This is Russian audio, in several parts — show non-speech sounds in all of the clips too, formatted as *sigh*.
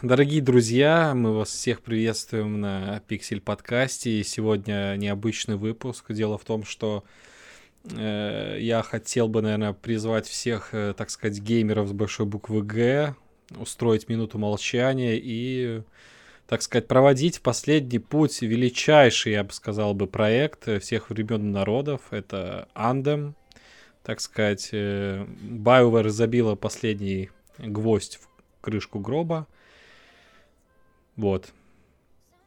Дорогие друзья, мы вас всех приветствуем на Пиксель подкасте. Сегодня необычный выпуск. Дело в том, что э, я хотел бы, наверное, призвать всех, э, так сказать, геймеров с большой буквы Г, устроить минуту молчания и, так сказать, проводить последний путь величайший, я бы сказал бы, проект всех времен и народов. Это Андем. Так сказать, э, забила последний гвоздь в крышку гроба вот.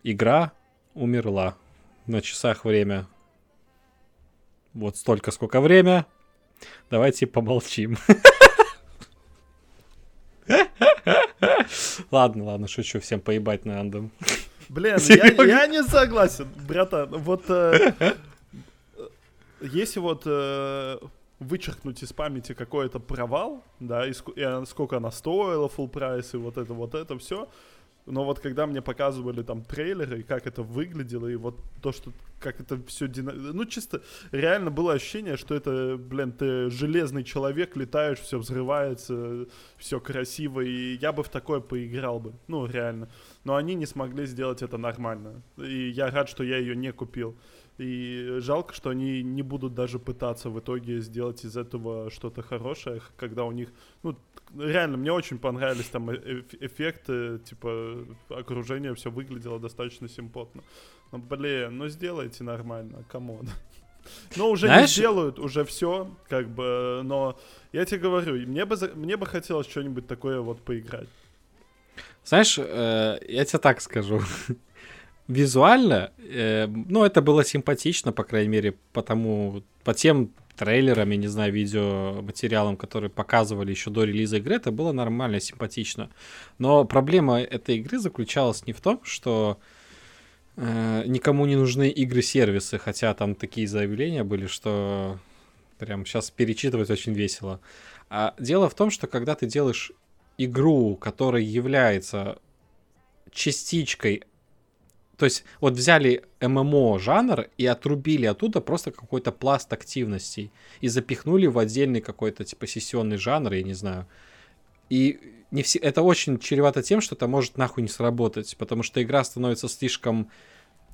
Игра умерла. На часах время. Вот столько, сколько время. Давайте помолчим. *laughs* Ладно, ладно, шучу, всем поебать на андом. Блин, *laughs* я, я не согласен, братан. Вот э, если вот э, вычеркнуть из памяти какой-то провал, да, и, ск- и сколько она стоила, full прайс, и вот это, вот это все, но вот когда мне показывали там трейлеры, и как это выглядело, и вот то, что как это все дина... Ну, чисто реально было ощущение, что это, блин, ты железный человек, летаешь, все взрывается, все красиво, и я бы в такое поиграл бы. Ну, реально. Но они не смогли сделать это нормально. И я рад, что я ее не купил. И жалко, что они не будут даже пытаться в итоге сделать из этого что-то хорошее, когда у них, ну, реально, мне очень понравились там э эффекты, типа, окружение все выглядело достаточно симпотно. Ну, блин, ну сделайте нормально, come on. *laughs* Ну, уже Знаешь... не сделают, уже все, как бы, но я тебе говорю, мне бы, мне бы хотелось что-нибудь такое вот поиграть. Знаешь, э, я тебе так скажу. *laughs* Визуально, э, ну, это было симпатично, по крайней мере, потому, по тем трейлерам, я не знаю, видеоматериалам, которые показывали еще до релиза игры, это было нормально, симпатично. Но проблема этой игры заключалась не в том, что э, никому не нужны игры-сервисы, хотя там такие заявления были, что прям сейчас перечитывать очень весело. А дело в том, что когда ты делаешь игру, которая является частичкой то есть вот взяли ММО жанр и отрубили оттуда просто какой-то пласт активностей и запихнули в отдельный какой-то типа сессионный жанр, я не знаю. И не все, это очень чревато тем, что это может нахуй не сработать, потому что игра становится слишком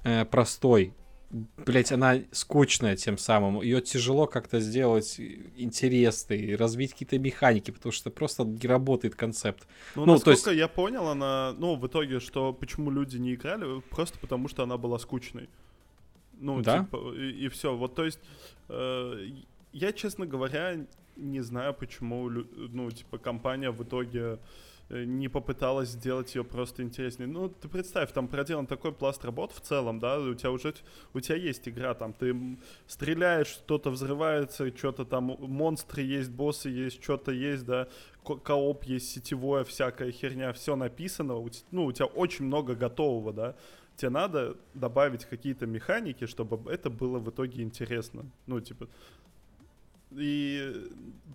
э, простой блять, она скучная тем самым. Ее тяжело как-то сделать интересной, развить какие-то механики, потому что просто не работает концепт. Ну, ну насколько то есть... я понял, она, ну, в итоге, что почему люди не играли, просто потому что она была скучной. Ну, да? типа, и, и все. Вот, то есть, э, я, честно говоря, не знаю, почему, ну, типа, компания в итоге Э, не попыталась сделать ее просто интереснее. Ну, ты представь, там проделан такой пласт работ в целом, да, у тебя уже, у тебя есть игра, там, ты стреляешь, что-то взрывается, что-то там, монстры есть, боссы есть, что-то есть, да, кооп есть, сетевое, всякая херня, все написано, ну, у тебя очень много готового, да, тебе надо добавить какие-то механики, чтобы это было в итоге интересно. Ну, типа, и,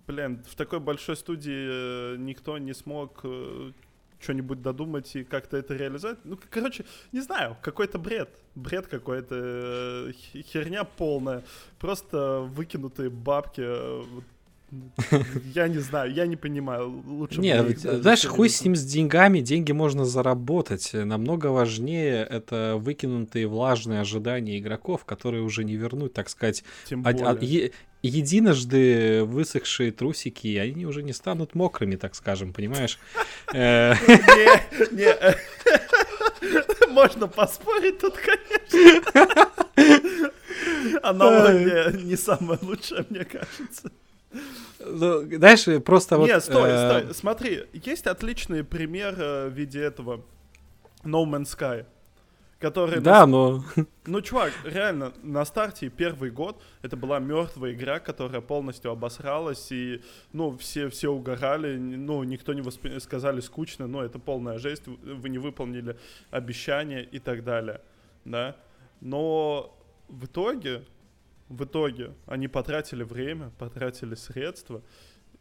блин, в такой большой студии э, никто не смог э, что-нибудь додумать и как-то это реализовать. Ну, короче, не знаю, какой-то бред. Бред какой-то, э, херня полная. Просто выкинутые бабки. *laughs* Я не знаю, я не понимаю. Лучше Не, знаешь, хуй с ним с деньгами, деньги можно заработать. Намного важнее это выкинутые влажные ожидания игроков, которые уже не вернуть, так сказать. Тем более единожды высохшие трусики, они уже не станут мокрыми, так скажем, понимаешь? *laughs* Э, не, не. *laughs* Можно поспорить тут, конечно. Аналогия не самая лучшая, мне кажется. Ну, знаешь, просто вот... Нет, стой, э, стой. Смотри, есть отличный пример э, в виде этого No Man's Sky который... Да, на... но... Ну, чувак, реально, на старте первый год это была мертвая игра, которая полностью обосралась, и, ну, все, все угорали, ну, никто не воспри... сказали скучно, но это полная жесть, вы не выполнили обещания и так далее, да. Но в итоге, в итоге они потратили время, потратили средства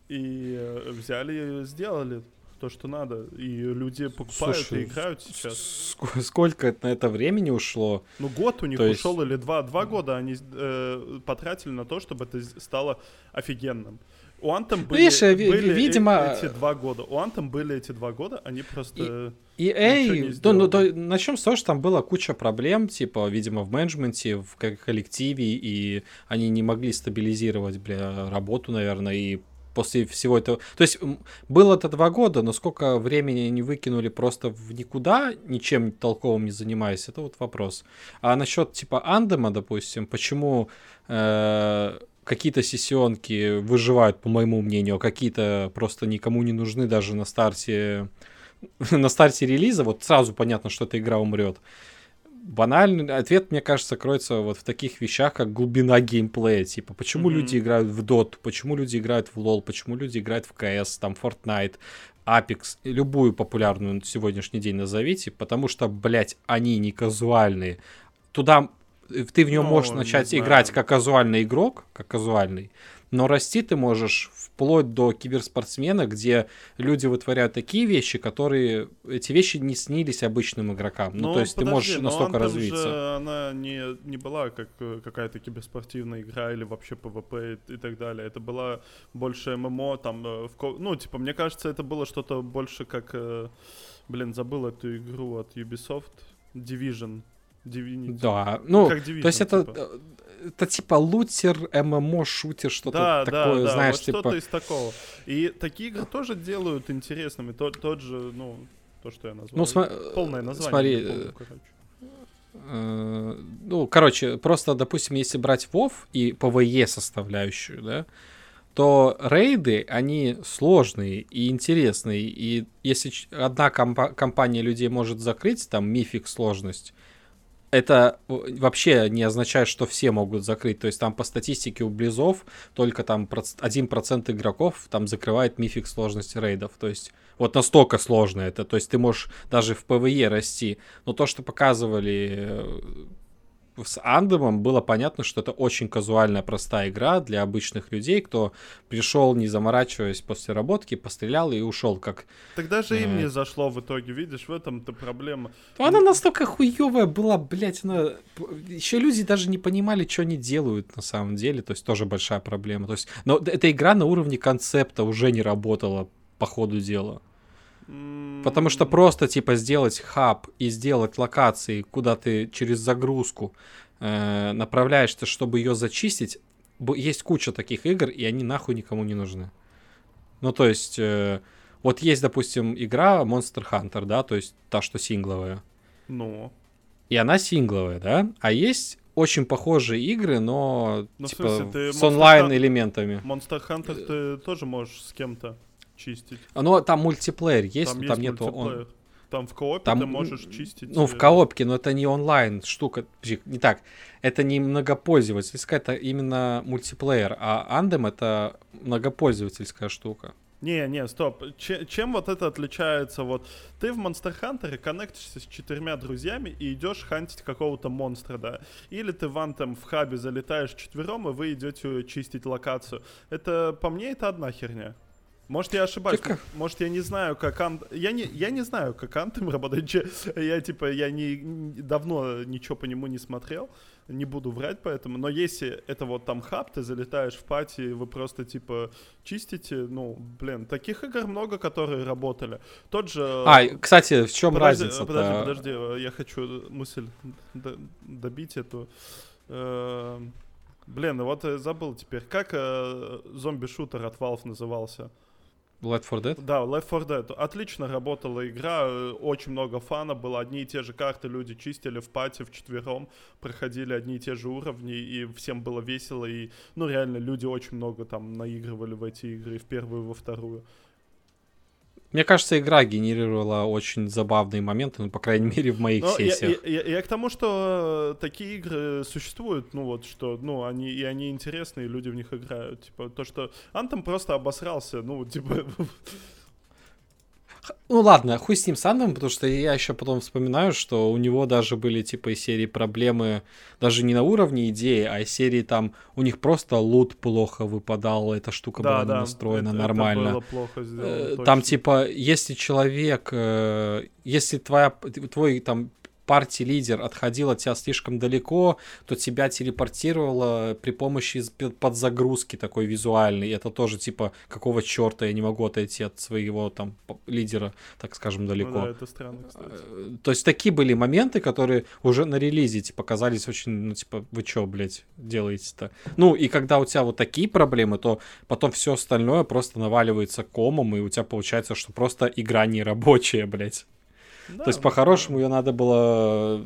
и э, взяли и сделали то, что надо. И люди покупают Слушай, и играют сейчас. Сколько на это времени ушло? Ну, год у них то ушел есть... или два. Два года они э, потратили на то, чтобы это стало офигенным. У Anthem были, Видишь, были видимо... эти два года. У Anthem были эти два года, они просто... И, эй, ну, ну, то, начнем с того, что там была куча проблем, типа, видимо, в менеджменте, в коллективе, и они не могли стабилизировать, бля, работу, наверное, и после всего этого... То есть было это два года, но сколько времени они выкинули просто в никуда, ничем толковым не занимаясь, это вот вопрос. А насчет типа Андема, допустим, почему э, какие-то сессионки выживают, по моему мнению, а какие-то просто никому не нужны даже на старте *laughs* на старте релиза, вот сразу понятно, что эта игра умрет. Банальный ответ, мне кажется, кроется вот в таких вещах, как глубина геймплея. Типа, почему mm-hmm. люди играют в Dot, почему люди играют в LoL, почему люди играют в CS, там, Fortnite, Apex, любую популярную на сегодняшний день назовите, потому что, блядь, они не казуальные. Туда ты в нем ну, можешь начать играть как казуальный игрок, как казуальный, но расти ты можешь вплоть до киберспортсмена, где люди вытворяют такие вещи, которые эти вещи не снились обычным игрокам. Ну, ну то есть подожди, ты можешь настолько развиться. Же она не, не была как какая-то киберспортивная игра или вообще PvP и, и так далее. Это была больше ММО, там, э, в, ну, типа, мне кажется, это было что-то больше как, э, блин, забыл эту игру от Ubisoft, Division. Divinity. Да, ну, как Division, то есть это, типа. это типа лутер, ММО, шутер, что-то да, такое, да, знаешь, да, вот типа... что-то из такого. И такие игры тоже делают интересными. Тот, тот же, ну, то, что я назвал. Ну, см... Полное название. Смотри, помню, короче. Э, ну, короче, просто, допустим, если брать WoW и PvE составляющую, да, то рейды, они сложные и интересные. И если одна комп- компания людей может закрыть, там, мифик сложность, это вообще не означает, что все могут закрыть. То есть там по статистике у Близзов только там 1% игроков там закрывает мифик сложности рейдов. То есть вот настолько сложно это. То есть ты можешь даже в PvE расти. Но то, что показывали э, с Anthemом было понятно, что это очень казуальная, простая игра для обычных людей, кто пришел, не заморачиваясь после работки, пострелял и ушел как... Тогда же им э... не зашло в итоге, видишь, в этом-то проблема. Она настолько хуевая была, блядь, она... Еще люди даже не понимали, что они делают на самом деле, то есть тоже большая проблема. То есть... Но эта игра на уровне концепта уже не работала по ходу дела. Потому что просто типа сделать хаб и сделать локации, куда ты через загрузку э, направляешься, чтобы ее зачистить, есть куча таких игр, и они нахуй никому не нужны. Ну, то есть, э, вот есть, допустим, игра Monster Hunter, да, то есть та, что сингловая. Ну. И она сингловая, да? А есть очень похожие игры, но ну, типа смысле, с онлайн-элементами. Monster Hunter ты тоже можешь с кем-то чистить. Ну, там мультиплеер есть, там но там есть нету... Он... Там в коопе там, ты можешь чистить. Ну, в э, коопке, но это не онлайн штука. Не так. Это не многопользовательская, это именно мультиплеер. А Андем это многопользовательская штука. Не, не, стоп. Ч- чем вот это отличается? Вот ты в Monster Hunter коннектишься с четырьмя друзьями и идешь хантить какого-то монстра, да? Или ты в Anthem в хабе залетаешь четвером, и вы идете чистить локацию. Это, по мне, это одна херня. Может, я ошибаюсь. Как? Может, я не знаю, как Ан... Я не, я не знаю, как Антем работает. Я, типа, я не, давно ничего по нему не смотрел. Не буду врать поэтому. Но если это вот там хаб, ты залетаешь в пати, вы просто, типа, чистите, ну, блин, таких игр много, которые работали. Тот же... А, кстати, в чем подожди, разница? Подожди, подожди, я хочу мысль добить эту. Э, блин, вот забыл теперь. Как э, зомби-шутер от Valve назывался? Left 4 Dead? Да, Left 4 Dead. Отлично работала игра, очень много фана было, одни и те же карты люди чистили в пати вчетвером, проходили одни и те же уровни, и всем было весело, и, ну, реально, люди очень много там наигрывали в эти игры, в первую во вторую. Мне кажется, игра генерировала очень забавные моменты, ну, по крайней *laughs* мере, в моих Но сессиях. Я, я, я, я к тому, что такие игры существуют, ну вот, что, ну, они, и они интересные, и люди в них играют. Типа, то, что Антом просто обосрался, ну, типа, *laughs* Ну ладно, хуй с ним с Андом, потому что я еще потом вспоминаю, что у него даже были типа из серии проблемы даже не на уровне идеи, а из серии там у них просто лут плохо выпадал, эта штука да, была да, настроена это, нормально. Это было плохо сделано, э, там типа, если человек, э, если твоя, твой там партий-лидер отходил от тебя слишком далеко, то тебя телепортировало при помощи подзагрузки такой визуальной. Это тоже типа, какого черта я не могу отойти от своего там лидера, так скажем, далеко. Ну, да, это странно, кстати. Э, то есть такие были моменты, которые уже на релизе типа казались очень, ну типа, вы чё, блядь, делаете-то? Ну и когда у тебя вот такие проблемы, то потом все остальное просто наваливается комом, и у тебя получается, что просто игра не рабочая, блядь. Да, То есть, по-хорошему, ее надо было...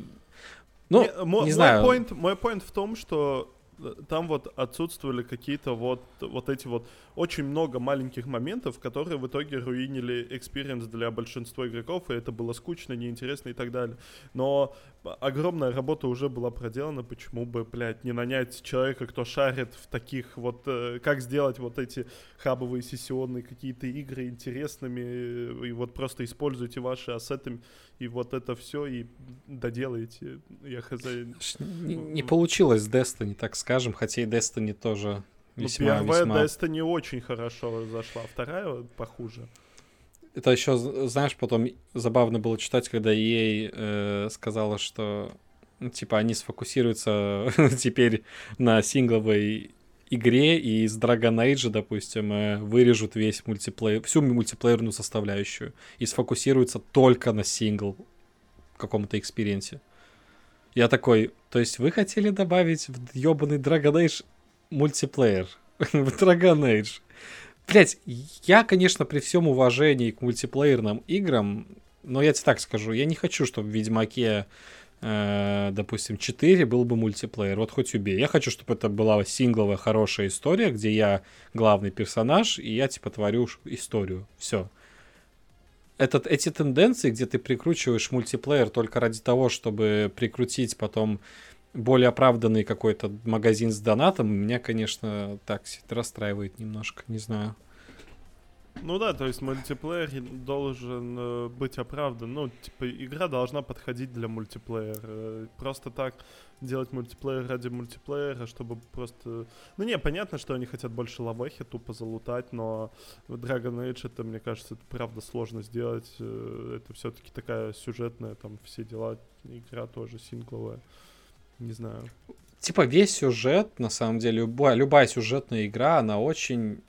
Ну, не, мой, не знаю. Мой point, мой point в том, что э, там вот отсутствовали какие-то вот, вот эти вот очень много маленьких моментов, которые в итоге руинили experience для большинства игроков, и это было скучно, неинтересно и так далее. Но огромная работа уже была проделана, почему бы, блядь, не нанять человека, кто шарит в таких вот, э, как сделать вот эти хабовые сессионные какие-то игры интересными, и вот просто используйте ваши ассеты, и вот это все, и доделаете. Я хз... Не, не получилось с Destiny, так скажем, хотя и Destiny тоже ну, весьма, первая весьма... Destiny очень хорошо зашла, вторая похуже. Это еще, знаешь, потом забавно было читать, когда EA сказала, что ну, типа они сфокусируются *laughs* теперь на сингловой игре и из Dragon Age, допустим, э, вырежут весь мультиплеер, всю мультиплеерную составляющую и сфокусируются только на сингл каком-то экспириенсе. Я такой, то есть вы хотели добавить в ебаный Dragon Age мультиплеер *laughs* в Dragon Age. Блять, я, конечно, при всем уважении к мультиплеерным играм, но я тебе так скажу, я не хочу, чтобы в Ведьмаке, э, допустим, 4 был бы мультиплеер. Вот хоть убей. Я хочу, чтобы это была сингловая хорошая история, где я главный персонаж, и я, типа, творю историю. Все. Этот, эти тенденции, где ты прикручиваешь мультиплеер только ради того, чтобы прикрутить потом более оправданный какой-то магазин с донатом, меня, конечно, так расстраивает немножко, не знаю. Ну да, то есть мультиплеер должен э, быть оправдан. Ну, типа, игра должна подходить для мультиплеера. Просто так делать мультиплеер ради мультиплеера, чтобы просто... Ну не, понятно, что они хотят больше лавехи тупо залутать, но Dragon Age это, мне кажется, это правда сложно сделать. Э, это все-таки такая сюжетная, там, все дела. Игра тоже сингловая. Не знаю. Типа весь сюжет, на самом деле, любая, любая сюжетная игра, она очень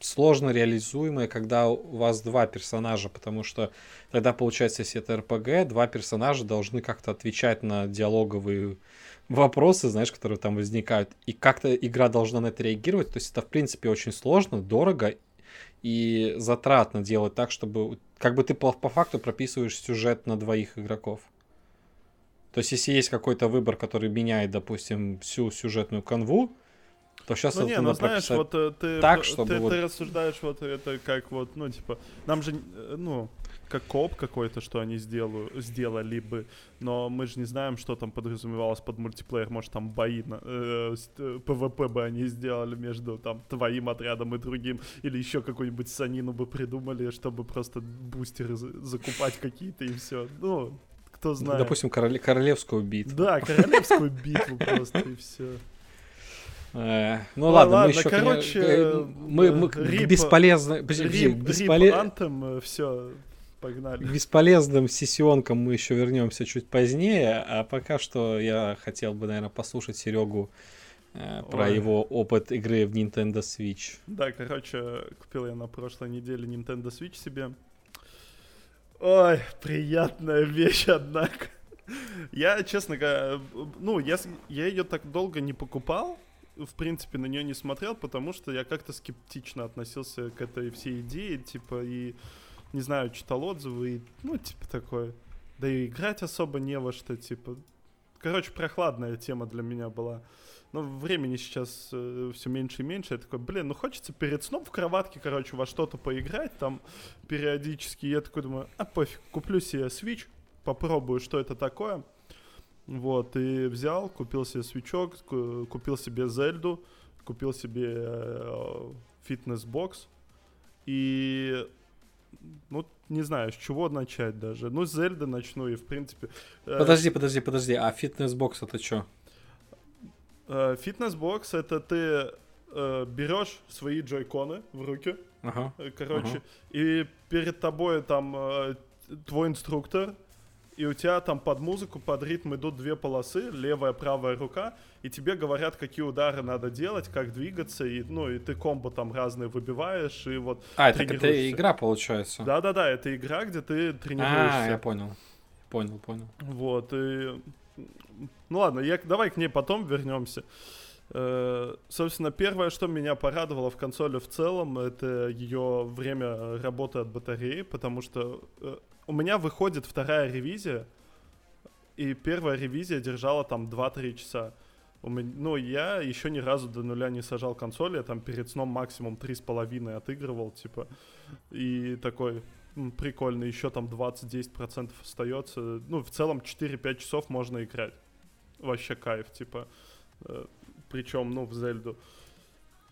сложно реализуемая, когда у вас два персонажа, потому что тогда получается, если это РПГ, два персонажа должны как-то отвечать на диалоговые вопросы, знаешь, которые там возникают, и как-то игра должна на это реагировать. То есть это, в принципе, очень сложно, дорого и затратно делать так, чтобы как бы ты по, факту прописываешь сюжет на двоих игроков. То есть, если есть какой-то выбор, который меняет, допустим, всю сюжетную канву, то сейчас ну, это не, ну, знаешь, вот э, ты, так, чтобы ты, вот... ты рассуждаешь вот это как вот, ну, типа, нам же, э, ну, как коп какой-то, что они сделаю, сделали бы, но мы же не знаем, что там подразумевалось под мультиплеер, может там бои, на, э, ПВП бы они сделали между там твоим отрядом и другим, или еще какую-нибудь срянину бы придумали, чтобы просто бустеры закупать какие-то и все. Ну, кто знает. Допустим, короле- королевскую битву. Да, королевскую битву просто, и все. Э, ну ладно, мы еще короче, э, мы, рип, бесполезно, рип, бесполез... Антhem, все, погнали. К бесполезным сессионкам мы еще вернемся чуть позднее, а пока что я хотел бы, наверное, послушать Серегу э, про Ой. его опыт игры в Nintendo Switch. Да, короче, купил я на прошлой неделе Nintendo Switch себе. Ой, приятная вещь, однако. Я, честно говоря, ну, я, я ее так долго не покупал, в принципе, на нее не смотрел, потому что я как-то скептично относился к этой всей идее, типа, и, не знаю, читал отзывы, и, ну, типа, такое. Да и играть особо не во что, типа. Короче, прохладная тема для меня была. Но времени сейчас э, все меньше и меньше. Я такой, блин, ну хочется перед сном в кроватке, короче, во что-то поиграть там периодически. Я такой думаю, а пофиг, куплю себе Switch, попробую, что это такое. Вот, и взял, купил себе свечок, купил себе Зельду, купил себе э, фитнес-бокс. И, ну, не знаю, с чего начать даже. Ну, с Зельды начну, и, в принципе... Э, подожди, подожди, подожди, а фитнес-бокс это что? Э, фитнес-бокс это ты э, берешь свои джойконы в руки, ага, короче, ага. и перед тобой там твой инструктор, и у тебя там под музыку, под ритм идут две полосы, левая, правая рука, и тебе говорят, какие удары надо делать, как двигаться, и, ну, и ты комбо там разные выбиваешь, и вот А, это, это игра, получается? Да-да-да, это игра, где ты тренируешься. А, я понял. Понял, понял. Вот, и... Ну ладно, я, давай к ней потом вернемся. Э, собственно, первое, что меня порадовало в консоли в целом, это ее время работы от батареи, потому что э, у меня выходит вторая ревизия, и первая ревизия держала там 2-3 часа. У меня, ну, я еще ни разу до нуля не сажал консоль, я там перед сном максимум 3,5 отыгрывал, типа, и такой, прикольно, еще там 20-10% остается. Ну, в целом 4-5 часов можно играть. Вообще кайф, типа. Э, Причем, ну, в Зельду.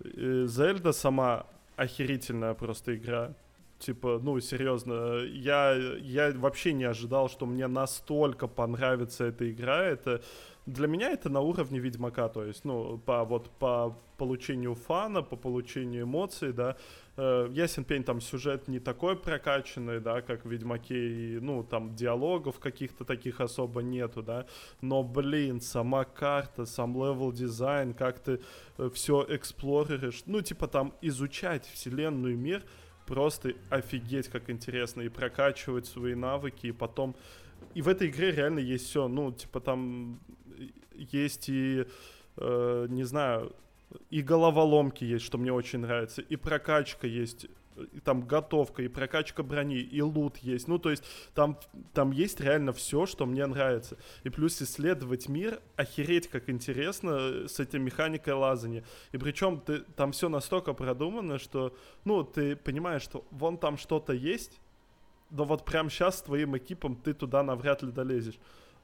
Зельда сама охерительная просто игра. Типа, ну, серьезно, я, я вообще не ожидал, что мне настолько понравится эта игра. Это для меня это на уровне Ведьмака, то есть, ну, по вот по получению фана, по получению эмоций, да. Э, ясен пень, там сюжет не такой прокачанный, да, как в Ведьмаке, и, ну, там диалогов каких-то таких особо нету, да. Но, блин, сама карта, сам level дизайн, как ты э, все explore ишь, ну, типа там изучать вселенную и мир, просто офигеть, как интересно, и прокачивать свои навыки, и потом и в этой игре реально есть все. Ну, типа там есть и, э, не знаю, и головоломки есть, что мне очень нравится, и прокачка есть, и там готовка, и прокачка брони, и лут есть. Ну, то есть там, там есть реально все, что мне нравится. И плюс исследовать мир, охереть, как интересно с этой механикой лазания. И причем ты, там все настолько продумано, что, ну, ты понимаешь, что вон там что-то есть, но вот прямо сейчас с твоим экипом ты туда навряд ли долезешь.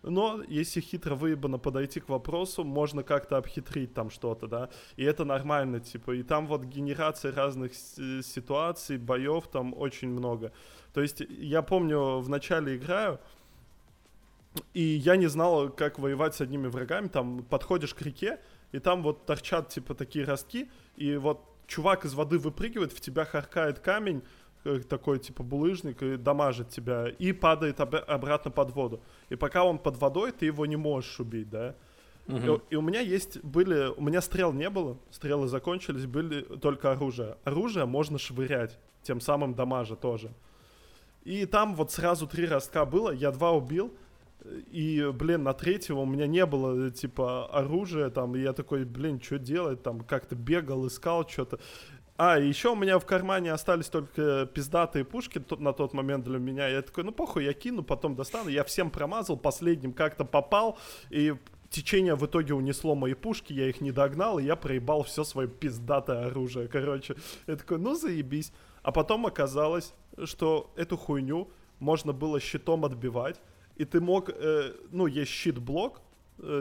Но если хитро выебано подойти к вопросу, можно как-то обхитрить там что-то, да. И это нормально, типа. И там вот генерация разных ситуаций, боев там очень много. То есть я помню, в начале играю, и я не знал, как воевать с одними врагами. Там подходишь к реке, и там вот торчат, типа, такие ростки, и вот чувак из воды выпрыгивает, в тебя харкает камень, Э, такой типа булыжник и дамажит тебя и падает об- обратно под воду. И пока он под водой, ты его не можешь убить, да. Угу. И, и у меня есть были, у меня стрел не было, стрелы закончились, были только оружие. Оружие можно швырять, тем самым дамажа тоже. И там вот сразу три ростка было, я два убил, и, блин, на третьего у меня не было, типа, оружия, там, и я такой, блин, что делать, там, как-то бегал, искал что-то. А, еще у меня в кармане остались только пиздатые пушки на тот момент для меня. Я такой, ну похуй, я кину, потом достану. Я всем промазал, последним как-то попал, и течение в итоге унесло мои пушки, я их не догнал, и я проебал все свое пиздатое оружие. Короче, я такой, ну заебись. А потом оказалось, что эту хуйню можно было щитом отбивать, и ты мог, э, ну, есть щит-блок,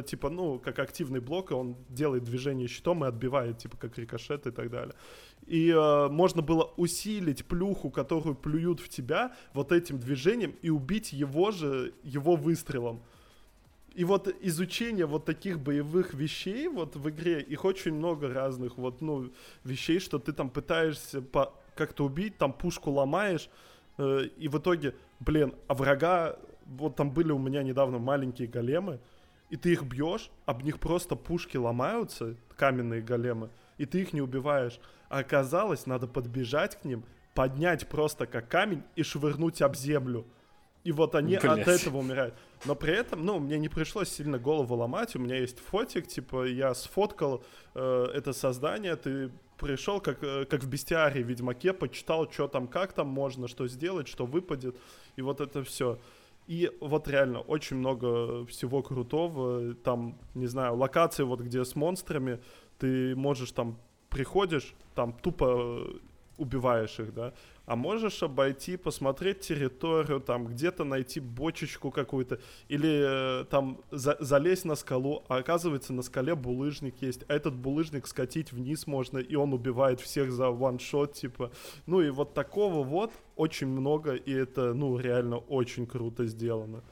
типа, ну, как активный блок, он делает движение щитом и отбивает, типа, как рикошет и так далее и э, можно было усилить плюху, которую плюют в тебя, вот этим движением и убить его же, его выстрелом. И вот изучение вот таких боевых вещей вот в игре, их очень много разных вот, ну, вещей, что ты там пытаешься по как-то убить, там пушку ломаешь, э, и в итоге, блин, а врага, вот там были у меня недавно маленькие големы, и ты их бьешь, об них просто пушки ломаются, каменные големы, и ты их не убиваешь. А оказалось, надо подбежать к ним, поднять просто как камень и швырнуть об землю. И вот они Блять. от этого умирают. Но при этом, ну, мне не пришлось сильно голову ломать. У меня есть фотик, типа, я сфоткал э, это создание. Ты пришел, как, э, как в бестиарии Ведьмаке, почитал, что там, как там можно, что сделать, что выпадет. И вот это все. И вот реально очень много всего крутого. Там, не знаю, локации вот где с монстрами ты можешь там приходишь, там тупо убиваешь их, да, а можешь обойти, посмотреть территорию, там где-то найти бочечку какую-то, или э, там за залезть на скалу, а оказывается на скале булыжник есть, а этот булыжник скатить вниз можно, и он убивает всех за ваншот, типа. Ну и вот такого вот очень много, и это, ну, реально очень круто сделано.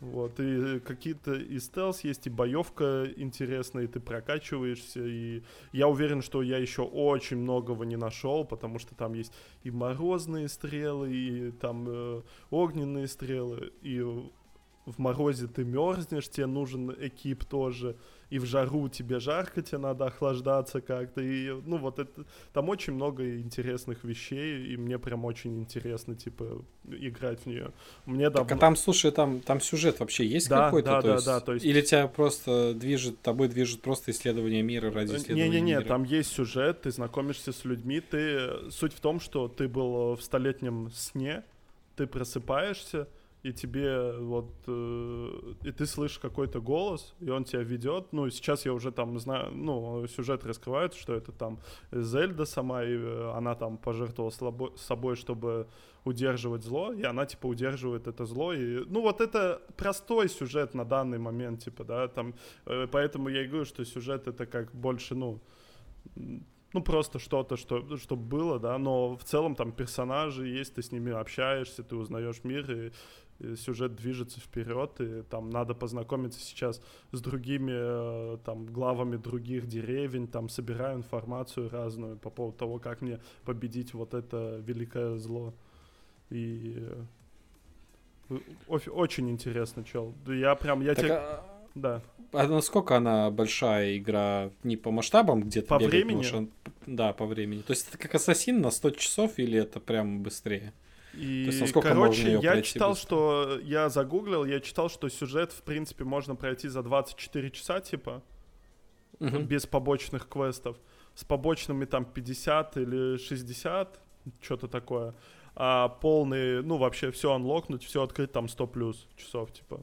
Вот, и какие-то и стелс есть, и боевка интересная, и ты прокачиваешься, и я уверен, что я еще очень многого не нашел, потому что там есть и морозные стрелы, и там э, огненные стрелы, и в морозе ты мерзнешь, тебе нужен экип тоже, и в жару тебе жарко, тебе надо охлаждаться как-то, и, ну, вот это, там очень много интересных вещей, и мне прям очень интересно, типа, играть в нее. Мне давно... Так, а там, слушай, там, там сюжет вообще есть да, какой-то? Да, то да, есть... да, то есть... Или тебя просто движет, тобой движет просто исследование мира ради исследования Не-не-не, мира? там есть сюжет, ты знакомишься с людьми, ты... Суть в том, что ты был в столетнем сне, ты просыпаешься, и тебе вот э, и ты слышишь какой-то голос, и он тебя ведет. Ну, сейчас я уже там знаю, ну, сюжет раскрывает, что это там Зельда сама, и э, она там пожертвовала слабо, собой, чтобы удерживать зло, и она типа удерживает это зло. И, ну, вот это простой сюжет на данный момент, типа, да, там, э, поэтому я и говорю, что сюжет это как больше, ну, ну, просто что-то, что, что было, да, но в целом там персонажи есть, ты с ними общаешься, ты узнаешь мир, и сюжет движется вперед, и там надо познакомиться сейчас с другими э, там главами других деревень, там собираю информацию разную по поводу того, как мне победить вот это великое зло. И э, очень интересно, чел. Я прям, я тебе... А... Да. А насколько она большая игра не по масштабам где-то? По бегать, времени? Может, да, по времени. То есть это как Ассасин на 100 часов или это прям быстрее? И, есть, короче, я читал, быстро? что... Я загуглил, я читал, что сюжет, в принципе, можно пройти за 24 часа, типа, угу. без побочных квестов. С побочными там 50 или 60, что-то такое. А полный, ну, вообще все анлокнуть, все открыть там 100 плюс часов, типа.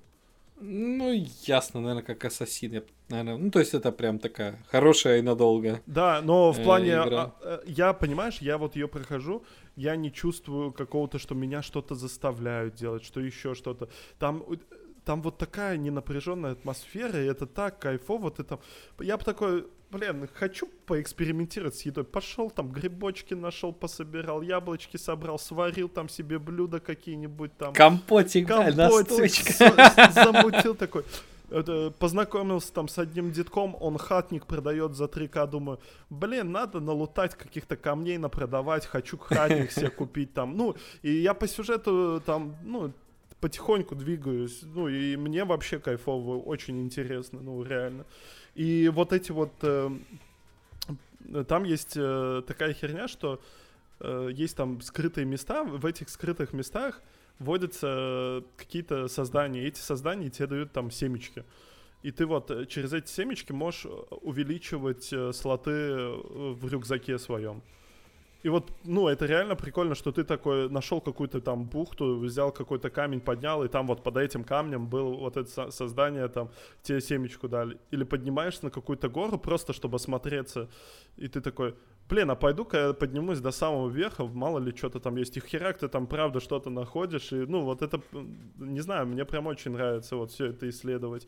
Ну, ясно, наверное, как Ассасин. Наверное, ну, то есть это прям такая хорошая и надолго. Да, но в э, плане... Э, игра. А, я, понимаешь, я вот ее прохожу, я не чувствую какого-то, что меня что-то заставляют делать, что еще что-то. Там там вот такая ненапряженная атмосфера, и это так кайфово, ты там... Я бы такой, блин, хочу поэкспериментировать с едой. Пошел там грибочки нашел, пособирал, яблочки собрал, сварил там себе блюда какие-нибудь там. Компотик, Компотик замутил такой. Это, познакомился там с одним детком, он хатник продает за 3к, думаю, блин, надо налутать каких-то камней, напродавать, хочу хатник себе *laughs* купить там, ну, и я по сюжету там, ну, потихоньку двигаюсь, ну, и мне вообще кайфово, очень интересно, ну, реально. И вот эти вот, э, там есть э, такая херня, что э, есть там скрытые места, в этих скрытых местах вводятся какие-то создания, эти создания тебе дают там семечки. И ты вот э, через эти семечки можешь э, увеличивать э, слоты в рюкзаке своем. И вот, ну, это реально прикольно, что ты такой нашел какую-то там бухту, взял какой-то камень, поднял, и там вот под этим камнем был вот это создание, там, тебе семечку дали. Или поднимаешься на какую-то гору просто, чтобы осмотреться, и ты такой, блин, а пойду-ка я поднимусь до самого верха, мало ли что-то там есть. И херак ты там правда что-то находишь, и, ну, вот это, не знаю, мне прям очень нравится вот все это исследовать.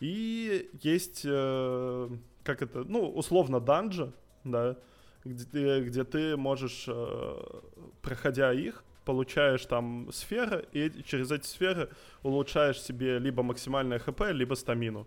И есть, э, как это, ну, условно, данжи, да, где ты, где ты можешь, э, проходя их, получаешь там сферы, и через эти сферы улучшаешь себе либо максимальное хп, либо стамину.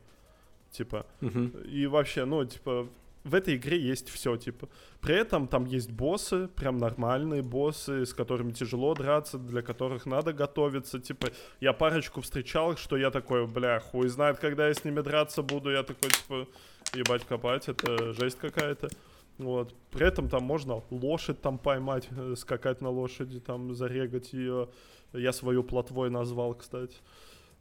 Типа. Uh-huh. И вообще, ну, типа, в этой игре есть все, типа. При этом там есть боссы, прям нормальные боссы, с которыми тяжело драться, для которых надо готовиться. Типа, я парочку встречал, что я такой, бля, хуй знает, когда я с ними драться буду. Я такой, типа, ебать копать, это жесть какая-то. Вот. При этом там можно лошадь там поймать, э, скакать на лошади, там зарегать ее. Я свою плотвой назвал, кстати.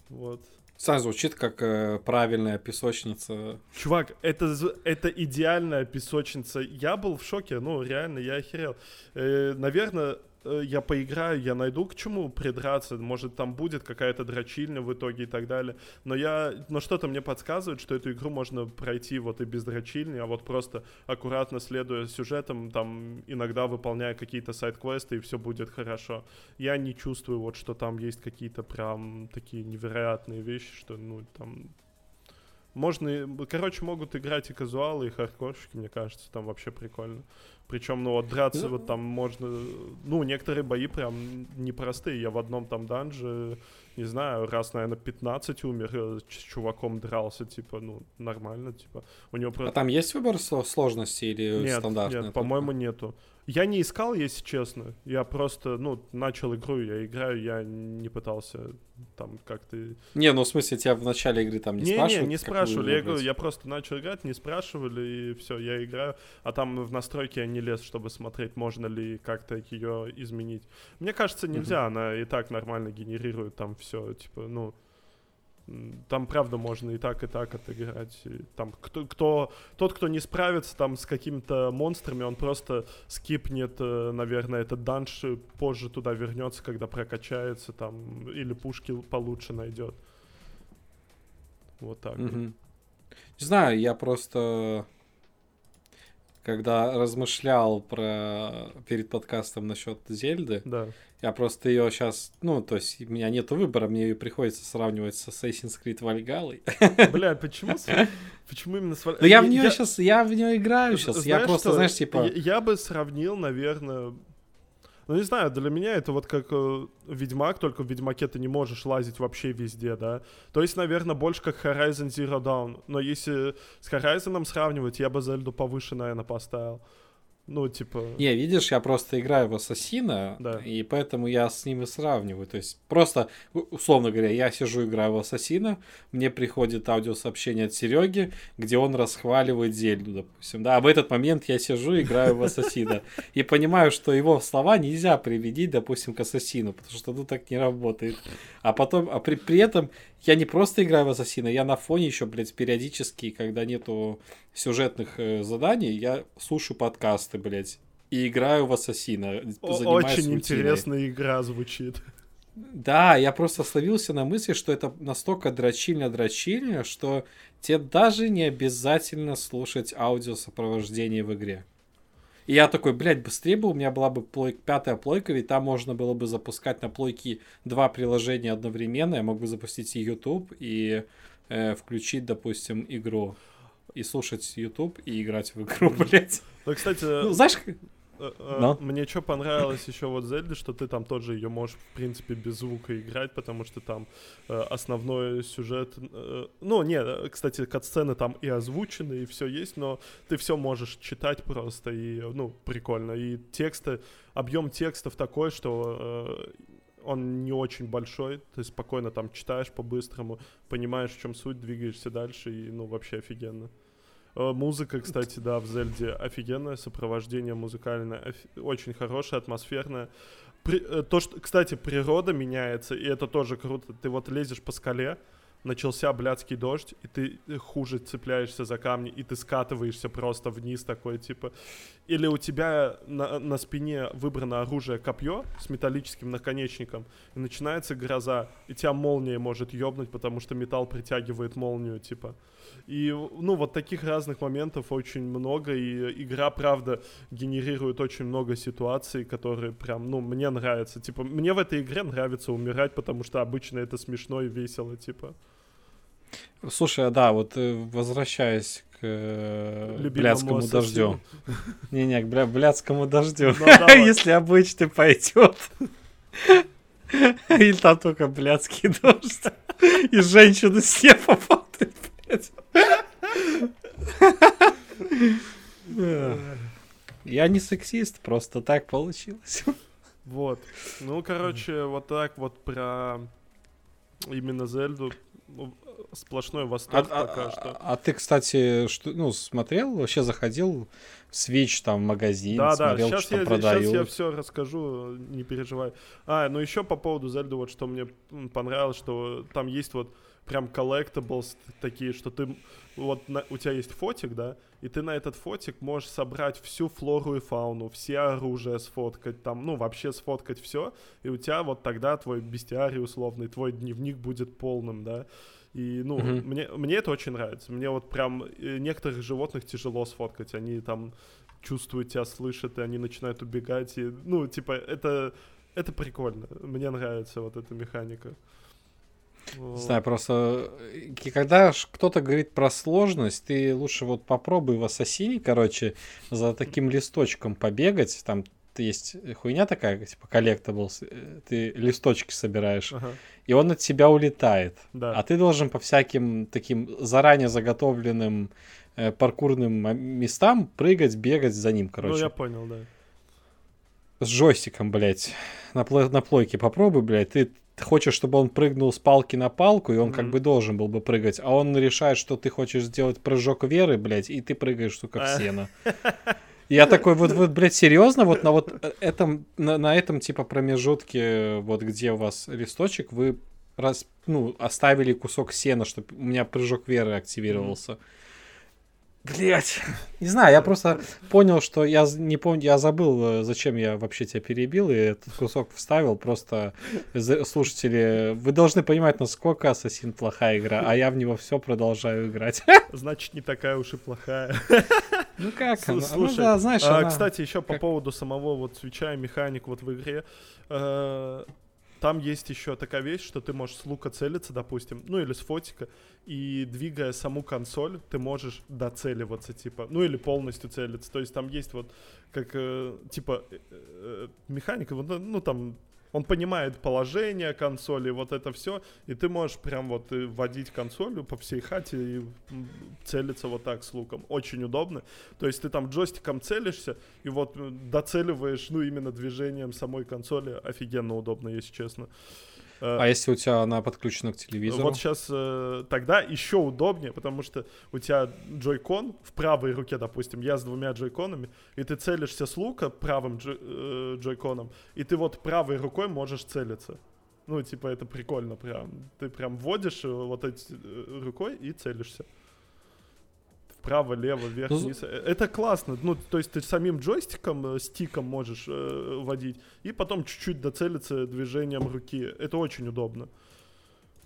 Вот. Сразу звучит как э, правильная песочница. Чувак, это, это идеальная песочница. Я был в шоке, ну, реально, я охерел. Э, наверное, я поиграю, я найду к чему придраться, может там будет какая-то дрочильня в итоге и так далее. Но я, но что-то мне подсказывает, что эту игру можно пройти вот и без дрочильни, а вот просто аккуратно следуя сюжетам, там иногда выполняя какие-то сайт-квесты и все будет хорошо. Я не чувствую вот, что там есть какие-то прям такие невероятные вещи, что ну там можно, короче, могут играть и казуалы, и хардкорщики, мне кажется, там вообще прикольно. Причем, ну, вот драться вот там можно... Ну, некоторые бои прям непростые. Я в одном там данже, не знаю, раз, наверное, 15 умер, э, с чуваком дрался, типа, ну, нормально, типа. У него... А там есть выбор сложности или нет, стандартный? Нет, по-моему, нету. Я не искал, если честно. Я просто, ну, начал игру, я играю, я не пытался там как-то... Не, ну в смысле, тебя в начале игры там не, не спрашивали? Не, не спрашивали. Я, говорю, я просто начал играть, не спрашивали, и все, я играю. А там в настройки я не лез, чтобы смотреть, можно ли как-то ее изменить. Мне кажется, нельзя, uh-huh. она и так нормально генерирует там все, типа, ну... Там, правда, можно и так, и так отыграть. И там, кто, кто, тот, кто не справится там с какими-то монстрами, он просто скипнет, э, наверное, этот данж, позже туда вернется, когда прокачается там, или пушки получше найдет. Вот так. Mm-hmm. Не знаю, я просто когда размышлял про перед подкастом насчет Зельды, да. я просто ее сейчас, ну, то есть у меня нет выбора, мне ее приходится сравнивать с Assassin's Creed Valhalla. Бля, почему? Почему именно с Valhalla? Ну, я в нее сейчас, я в нее играю сейчас, я просто, знаешь, типа... Я бы сравнил, наверное, ну, не знаю, для меня это вот как э, Ведьмак, только в Ведьмаке ты не можешь лазить вообще везде, да. То есть, наверное, больше как Horizon Zero Dawn. Но если с Horizon сравнивать, я бы Зельду повыше, наверное, поставил. Ну, типа... Не, видишь, я просто играю в Ассасина, да. и поэтому я с ними сравниваю. То есть, просто, условно говоря, я сижу, играю в Ассасина, мне приходит аудиосообщение от Сереги, где он расхваливает Зельду, допустим. Да, а в этот момент я сижу, играю в Ассасина, и понимаю, что его слова нельзя приведить, допустим, к Ассасину, потому что ну так не работает. А потом, а при, при этом я не просто играю в Ассасина, я на фоне еще, блядь, периодически, когда нету сюжетных э, заданий, я слушаю подкасты, блядь, и играю в Ассасина. Очень интересная игра звучит. Да, я просто словился на мысли, что это настолько дрочильно-дрочильно, что тебе даже не обязательно слушать аудиосопровождение в игре. И я такой, блядь, быстрее бы у меня была бы плойк, пятая плойка, ведь там можно было бы запускать на плойке два приложения одновременно. Я мог бы запустить и YouTube, и э, включить, допустим, игру. И слушать YouTube, и играть в игру, *laughs* блядь. Ну, кстати... Ну, знаешь, Но? Мне что понравилось еще вот Зельде, что ты там тоже ее можешь, в принципе, без звука играть, потому что там э, основной сюжет... Э, ну, не, кстати, кат-сцены там и озвучены, и все есть, но ты все можешь читать просто, и, ну, прикольно. И тексты, объем текстов такой, что... Э, он не очень большой, ты спокойно там читаешь по-быстрому, понимаешь, в чем суть, двигаешься дальше, и, ну, вообще офигенно. Э, музыка, кстати, да, в Зельде офигенное, сопровождение музыкальное, очень хорошее, атмосферное. При, э, то, что, кстати, природа меняется, и это тоже круто. Ты вот лезешь по скале, начался блядский дождь, и ты хуже цепляешься за камни, и ты скатываешься просто вниз такой, типа... Или у тебя на, на спине выбрано оружие копье с металлическим наконечником, и начинается гроза, и тебя молния может ёбнуть, потому что металл притягивает молнию, типа... И, ну, вот таких разных моментов очень много, и игра, правда, генерирует очень много ситуаций, которые прям, ну, мне нравятся. Типа, мне в этой игре нравится умирать, потому что обычно это смешно и весело, типа. Слушай, а да, вот э, возвращаясь к э, блядскому дождю. Не-не, к бля, блядскому дождю. Ну, Если обычный пойдет. Или там только блядский дождь. И женщины все попадают. Я не сексист, просто так получилось. Вот. Ну, короче, вот так вот про именно Зельду ну, сплошной восторг а, пока а, что. А, а ты, кстати, что, ну, смотрел, вообще заходил в Switch, там, в магазин, да, смотрел, да, сейчас что я, продают? Сейчас я все расскажу, не переживай. А, ну еще по поводу Зельды, вот что мне понравилось, что там есть вот прям collectibles такие, что ты вот на, у тебя есть фотик, да, и ты на этот фотик можешь собрать всю флору и фауну, все оружия сфоткать, там, ну, вообще сфоткать все, и у тебя вот тогда твой бестиарий условный, твой дневник будет полным, да. И, ну, mm-hmm. мне, мне это очень нравится. Мне вот прям э, некоторых животных тяжело сфоткать. Они там чувствуют тебя, слышат, и они начинают убегать. И, ну, типа, это, это прикольно. Мне нравится вот эта механика. Не знаю, просто э, когда кто-то говорит про сложность, ты лучше вот попробуй в Ассасине, короче, за таким листочком побегать, там есть хуйня такая, типа collectibles, э, ты листочки собираешь, ага. и он от тебя улетает. Да. А ты должен по всяким таким заранее заготовленным э, паркурным местам прыгать, бегать за ним, короче. Ну, я понял, да. с джойстиком, блядь, на, пл- на плойке попробуй, блядь, ты хочешь, чтобы он прыгнул с палки на палку, и он mm-hmm. как бы должен был бы прыгать, а он решает, что ты хочешь сделать прыжок веры, блядь, и ты прыгаешь, сука, в сено. Я такой, вот, вот, блядь, серьезно, вот на вот э, этом, на, на этом, типа, промежутке, вот где у вас листочек, вы раз, ну, оставили кусок сена, чтобы у меня прыжок веры активировался. Mm-hmm. Блять, не знаю, я просто понял, что я не помню, я забыл, э, зачем я вообще тебя перебил, и этот кусок вставил. Просто слушатели, вы должны понимать, насколько Ассасин плохая игра, а я в него все продолжаю играть. *laughs* Значит, не такая уж и плохая. Ну как? Слушай, ну, да, знаешь, а, она... кстати, еще по поводу самого вот свеча и механик вот в игре. Э, там есть еще такая вещь, что ты можешь с лука целиться, допустим, ну или с фотика, и двигая саму консоль, ты можешь доцеливаться, типа, ну или полностью целиться. То есть там есть вот как, э, типа, э, э, механика, ну там он понимает положение консоли, вот это все, и ты можешь прям вот вводить консоль по всей хате и целиться вот так с луком. Очень удобно. То есть ты там джойстиком целишься, и вот доцеливаешь, ну, именно движением самой консоли. Офигенно удобно, если честно. Э, а если у тебя она подключена к телевизору? Вот сейчас э, тогда еще удобнее, потому что у тебя джойкон в правой руке, допустим, я с двумя джойконами, и ты целишься с лука правым джой, э, джойконом, и ты вот правой рукой можешь целиться. Ну, типа, это прикольно прям. Ты прям вводишь вот эти рукой и целишься вправо, лево, вверх, ну, вниз. Э, это классно. Ну, то есть ты самим джойстиком, э, стиком можешь э, водить, и потом чуть-чуть доцелиться движением руки. Это очень удобно.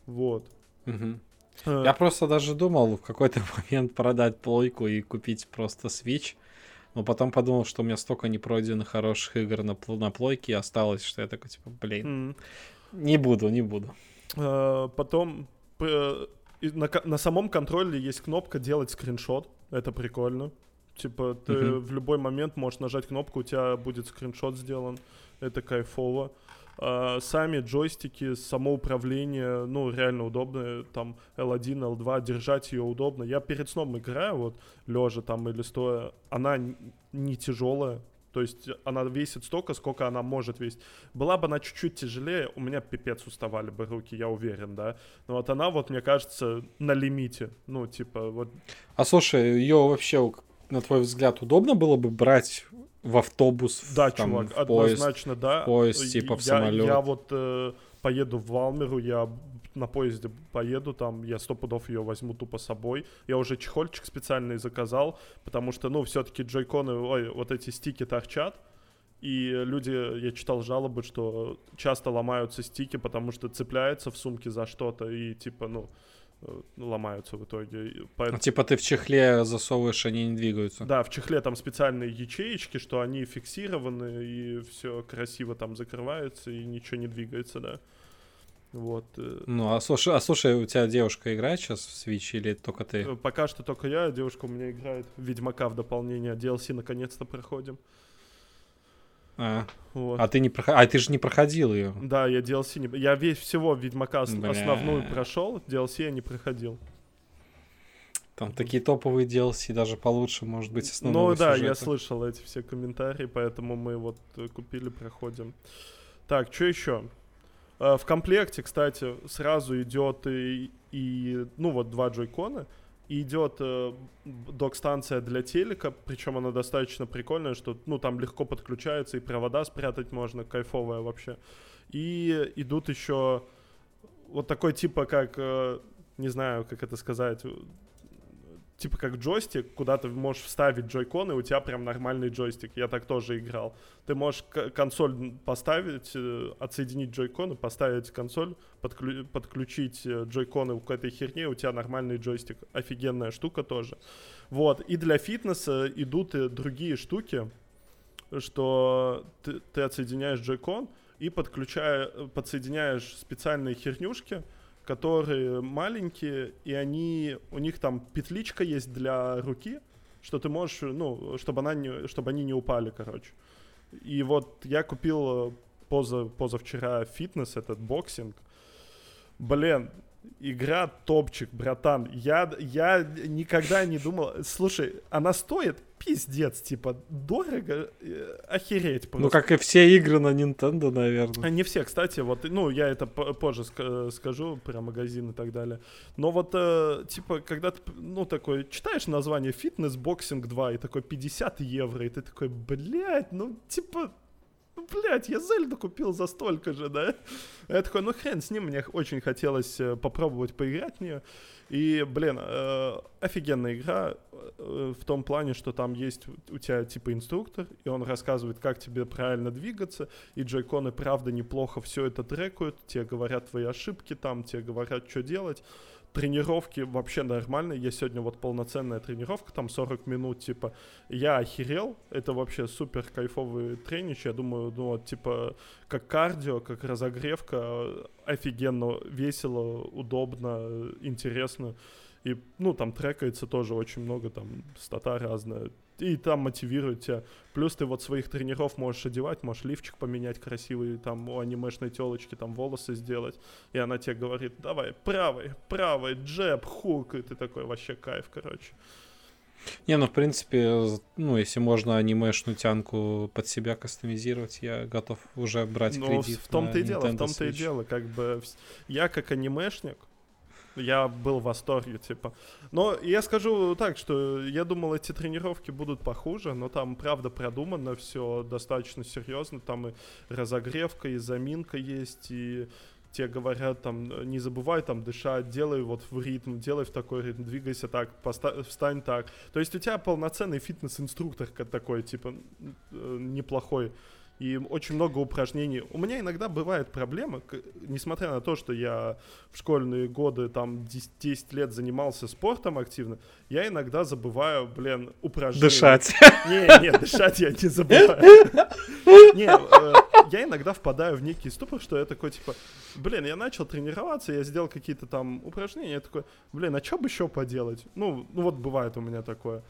Вот. Угу. Э, Я просто даже думал в какой-то *laughs* момент продать плойку и купить просто Switch. Но потом подумал, что у меня столько непройденных хороших игр на, на плойке осталось, что я такой, типа, блин, mm. не буду, не буду. Uh, потом на, на самом контроле есть кнопка делать скриншот. Это прикольно. Типа, ты uh-huh. в любой момент можешь нажать кнопку, у тебя будет скриншот сделан. Это кайфово. А, сами джойстики, само управление, ну, реально удобно. Там L1, L2, держать ее удобно. Я перед сном играю, вот, лежа там или стоя. Она не тяжелая, то есть она весит столько, сколько она может весить. Была бы она чуть-чуть тяжелее, у меня пипец уставали бы руки, я уверен, да. Но вот она вот, мне кажется, на лимите. Ну, типа, вот... А слушай, ее вообще, на твой взгляд, удобно было бы брать в автобус, да, в, там, чувак, в поезд, однозначно, да. В поезд, типа в я, самолет. Я вот э, поеду в Валмеру, я на поезде поеду, там я сто пудов ее возьму тупо с собой. Я уже чехольчик специальный заказал, потому что, ну, все-таки джойконы, ой, вот эти стики торчат. И люди, я читал жалобы, что часто ломаются стики, потому что цепляются в сумке за что-то и типа, ну, э, ломаются в итоге. Поэтому... Типа ты в чехле засовываешь, они не двигаются. Да, в чехле там специальные ячеечки, что они фиксированы и все красиво там закрывается и ничего не двигается, да. Вот. Э. Ну, а слушай, а слушай, у тебя девушка играет сейчас в Switch или только ты? Э, пока что только я, девушка у меня играет Ведьмака в дополнение, DLC наконец-то проходим. А, вот. а ты не проход... а ты же не проходил ее? Да, я DLC не... Я весь всего Ведьмака Бля. основную прошел, DLC я не проходил. Там такие топовые DLC, даже получше, может быть, основного Ну да, сюжета. я слышал эти все комментарии, поэтому мы вот э, купили, проходим. Так, что еще? Э, в комплекте, кстати, сразу идет и, и ну вот два джойкона, и идет э, док-станция для телека, причем она достаточно прикольная, что ну там легко подключается и провода спрятать можно, кайфовая вообще. И идут еще вот такой типа как, э, не знаю, как это сказать, типа как джойстик, куда ты можешь вставить джойкон, и у тебя прям нормальный джойстик. Я так тоже играл. Ты можешь консоль поставить, э, отсоединить джойконы, поставить консоль, подклю подключить э, джойконы к этой херне, у тебя нормальный джойстик. Офигенная штука тоже. Вот. И для фитнеса идут и другие штуки, что ты, ты отсоединяешь джойкон и подключая, подсоединяешь специальные хернюшки, которые маленькие, и они, у них там петличка есть для руки, что ты можешь, ну, чтобы, она не, чтобы они не упали, короче. И вот я купил э, поза, позавчера фитнес, этот боксинг. Блин, игра топчик, братан. Я, я никогда не думал... Слушай, она стоит пиздец, типа, дорого, э, охереть просто. Ну, как и все игры на Nintendo, наверное. Не все, кстати, вот, ну, я это позже скажу про магазин и так далее. Но вот, э, типа, когда ты, ну, такой, читаешь название «Fitness Boxing 2» и такой 50 евро, и ты такой, блядь, ну, типа, ну, блядь, я Зельду купил за столько же, да? *laughs* Я такой, ну хрен с ним, мне очень хотелось э, попробовать поиграть в нее. И, блин, э, офигенная игра э, в том плане, что там есть у тебя типа инструктор, и он рассказывает, как тебе правильно двигаться, и джойконы, правда, неплохо все это трекают, тебе говорят твои ошибки там, тебе говорят, что делать тренировки вообще нормальные. Я сегодня вот полноценная тренировка, там 40 минут, типа, я охерел. Это вообще супер кайфовый тренич. Я думаю, ну, вот, типа, как кардио, как разогревка, офигенно, весело, удобно, интересно. И, ну, там трекается тоже очень много, там, стата разная и там мотивирует тебя. Плюс ты вот своих тренеров можешь одевать, можешь лифчик поменять красивый, там у анимешной телочки там волосы сделать, и она тебе говорит, давай, правый, правый, джеб, хук, и ты такой, вообще кайф, короче. Не, ну, в принципе, ну, если можно анимешную тянку под себя кастомизировать, я готов уже брать ну, кредит. в том-то и дело, в том-то и дело, как бы, я как анимешник, я был в восторге, типа. Но я скажу так, что я думал, эти тренировки будут похуже, но там, правда, продумано все достаточно серьезно. Там и разогревка, и заминка есть, и тебе говорят, там, не забывай там дышать, делай вот в ритм, делай в такой ритм, двигайся так, встань так. То есть у тебя полноценный фитнес-инструктор такой, типа, э, неплохой и очень много упражнений. У меня иногда бывает проблема, несмотря на то, что я в школьные годы там 10, 10 лет занимался спортом активно, я иногда забываю, блин, упражнения. Дышать. Не, нет, дышать я не забываю. Не, э, я иногда впадаю в некий ступор, что я такой, типа, блин, я начал тренироваться, я сделал какие-то там упражнения, я такой, блин, а что бы еще поделать? Ну, ну вот бывает у меня такое.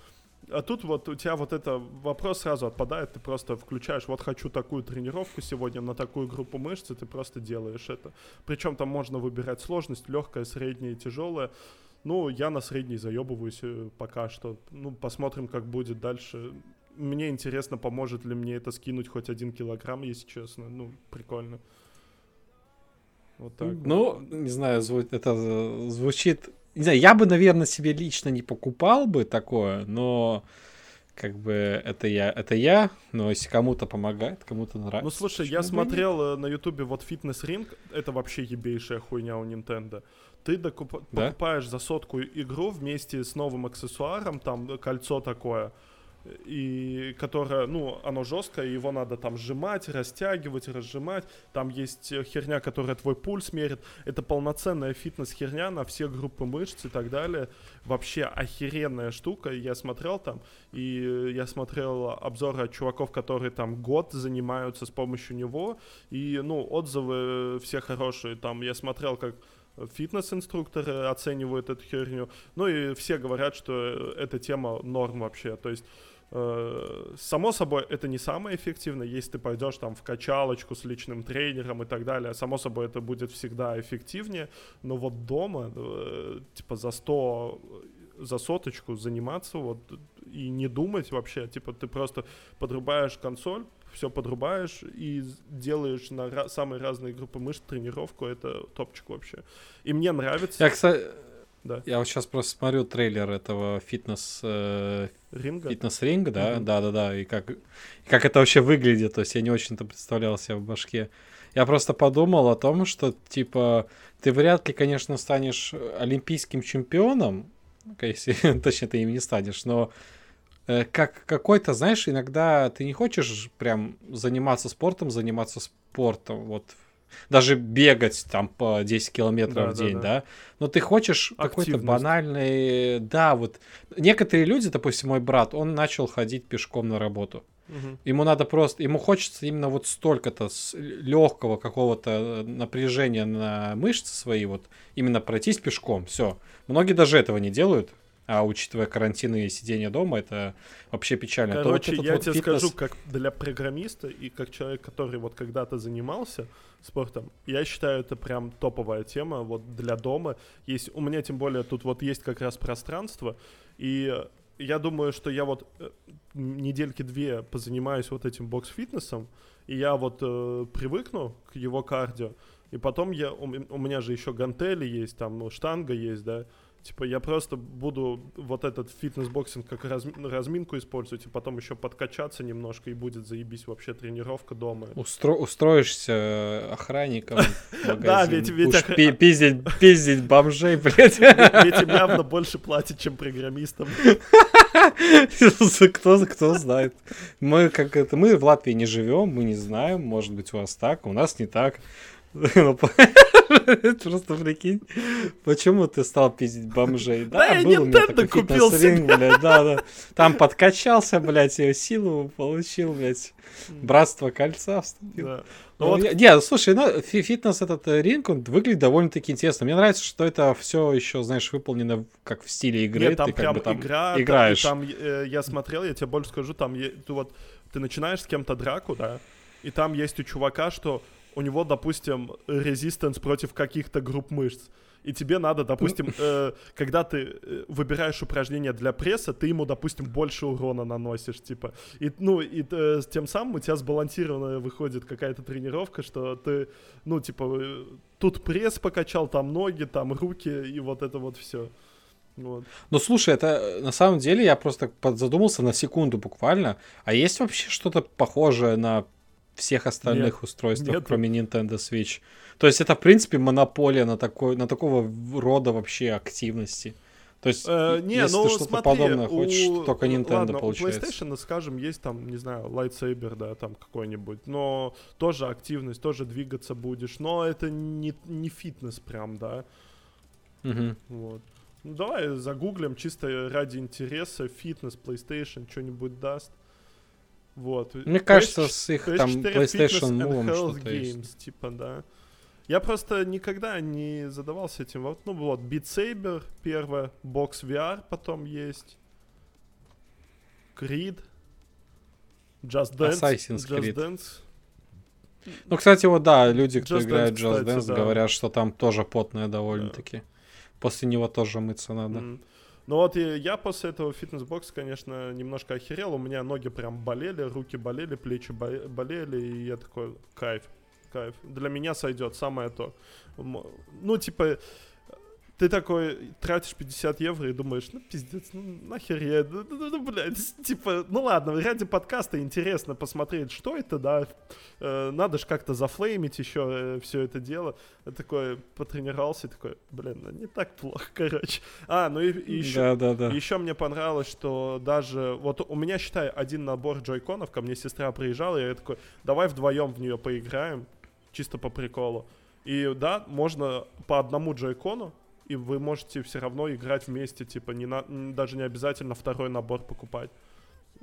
А тут вот у тебя вот это вопрос сразу отпадает, ты просто включаешь, вот хочу такую тренировку сегодня на такую группу мышц, и ты просто делаешь это. Причем там можно выбирать сложность, легкая, средняя, тяжелая. Ну, я на средней заебываюсь э, пока что. Ну, посмотрим, как будет дальше. Мне интересно, поможет ли мне это скинуть хоть один килограмм, если честно. Ну, прикольно. Вот так. Ну, не знаю, это э, звучит не знаю, я бы, наверное, себе лично не покупал бы такое, но как бы это я, это я, но если кому-то помогает, кому-то нравится. Ну слушай, я смотрел нет? Э, на ютубе вот фитнес-ринг, это вообще ебейшая хуйня у Nintendo. Ты докуп... да? покупаешь за сотку игру вместе с новым аксессуаром, там кольцо такое, и которое, ну, оно жесткое, его надо там сжимать, растягивать, разжимать. Там есть херня, которая твой пульс мерит. Это полноценная фитнес-херня на все группы мышц и так далее. Вообще охеренная штука. Я смотрел там, и я смотрел обзоры от чуваков, которые там год занимаются с помощью него. И, ну, отзывы все хорошие. Там я смотрел, как фитнес-инструкторы оценивают эту херню. Ну и все говорят, что эта тема норм вообще. То есть Э, само собой, это не самое эффективное, если ты пойдешь там в качалочку с личным тренером и так далее. Само собой, это будет всегда эффективнее, но вот дома, э, типа за 100, за соточку заниматься вот и не думать вообще, типа ты просто подрубаешь консоль, все подрубаешь и делаешь на ra- самые разные группы мышц тренировку, это топчик вообще. И мне нравится. Я, кстати, да. Я вот сейчас просто смотрю трейлер этого фитнес э, ринга, фитнес ринга, да, mm-hmm. да, да, да, и как и как это вообще выглядит, то есть я не очень-то представлял себе в башке. Я просто подумал о том, что типа ты вряд ли, конечно, станешь олимпийским чемпионом, если, *laughs* точнее, ты им не станешь, но э, как какой-то, знаешь, иногда ты не хочешь прям заниматься спортом, заниматься спортом, вот даже бегать там по 10 километров да, в день, да, да. да. Но ты хочешь какой-то банальный... Да, вот некоторые люди, допустим, мой брат, он начал ходить пешком на работу. Угу. Ему надо просто, ему хочется именно вот столько-то легкого какого-то э, напряжения на мышцы свои, вот именно пройтись пешком, все. Многие даже этого не делают, а учитывая карантины и сидение дома, это вообще печально. Короче, вот я вот тебе фитнес... скажу, как для программиста и как человек, который вот когда-то занимался спортом, я считаю, это прям топовая тема вот для дома. Есть, у меня тем более тут вот есть как раз пространство, и я думаю, что я вот э, недельки две позанимаюсь вот этим бокс-фитнесом, и я вот э, привыкну к его кардио, и потом я, у, у меня же еще гантели есть, там, ну, штанга есть, да, Типа я просто буду вот этот fitness boxing как разми- разминку использовать, и потом еще подкачаться немножко, и будет заебись вообще тренировка дома. Устро- устроишься охранником *laughs* Да, ведь... Пиздить, пиздить бомжей, блядь. *laughs* Ведь им явно больше платят, чем программистам. *laughs* Кто, кто знает. Мы как это, мы в Латвии не живем, мы не знаем, может быть у вас так, у нас не так. *laughs* Ну, *laughs* просто прикинь, почему ты стал пиздить бомжей? Да, я Nintendo купил себе. Да, да. Там подкачался, блядь, ее силу получил, блядь. Братство кольца вступил. Да. Ну, вот... Не, слушай, ну, фитнес этот э, ринг, он выглядит довольно-таки интересно. Мне нравится, что это все еще, знаешь, выполнено как в стиле игры. Нет, там ты прям как бы там игра, играешь. Там, э, я смотрел, я тебе больше скажу, там ты вот ты начинаешь с кем-то драку, да, и там есть у чувака, что у него, допустим, резистанс против каких-то групп мышц. И тебе надо, допустим, э, когда ты э, выбираешь упражнение для пресса, ты ему, допустим, больше урона наносишь, типа. И, ну, и э, тем самым у тебя сбалансированная выходит какая-то тренировка, что ты, ну, типа, э, тут пресс покачал, там ноги, там руки, и вот это вот все. Вот. Ну слушай, это э, на самом деле я просто задумался на секунду буквально. А есть вообще что-то похожее на всех остальных нет, устройствах, нет. кроме Nintendo Switch. То есть это, в принципе, монополия на, такой, на такого рода вообще активности. То есть, э, не, если ну, ты что-то смотри, подобное у... хочешь, только Nintendo Ладно, получается. У PlayStation, скажем, есть там, не знаю, lightsaber, да, там какой-нибудь, но тоже активность, тоже двигаться будешь, но это не, не фитнес прям, да. Угу. Вот. Ну, давай загуглим чисто ради интереса, фитнес, PlayStation, что-нибудь даст. Вот. Мне кажется, с их PS4 там PlayStation Move что-то Games, есть. типа, да. Я просто никогда не задавался этим. Вот, ну вот, Beat Saber первое, Box VR потом есть, Creed, Just Dance. Assassin's Just Creed. Dance. Ну, кстати, вот да, люди, кто Just играет Dance, Just Dance, да. говорят, что там тоже потное довольно-таки. Да. После него тоже мыться надо. Mm. Ну вот я после этого фитнес-бокса, конечно, немножко охерел. У меня ноги прям болели, руки болели, плечи болели, и я такой, кайф, кайф. Для меня сойдет, самое то. Ну, типа, ты такой тратишь 50 евро и думаешь, ну пиздец, ну нахер я, ну, ну, ну блядь, *laughs* типа, ну ладно, ради подкаста интересно посмотреть, что это, да, э, надо же как-то зафлеймить еще э, все это дело. Я такой потренировался, такой, блин, ну не так плохо, *laughs* короче. А, ну и, и еще, да, да, да. еще мне понравилось, что даже, вот у меня, считай, один набор джойконов, ко мне сестра приезжала, и я такой, давай вдвоем в нее поиграем, чисто по приколу. И да, можно по одному джойкону, и вы можете все равно играть вместе, типа, не на, даже не обязательно второй набор покупать.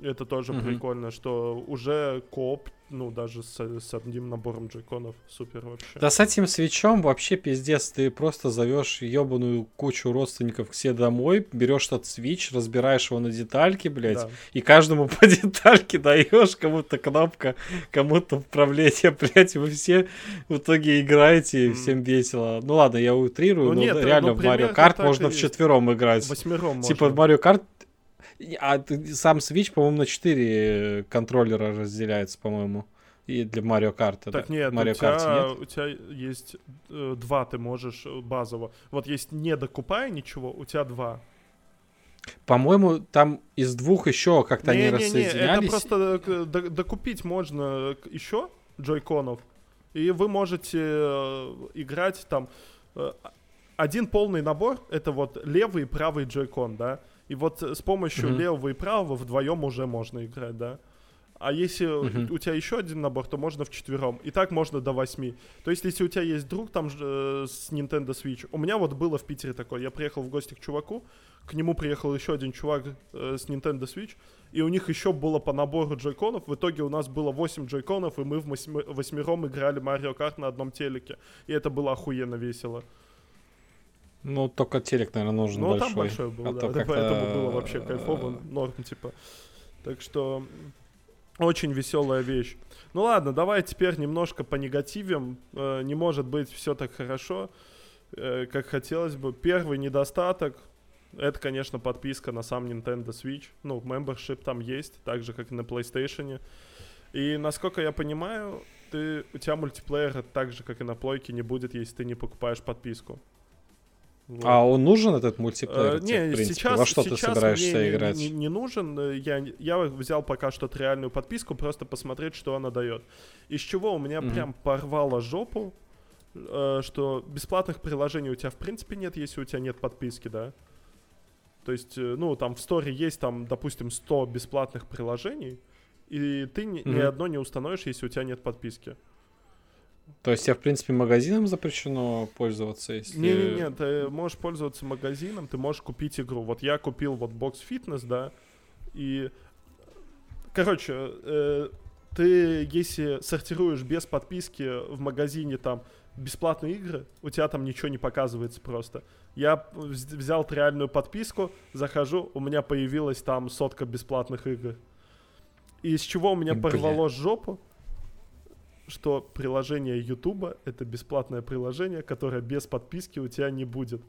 Это тоже mm-hmm. прикольно, что уже коп, ну, даже с, с одним набором джейконов, супер вообще. Да с этим свечом вообще пиздец, ты просто зовешь ебаную кучу родственников к себе домой, берешь этот свич, разбираешь его на детальки, блядь, да. и каждому *laughs* по детальке даешь, кому-то кнопка, кому-то управление, *laughs* блядь, вы все в итоге играете, mm. всем весело. Ну ладно, я утрирую, ну, но нет, реально ну, в Mario Kart можно вчетвером играть. Восьмером Типа в Mario Kart а сам Switch, по-моему, на 4 контроллера разделяется, по-моему. И для Mario Kart. Так нет, Mario у, тебя, нет, у тебя есть э, два, ты можешь э, базово. Вот есть не докупая ничего, у тебя два. По-моему, там из двух еще как-то не, они не, рассоединялись. Не, это просто э, докупить можно еще джойконов, и вы можете э, играть там... Э, один полный набор, это вот левый и правый джойкон, да? И вот с помощью mm-hmm. левого и правого вдвоем уже можно играть, да. А если mm-hmm. у тебя еще один набор, то можно в четвером. И так можно до восьми. То есть, если у тебя есть друг там э, с Nintendo Switch, у меня вот было в Питере такое. Я приехал в гости к чуваку, к нему приехал еще один чувак э, с Nintendo Switch, и у них еще было по набору джойконов. В итоге у нас было 8 джойконов, и мы в восьми, восьмером играли Mario Kart на одном телеке. И это было охуенно весело. Ну, только телек, наверное, нужен ну, большой. Ну, там большой был, а да. да *laughs* поэтому было вообще кайфово, норм, типа. Так что очень веселая вещь. Ну ладно, давай теперь немножко по негативам. Э, не может быть все так хорошо, э, как хотелось бы. Первый недостаток Это, конечно, подписка на сам Nintendo Switch. Ну, membership там есть, так же, как и на PlayStation. И, насколько я понимаю, ты, у тебя мультиплеер так же, как и на плойке, не будет, если ты не покупаешь подписку. Вот. А он нужен этот мультиплеер? Э, не, в принципе? сейчас, Во что сейчас ты собираешься мне играть? Не, не нужен. Я, я взял пока что реальную подписку, просто посмотреть, что она дает. Из чего у меня mm-hmm. прям порвало жопу, э, что бесплатных приложений у тебя в принципе нет, если у тебя нет подписки, да? То есть, э, ну, там в сторе есть, там, допустим, 100 бесплатных приложений, и ты mm-hmm. ни одно не установишь, если у тебя нет подписки. То есть тебе, в принципе, магазином запрещено пользоваться, если... Не-не-не, ты можешь пользоваться магазином, ты можешь купить игру. Вот я купил вот Box Fitness, да, и... Короче, э, ты, если сортируешь без подписки в магазине там бесплатные игры, у тебя там ничего не показывается просто. Я взял реальную подписку, захожу, у меня появилась там сотка бесплатных игр. И из чего у меня Бля. порвало жопу? Что приложение YouTube это бесплатное приложение, которое без подписки у тебя не будет.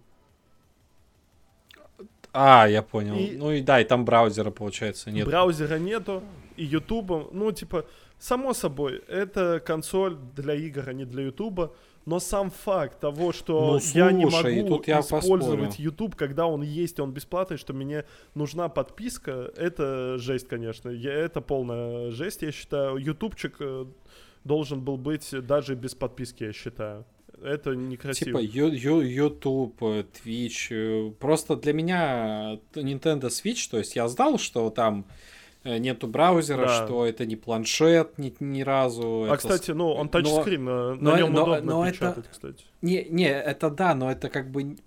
А, я понял. И... Ну и да, и там браузера, получается, нет. Браузера нету, и YouTube, ну, типа, само собой, это консоль для игр, а не для YouTube. Но сам факт того, что ну, слушай, я не могу тут я использовать поспорю. YouTube, когда он есть, он бесплатный, что мне нужна подписка, это жесть, конечно. Я, это полная жесть, я считаю. Ютубчик э, должен был быть даже без подписки, я считаю. Это некрасиво. Типа YouTube, э, Twitch. Э, просто для меня Nintendo Switch, то есть я знал, что там э, нету браузера, да. что это не планшет ни, ни разу. А, это... кстати, ну, он тачскрин, но, на, на нем но, удобно но печатать, это... кстати. Не, не, это да, но это как бы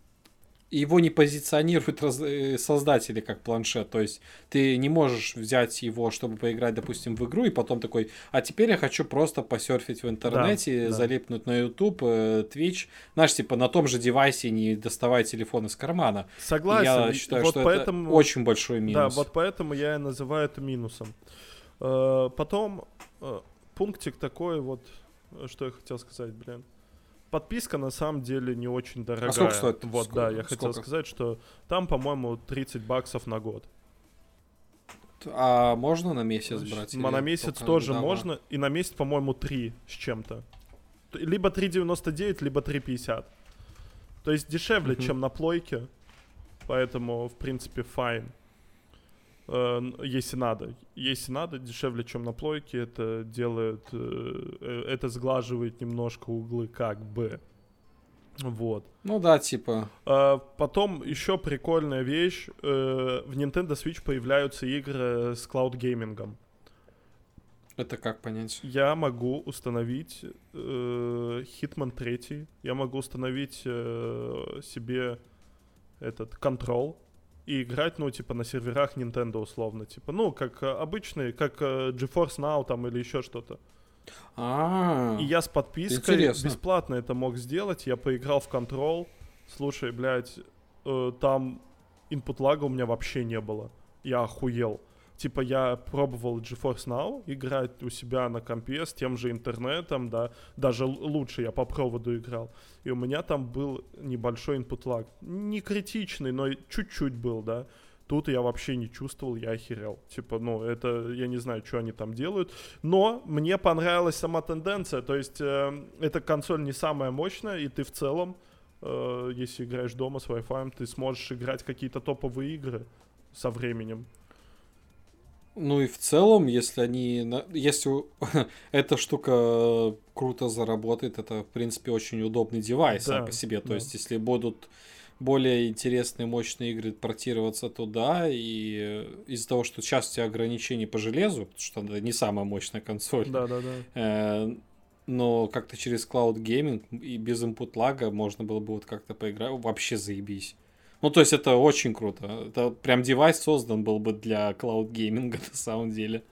его не позиционируют раз, э, создатели как планшет. То есть ты не можешь взять его, чтобы поиграть, допустим, в игру, и потом такой, а теперь я хочу просто посерфить в интернете, да, залипнуть да. на YouTube, э, Twitch. Знаешь, типа на том же девайсе не доставай телефон из кармана. Согласен. я считаю, вот что поэтому... это очень большой минус. Да, вот поэтому я и называю это минусом. Э, потом пунктик такой вот, что я хотел сказать, блин подписка на самом деле не очень дорогая. А сколько стоит? Вот, сколько? да, я сколько? хотел сказать, что там, по-моему, 30 баксов на год. А можно на месяц брать? А на месяц тоже недавно? можно, и на месяц, по-моему, 3 с чем-то. Либо 3,99, либо 3,50. То есть дешевле, mm-hmm. чем на плойке. Поэтому, в принципе, файн. Э, если надо. Если надо, дешевле, чем на плойке, это делает, э, э, это сглаживает немножко углы как бы. Вот. Ну да, типа. Потом еще прикольная вещь. В Nintendo Switch появляются игры с cloud gaming ом. Это как понять? Я могу установить э, Hitman 3. Я могу установить э, себе этот Control и играть, ну, типа, на серверах Nintendo условно, типа, ну, как э, обычный, как э, GeForce Now там или еще что-то. А, и я с подпиской интересно. бесплатно это мог сделать. Я поиграл в Control. Слушай, блядь, э, там input лага у меня вообще не было. Я охуел типа я пробовал GeForce Now играть у себя на компе с тем же интернетом, да, даже лучше я по проводу играл. И у меня там был небольшой input lag. Не критичный, но чуть-чуть был, да. Тут я вообще не чувствовал, я охерел. Типа, ну, это, я не знаю, что они там делают. Но мне понравилась сама тенденция. То есть, э, эта консоль не самая мощная, и ты в целом, э, если играешь дома с Wi-Fi, ты сможешь играть какие-то топовые игры со временем. Ну и в целом, если они, если *laughs* эта штука круто заработает, это в принципе очень удобный девайс да, сам по себе. То да. есть, если будут более интересные, мощные игры портироваться туда, и из-за того, что сейчас у тебя ограничения по железу, потому что это не самая мощная консоль, да, да, да. Э, но как-то через Cloud Gaming и без input лага можно было бы вот как-то поиграть, вообще заебись. Ну, то есть это очень круто. Это прям девайс создан был бы для клауд-гейминга *laughs* на самом деле.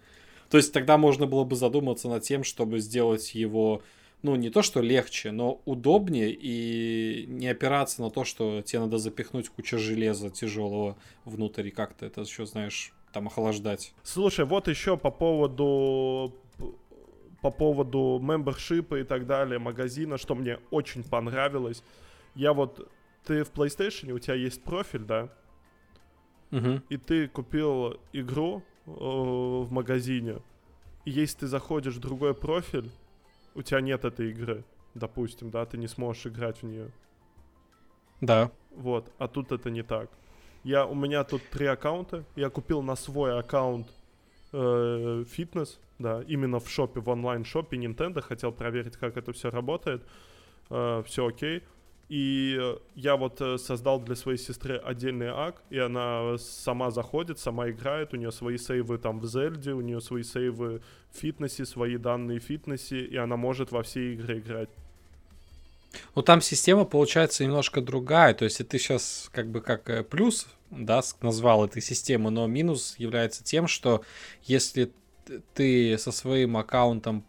То есть тогда можно было бы задуматься над тем, чтобы сделать его, ну, не то что легче, но удобнее и не опираться на то, что тебе надо запихнуть кучу железа тяжелого внутрь и как-то это еще, знаешь, там охлаждать. Слушай, вот еще по поводу по поводу мембершипа и так далее, магазина, что мне очень понравилось. Я вот ты в PlayStation, у тебя есть профиль, да? угу. и ты купил игру э, в магазине, и если ты заходишь в другой профиль, у тебя нет этой игры, допустим, да, ты не сможешь играть в нее. Да. Вот, а тут это не так. Я, у меня тут три аккаунта, я купил на свой аккаунт э, фитнес, да, именно в шопе, в онлайн-шопе Nintendo, хотел проверить, как это все работает, э, все окей. И я вот э, создал для своей сестры отдельный ак, и она сама заходит, сама играет, у нее свои сейвы там в Зельде, у нее свои сейвы в фитнесе, свои данные в фитнесе, и она может во все игры играть. Ну там система получается немножко другая, то есть ты сейчас как бы как э, плюс, да, назвал этой систему, но минус является тем, что если ты со своим аккаунтом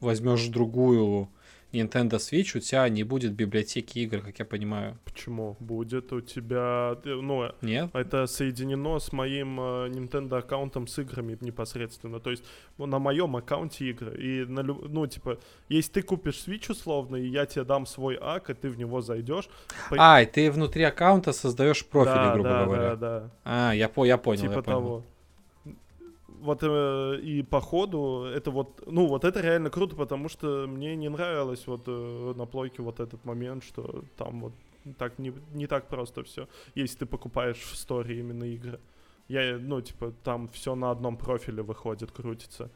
возьмешь другую Nintendo Switch, у тебя не будет библиотеки игр, как я понимаю. Почему? Будет у тебя... Ну, Нет? это соединено с моим э, Nintendo аккаунтом с играми непосредственно. То есть ну, на моем аккаунте игры. И, на, ну, типа, если ты купишь Switch условно, и я тебе дам свой ак, и ты в него зайдешь... По... А, и ты внутри аккаунта создаешь профиль, да, грубо да, говоря. Да, да, А, я, по, я понял, типа я понял. того вот э, и по ходу это вот, ну вот это реально круто, потому что мне не нравилось вот э, на плойке вот этот момент, что там вот так не, не так просто все, если ты покупаешь в сторе именно игры. Я, ну, типа, там все на одном профиле выходит, крутится.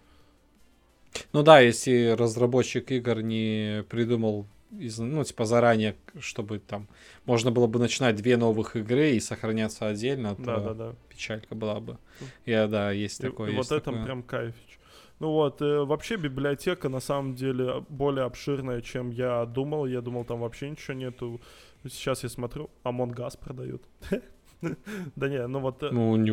Ну да, если разработчик игр не придумал из, ну, типа, заранее, чтобы там можно было бы начинать две новых игры и сохраняться отдельно, то да, да, да. печалька была бы. Я, да, есть и, такое. И есть вот такое. это прям кайфич. Ну вот, э, вообще библиотека на самом деле более обширная, чем я думал. Я думал, там вообще ничего нету. Сейчас я смотрю, Among Us продают. *laughs* Да не, ну вот... Э, ну, не,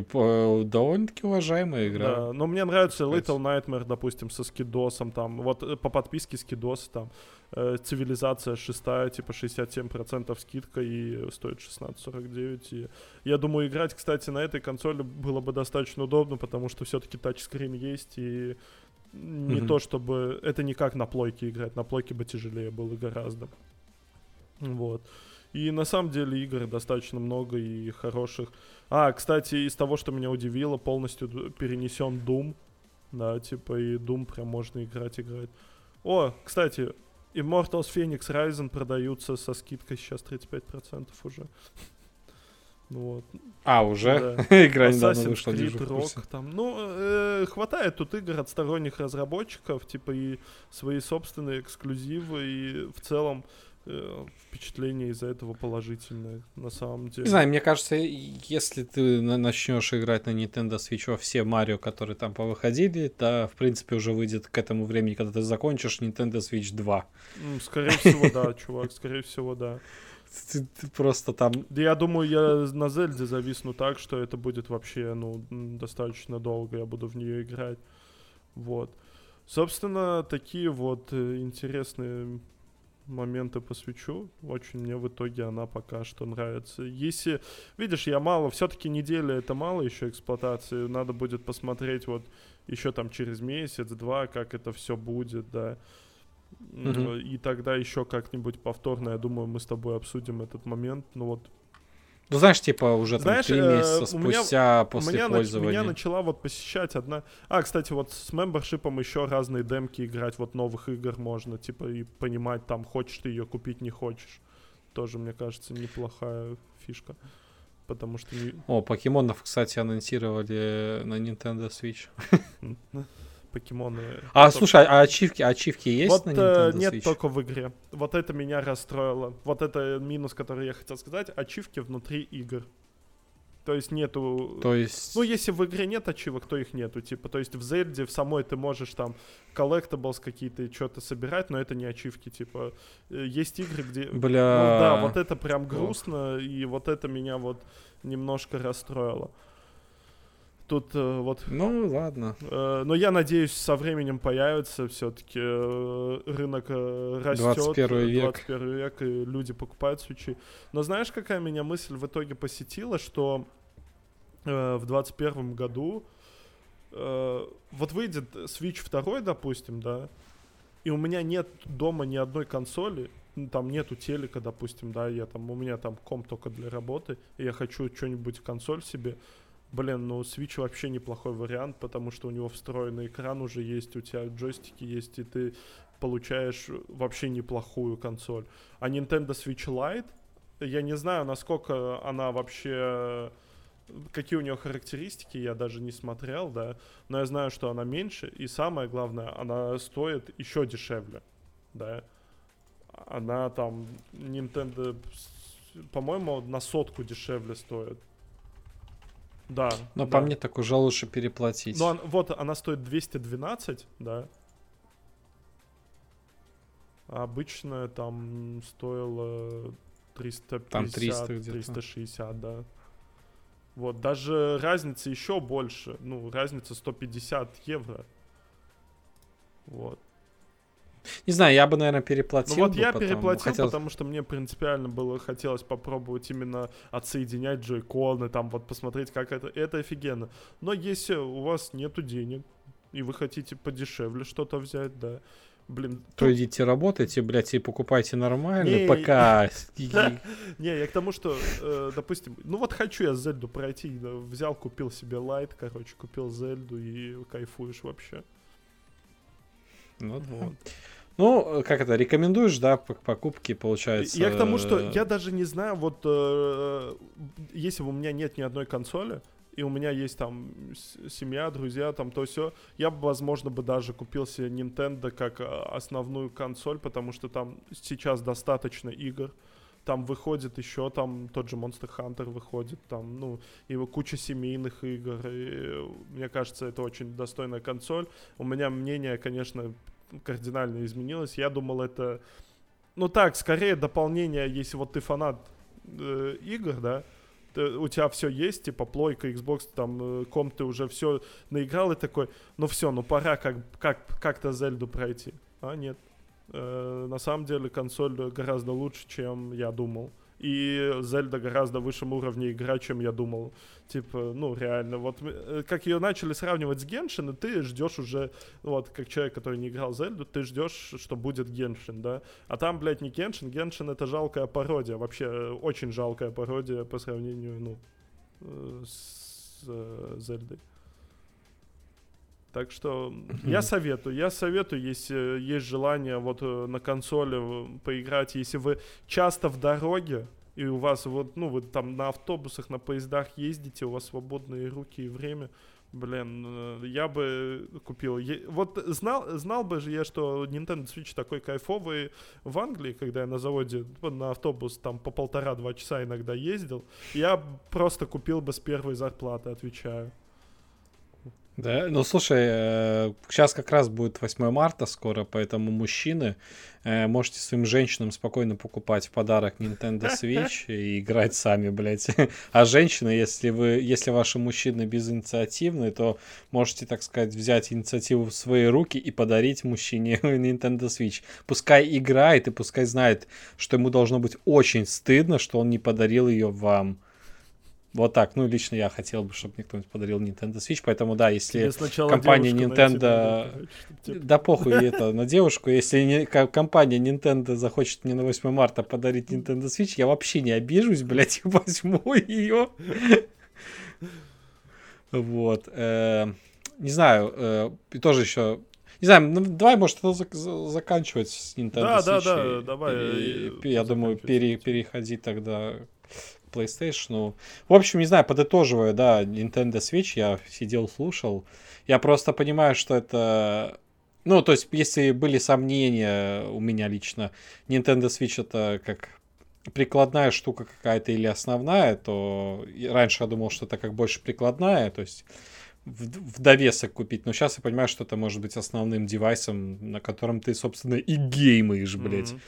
довольно-таки уважаемая игра. Да, но мне нравится Little Nightmare, допустим, со скидосом, там, вот э, по подписке скидос, там, э, цивилизация шестая, типа 67% скидка и стоит 16.49. И я думаю, играть, кстати, на этой консоли было бы достаточно удобно, потому что все-таки тачскрин есть, и не mm-hmm. то чтобы... Это не как на плойке играть, на плойке бы тяжелее было гораздо. Вот. И на самом деле игр достаточно много и хороших. А, кстати, из того, что меня удивило, полностью перенесен Doom. Да, типа и Doom прям можно играть, играть. О, кстати, Immortals Phoenix Rising продаются со скидкой сейчас 35% уже. Ну вот. А, уже? Да. *laughs* Игра недавно вышла, Creed, Rock, там. Ну, э, хватает тут игр от сторонних разработчиков, типа и свои собственные эксклюзивы, и в целом впечатление из-за этого положительное, на самом деле. Не знаю, мне кажется, если ты начнешь играть на Nintendo Switch все Марио, которые там повыходили, то, в принципе, уже выйдет к этому времени, когда ты закончишь Nintendo Switch 2. Скорее всего, да, *laughs* чувак, скорее всего, да. Ты, ты просто там... Да я думаю, я на Зельде зависну так, что это будет вообще, ну, достаточно долго, я буду в нее играть. Вот. Собственно, такие вот э, интересные моменты посвящу. Очень мне в итоге она пока что нравится. Если, видишь, я мало, все-таки неделя это мало еще эксплуатации. Надо будет посмотреть вот еще там через месяц-два, как это все будет, да. Mm-hmm. И тогда еще как-нибудь повторно, я думаю, мы с тобой обсудим этот момент. Ну вот ну, знаешь, типа уже там знаешь, 3 э, месяца спустя меня, после меня пользования. Меня начала вот посещать одна... А, кстати, вот с мембершипом еще разные демки играть, вот новых игр можно, типа, и понимать, там, хочешь ты ее купить, не хочешь. Тоже, мне кажется, неплохая фишка. Потому что... О, покемонов, кстати, анонсировали на Nintendo Switch. Покемоны. А, только... слушай, а ачивки, ачивки есть вот, на Nintendo э, Нет, только в игре. Вот это меня расстроило. Вот это минус, который я хотел сказать. Ачивки внутри игр. То есть нету... То есть... Ну, если в игре нет ачивок, то их нету. Типа, то есть в Зельде, в самой ты можешь там collectibles какие-то, что-то собирать, но это не ачивки. Типа, э, есть игры, где... Бля... Ну да, вот это прям грустно, и вот это меня вот немножко расстроило. Тут э, вот... Ну, ладно. Э, но я надеюсь, со временем появится все-таки э, рынок э, растет. 21 век. 21 век, и люди покупают свечи. Но знаешь, какая меня мысль в итоге посетила, что э, в 21 году э, вот выйдет Switch 2, допустим, да, и у меня нет дома ни одной консоли, там нету телека, допустим, да, я там, у меня там комп только для работы, и я хочу что-нибудь консоль себе, блин, ну Switch вообще неплохой вариант, потому что у него встроенный экран уже есть, у тебя джойстики есть, и ты получаешь вообще неплохую консоль. А Nintendo Switch Lite, я не знаю, насколько она вообще какие у нее характеристики, я даже не смотрел, да, но я знаю, что она меньше, и самое главное, она стоит еще дешевле, да. Она там, Nintendo, по-моему, на сотку дешевле стоит. Да. Но да. по мне так уже лучше переплатить. Ну, вот она стоит 212, да. А обычная там стоила 350, там 300 360, да. Вот, даже разница еще больше. Ну, разница 150 евро. Вот. Не знаю, я бы, наверное, переплатил. Ну вот бы я потом. переплатил, Хотел... потому что мне принципиально было хотелось попробовать именно отсоединять джойконы, там вот посмотреть, как это. Это офигенно. Но если у вас нету денег, и вы хотите подешевле что-то взять, да, блин. То тут... идите работайте, блядь, и покупайте нормально, пока... *laughs* Не, я к тому, что, э, допустим, ну вот хочу я Зельду пройти, взял, купил себе лайт, короче, купил Зельду и кайфуешь вообще. Ну да. Ну, как это, рекомендуешь, да, покупки, получается? Я к тому, что я даже не знаю, вот э, если у меня нет ни одной консоли, и у меня есть там семья, друзья, там то все, я бы, возможно, бы даже купил себе Nintendo как а, основную консоль, потому что там сейчас достаточно игр. Там выходит еще, там тот же Monster Hunter выходит, там, ну, и куча семейных игр. И, мне кажется, это очень достойная консоль. У меня мнение, конечно, кардинально изменилось. Я думал, это, ну так, скорее дополнение, если вот ты фанат э, игр, да, у тебя все есть, типа плойка, Xbox, там, э, комп, ты уже все наиграл и такой, ну все, ну пора как, как, как-то Зельду пройти. А нет. Э, на самом деле консоль гораздо лучше, чем я думал и Зельда гораздо высшем уровне игра, чем я думал. Типа, ну, реально, вот э, как ее начали сравнивать с Геншин, и ты ждешь уже, вот, как человек, который не играл Зельду, ты ждешь, что будет Геншин, да? А там, блядь, не Геншин, Геншин это жалкая пародия, вообще э, очень жалкая пародия по сравнению, ну, с Зельдой. Так что я советую, я советую, если есть желание вот э, на консоли поиграть, если вы часто в дороге, и у вас вот, ну, вы там на автобусах, на поездах ездите, у вас свободные руки и время, блин, э, я бы купил. Вот знал, знал бы же я, что Nintendo Switch такой кайфовый в Англии, когда я на заводе на автобус там по полтора-два часа иногда ездил, я просто купил бы с первой зарплаты, отвечаю. Да, ну слушай, сейчас э, как раз будет 8 марта скоро, поэтому мужчины э, можете своим женщинам спокойно покупать в подарок Nintendo Switch *laughs* и играть сами, блядь. *laughs* А женщины, если вы, если ваши мужчины безинициативны, то можете, так сказать, взять инициативу в свои руки и подарить мужчине *laughs* Nintendo Switch. Пускай играет и пускай знает, что ему должно быть очень стыдно, что он не подарил ее вам. Вот так. Ну, лично я хотел бы, чтобы мне кто-нибудь подарил Nintendo Switch, поэтому да, если компания Nintendo... Найти, найти, да похуй это *laughs* на девушку, если не, компания Nintendo захочет мне на 8 марта подарить Nintendo Switch, я вообще не обижусь, блядь, *laughs* и возьму ее. Вот. Э, не знаю, э, и тоже еще не знаю, ну, давай, может, это заканчивать с Nintendo да, Switch. Да, да, да, давай. И, я думаю, пере, переходить тогда PlayStation. В общем, не знаю, подытоживая, да, Nintendo Switch, я сидел, слушал. Я просто понимаю, что это... Ну, то есть, если были сомнения у меня лично, Nintendo Switch это как прикладная штука какая-то или основная, то раньше я думал, что это как больше прикладная, то есть в, в довесок купить. Но сейчас я понимаю, что это может быть основным девайсом, на котором ты, собственно, и геймаешь, блядь. Mm-hmm.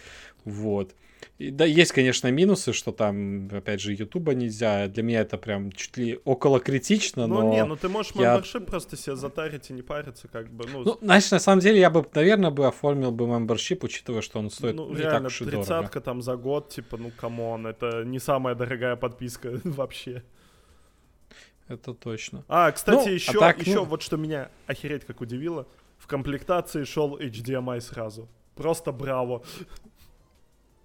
Вот. И, да, есть, конечно, минусы, что там, опять же, Ютуба нельзя. Для меня это прям чуть ли около критично, ну, но... Ну, не, ну ты можешь я... membership просто себе затарить и не париться, как бы, ну... Ну, знаешь, на самом деле, я бы, наверное, бы оформил бы membership, учитывая, что он стоит ну, не реально, так уж и дорого. там за год, типа, ну, come on, это не самая дорогая подписка *laughs* вообще. Это точно. А, кстати, ну, еще, а так, еще ну... вот что меня охереть как удивило, в комплектации шел HDMI сразу. Просто браво.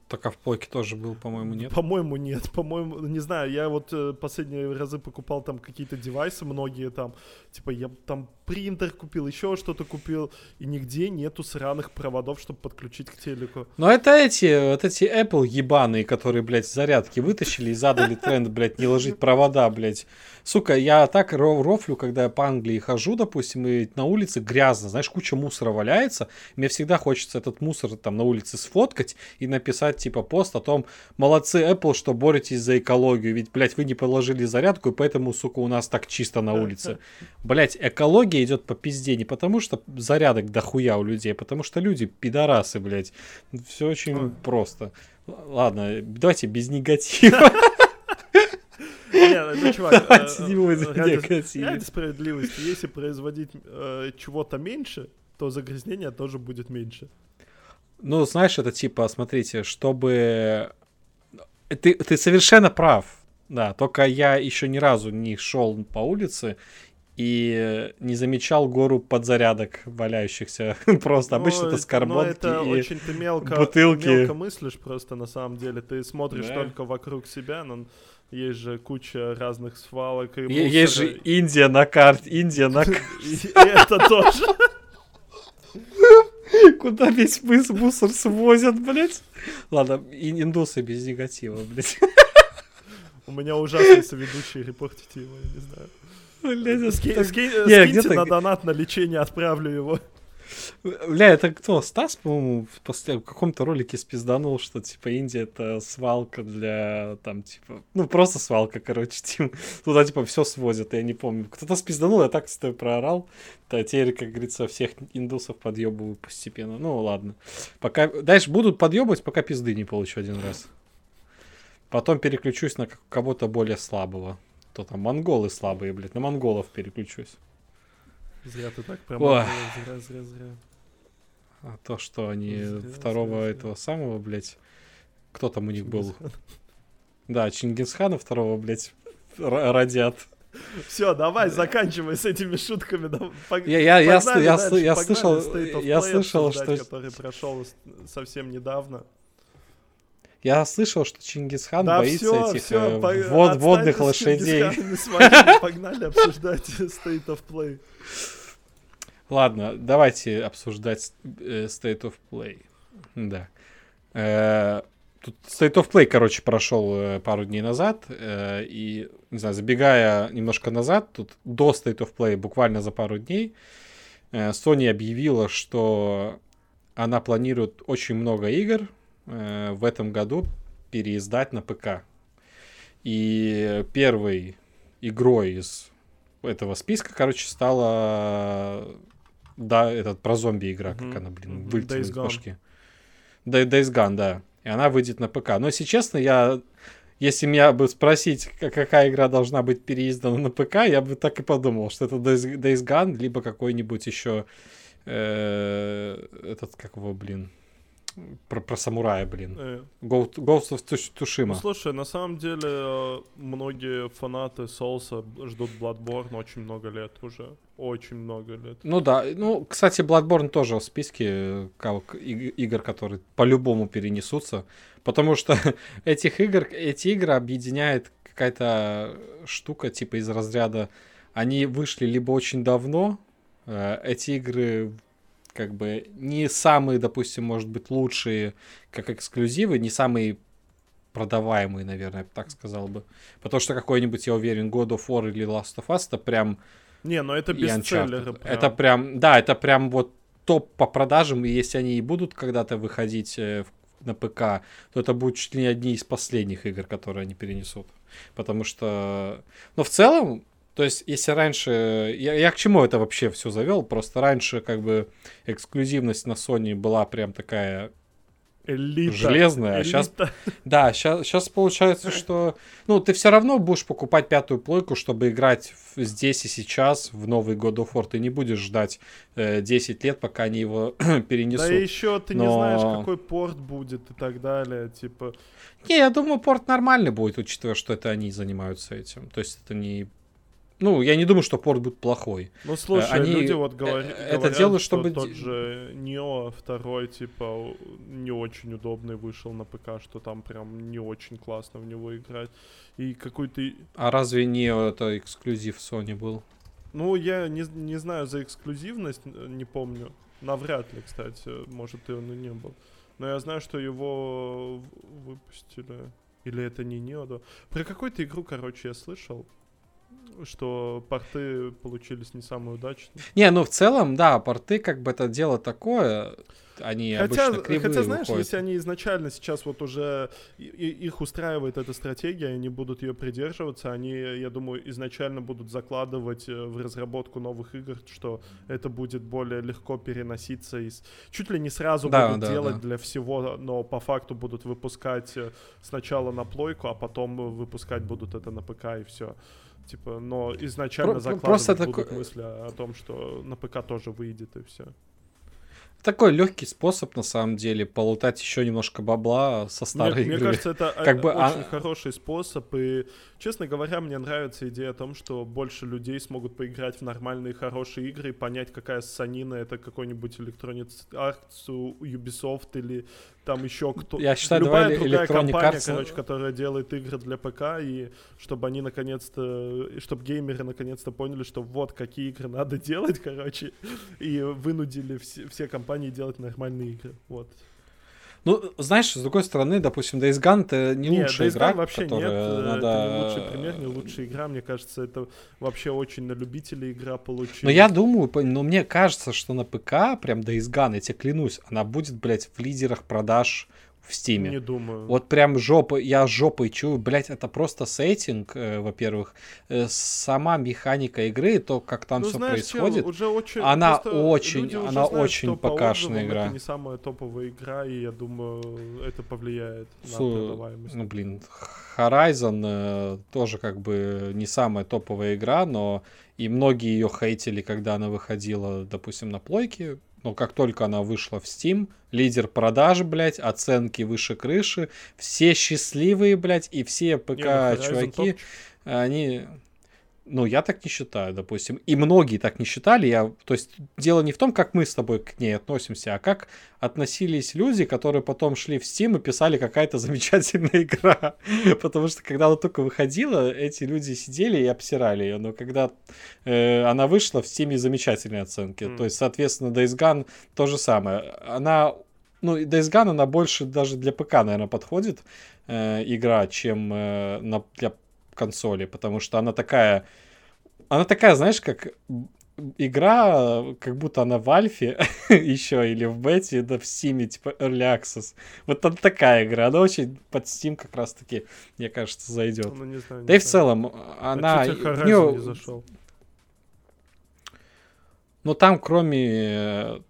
Только в плойке тоже был, по-моему, нет. По-моему, нет. По-моему, не знаю, я вот э, последние разы покупал там какие-то девайсы, многие там, типа, я там принтер купил, еще что-то купил, и нигде нету сраных проводов, чтобы подключить к телеку. Но это эти, вот эти Apple ебаные, которые, блядь, зарядки вытащили и задали тренд, блядь, не ложить провода, блядь. Сука, я так рофлю, когда я по Англии хожу, допустим, и на улице грязно, знаешь, куча мусора валяется. Мне всегда хочется этот мусор там на улице сфоткать и написать, типа, пост о том, молодцы Apple, что боретесь за экологию. Ведь, блядь, вы не положили зарядку, и поэтому, сука, у нас так чисто на улице. Блядь, экология идет по пизде не потому, что зарядок дохуя у людей, а потому что люди пидорасы, блядь. Все очень просто. Ладно, давайте без негатива. *laughs* Нет, ну, чувак, *laughs* э, не будет ради справедливости, если производить э, чего-то меньше, то загрязнение тоже будет меньше. Ну, знаешь, это типа, смотрите, чтобы... Ты, ты совершенно прав, да, только я еще ни разу не шел по улице и не замечал гору подзарядок валяющихся. *laughs* просто ну, обычно это скорботки это и очень ты мелко, бутылки. мелко мыслишь просто на самом деле. Ты смотришь да. только вокруг себя, но есть же куча разных свалок и мусора. Есть же Индия на карте, Индия на *laughs* карте. это тоже. Куда весь мусор свозят, блядь? Ладно, индусы без негатива, блядь. У меня ужасный соведущий репортить его, я не знаю. Блядь, Ски, ски, скиньте на донат на лечение, отправлю его. Бля, это кто? Стас, по-моему, в каком-то ролике спизданул, что, типа, Индия — это свалка для, там, типа... Ну, просто свалка, короче, *laughs* типа, туда, типа, все свозят, я не помню. Кто-то спизданул, я так с тобой проорал. Да, теперь, как говорится, всех индусов подъебываю постепенно. Ну, ладно. Пока... Дальше будут подъебывать, пока пизды не получу один раз. Потом переключусь на кого-то более слабого. То там монголы слабые, блядь, на монголов переключусь. Зря ты так прям зря, зря, зря. А то, что они зря, второго зря, этого зря. самого, блядь, кто там у них был? Да, Чингисхана второго, блядь, родят. Все, давай, заканчивай с этими шутками. Я, я, я, я, я слышал, я слышал, что... Который прошел совсем недавно. Я слышал, что Чингисхан да, боится все, этих все, э, вод, водных лошадей. Погнали обсуждать *laughs* State of Play. Ладно, давайте обсуждать э, State of Play. Да. Э, тут State of Play, короче, прошел э, пару дней назад. И, не знаю, забегая немножко назад, тут до State of Play, буквально за пару дней, Sony объявила, что она планирует очень много игр в этом году переиздать на ПК. И первой игрой из этого списка, короче, стала да, этот про зомби игра, mm-hmm. как она, блин, mm-hmm. вылетела из башки. Days Gone, да. И она выйдет на ПК. Но, если честно, я... Если меня бы спросить, какая игра должна быть переиздана на ПК, я бы так и подумал, что это Days, Gone, либо какой-нибудь еще э, этот, как его, блин, про, про самурая, блин. Э. Ghost, Ghost of Tsushima. Ну, слушай, на самом деле, э, многие фанаты Соуса ждут Bloodborne очень много лет уже. Очень много лет. Ну да, ну, кстати, Bloodborne тоже в списке э, как, игр, которые по-любому перенесутся. Потому что *laughs* этих игр, эти игры объединяет какая-то штука типа из разряда они вышли либо очень давно, эти игры как бы не самые, допустим, может быть, лучшие как эксклюзивы, не самые продаваемые, наверное, я бы так сказал бы. Потому что какой-нибудь, я уверен, God of War или Last of Us, это прям... Не, ну это бестселлеры. Прям. Это прям, да, это прям вот топ по продажам, и если они и будут когда-то выходить э, на ПК, то это будут чуть ли не одни из последних игр, которые они перенесут. Потому что, ну, в целом, то есть, если раньше... Я, я к чему это вообще все завел? Просто раньше как бы эксклюзивность на Sony была прям такая Элита. железная, Элита. а сейчас... Да, сейчас, сейчас получается, что... Ну, ты все равно будешь покупать пятую плойку, чтобы играть здесь и сейчас в новый God of War. Ты не будешь ждать э, 10 лет, пока они его *clears throat* перенесут. Да еще ты Но... не знаешь, какой порт будет и так далее, типа... Не, я думаю, порт нормальный будет, учитывая, что это они занимаются этим. То есть это не ну, я не думаю, что порт будет плохой. Ну, слушай, Они люди вот говори, это говорят, что чтобы тот д- же Нео второй, типа, не очень удобный вышел на ПК, что там прям не очень классно в него играть. И какой-то... А разве не это эксклюзив Sony был? Ну, я не, не знаю за эксклюзивность, э, не помню. Навряд ли, кстати, может, и он и не был. Но я знаю, что его выпустили. Или это не Нео, да. Про какую-то игру, короче, я слышал, что порты получились не самые удачные. Не, ну в целом, да, порты как бы это дело такое, они Хотя, обычно кривые хотя, знаешь, выходят. если они изначально сейчас вот уже и- и- их устраивает эта стратегия, они будут ее придерживаться, они, я думаю, изначально будут закладывать э, в разработку новых игр, что это будет более легко переноситься из... Чуть ли не сразу Да, будут да, делать да. для всего, но по факту будут выпускать э, сначала на плойку, а потом э, выпускать будут это на ПК и все. Типа, но изначально Про- закладывать просто будут такой- мысли о том, что на ПК тоже выйдет и все. Такой легкий способ, на самом деле, полутать еще немножко бабла со старой мне, игры. мне кажется, это *laughs* Как э, бы, а- очень хороший способ. И, честно говоря, мне нравится идея о том, что больше людей смогут поиграть в нормальные, хорошие игры и понять, какая ссанина это какой-нибудь Electronic Arts, Ubisoft или там еще кто. Я считаю, Любая давай другая Electronic компания, Arts- короче, которая делает игры для ПК, и чтобы они наконец-то, чтобы геймеры наконец-то поняли, что вот какие игры надо *laughs* делать, короче, и вынудили все, все компании делать нормальные игры. Вот. Ну, знаешь, с другой стороны, допустим, Days Gone это не Нет, лучшая Days Gone игра, вообще нет, которая э, надо... это не лучший пример, не лучшая игра, мне кажется, это вообще очень на любителей игра получилась. Но я думаю, но мне кажется, что на ПК, прям Days Gone, я тебе клянусь, она будет, блядь, в лидерах продаж в Стиме. Не думаю. Вот прям жопа, я жопой чую, блядь, это просто сеттинг, э, во-первых, э, сама механика игры, то, как там ну, все знаешь, чел, происходит. уже очень, она очень- она знают, очень что по покашенная отзывам игра. Это не самая топовая игра, и я думаю, это повлияет на Су- продаваемость. Ну, блин, Horizon э, тоже как бы не самая топовая игра, но и многие ее хейтили, когда она выходила, допустим, на плойке. Но как только она вышла в Steam, лидер продаж, блядь, оценки выше крыши, все счастливые, блядь, и все ну, ПК-чуваки, они... Ну, я так не считаю, допустим. И многие так не считали. Я... То есть дело не в том, как мы с тобой к ней относимся, а как относились люди, которые потом шли в Steam и писали какая-то *laughs* замечательная игра. Потому что когда она только выходила, эти люди сидели и обсирали ее. Но когда э, она вышла, в Steam замечательные оценки. Мгм. То есть, соответственно, Days Gone то же самое. Она... Ну, Days Gone, она больше даже для ПК, наверное, подходит э, игра, чем э, на, для консоли, потому что она такая, она такая, знаешь, как игра, как будто она в альфе *laughs* еще или в бете, да в стиме, типа Early Access. Вот там такая игра, она очень под Steam как раз-таки, мне кажется, зайдет. Ну, не знаю, не Да и в целом, А она... тебе в неё- не зашел? Ну, там, кроме э,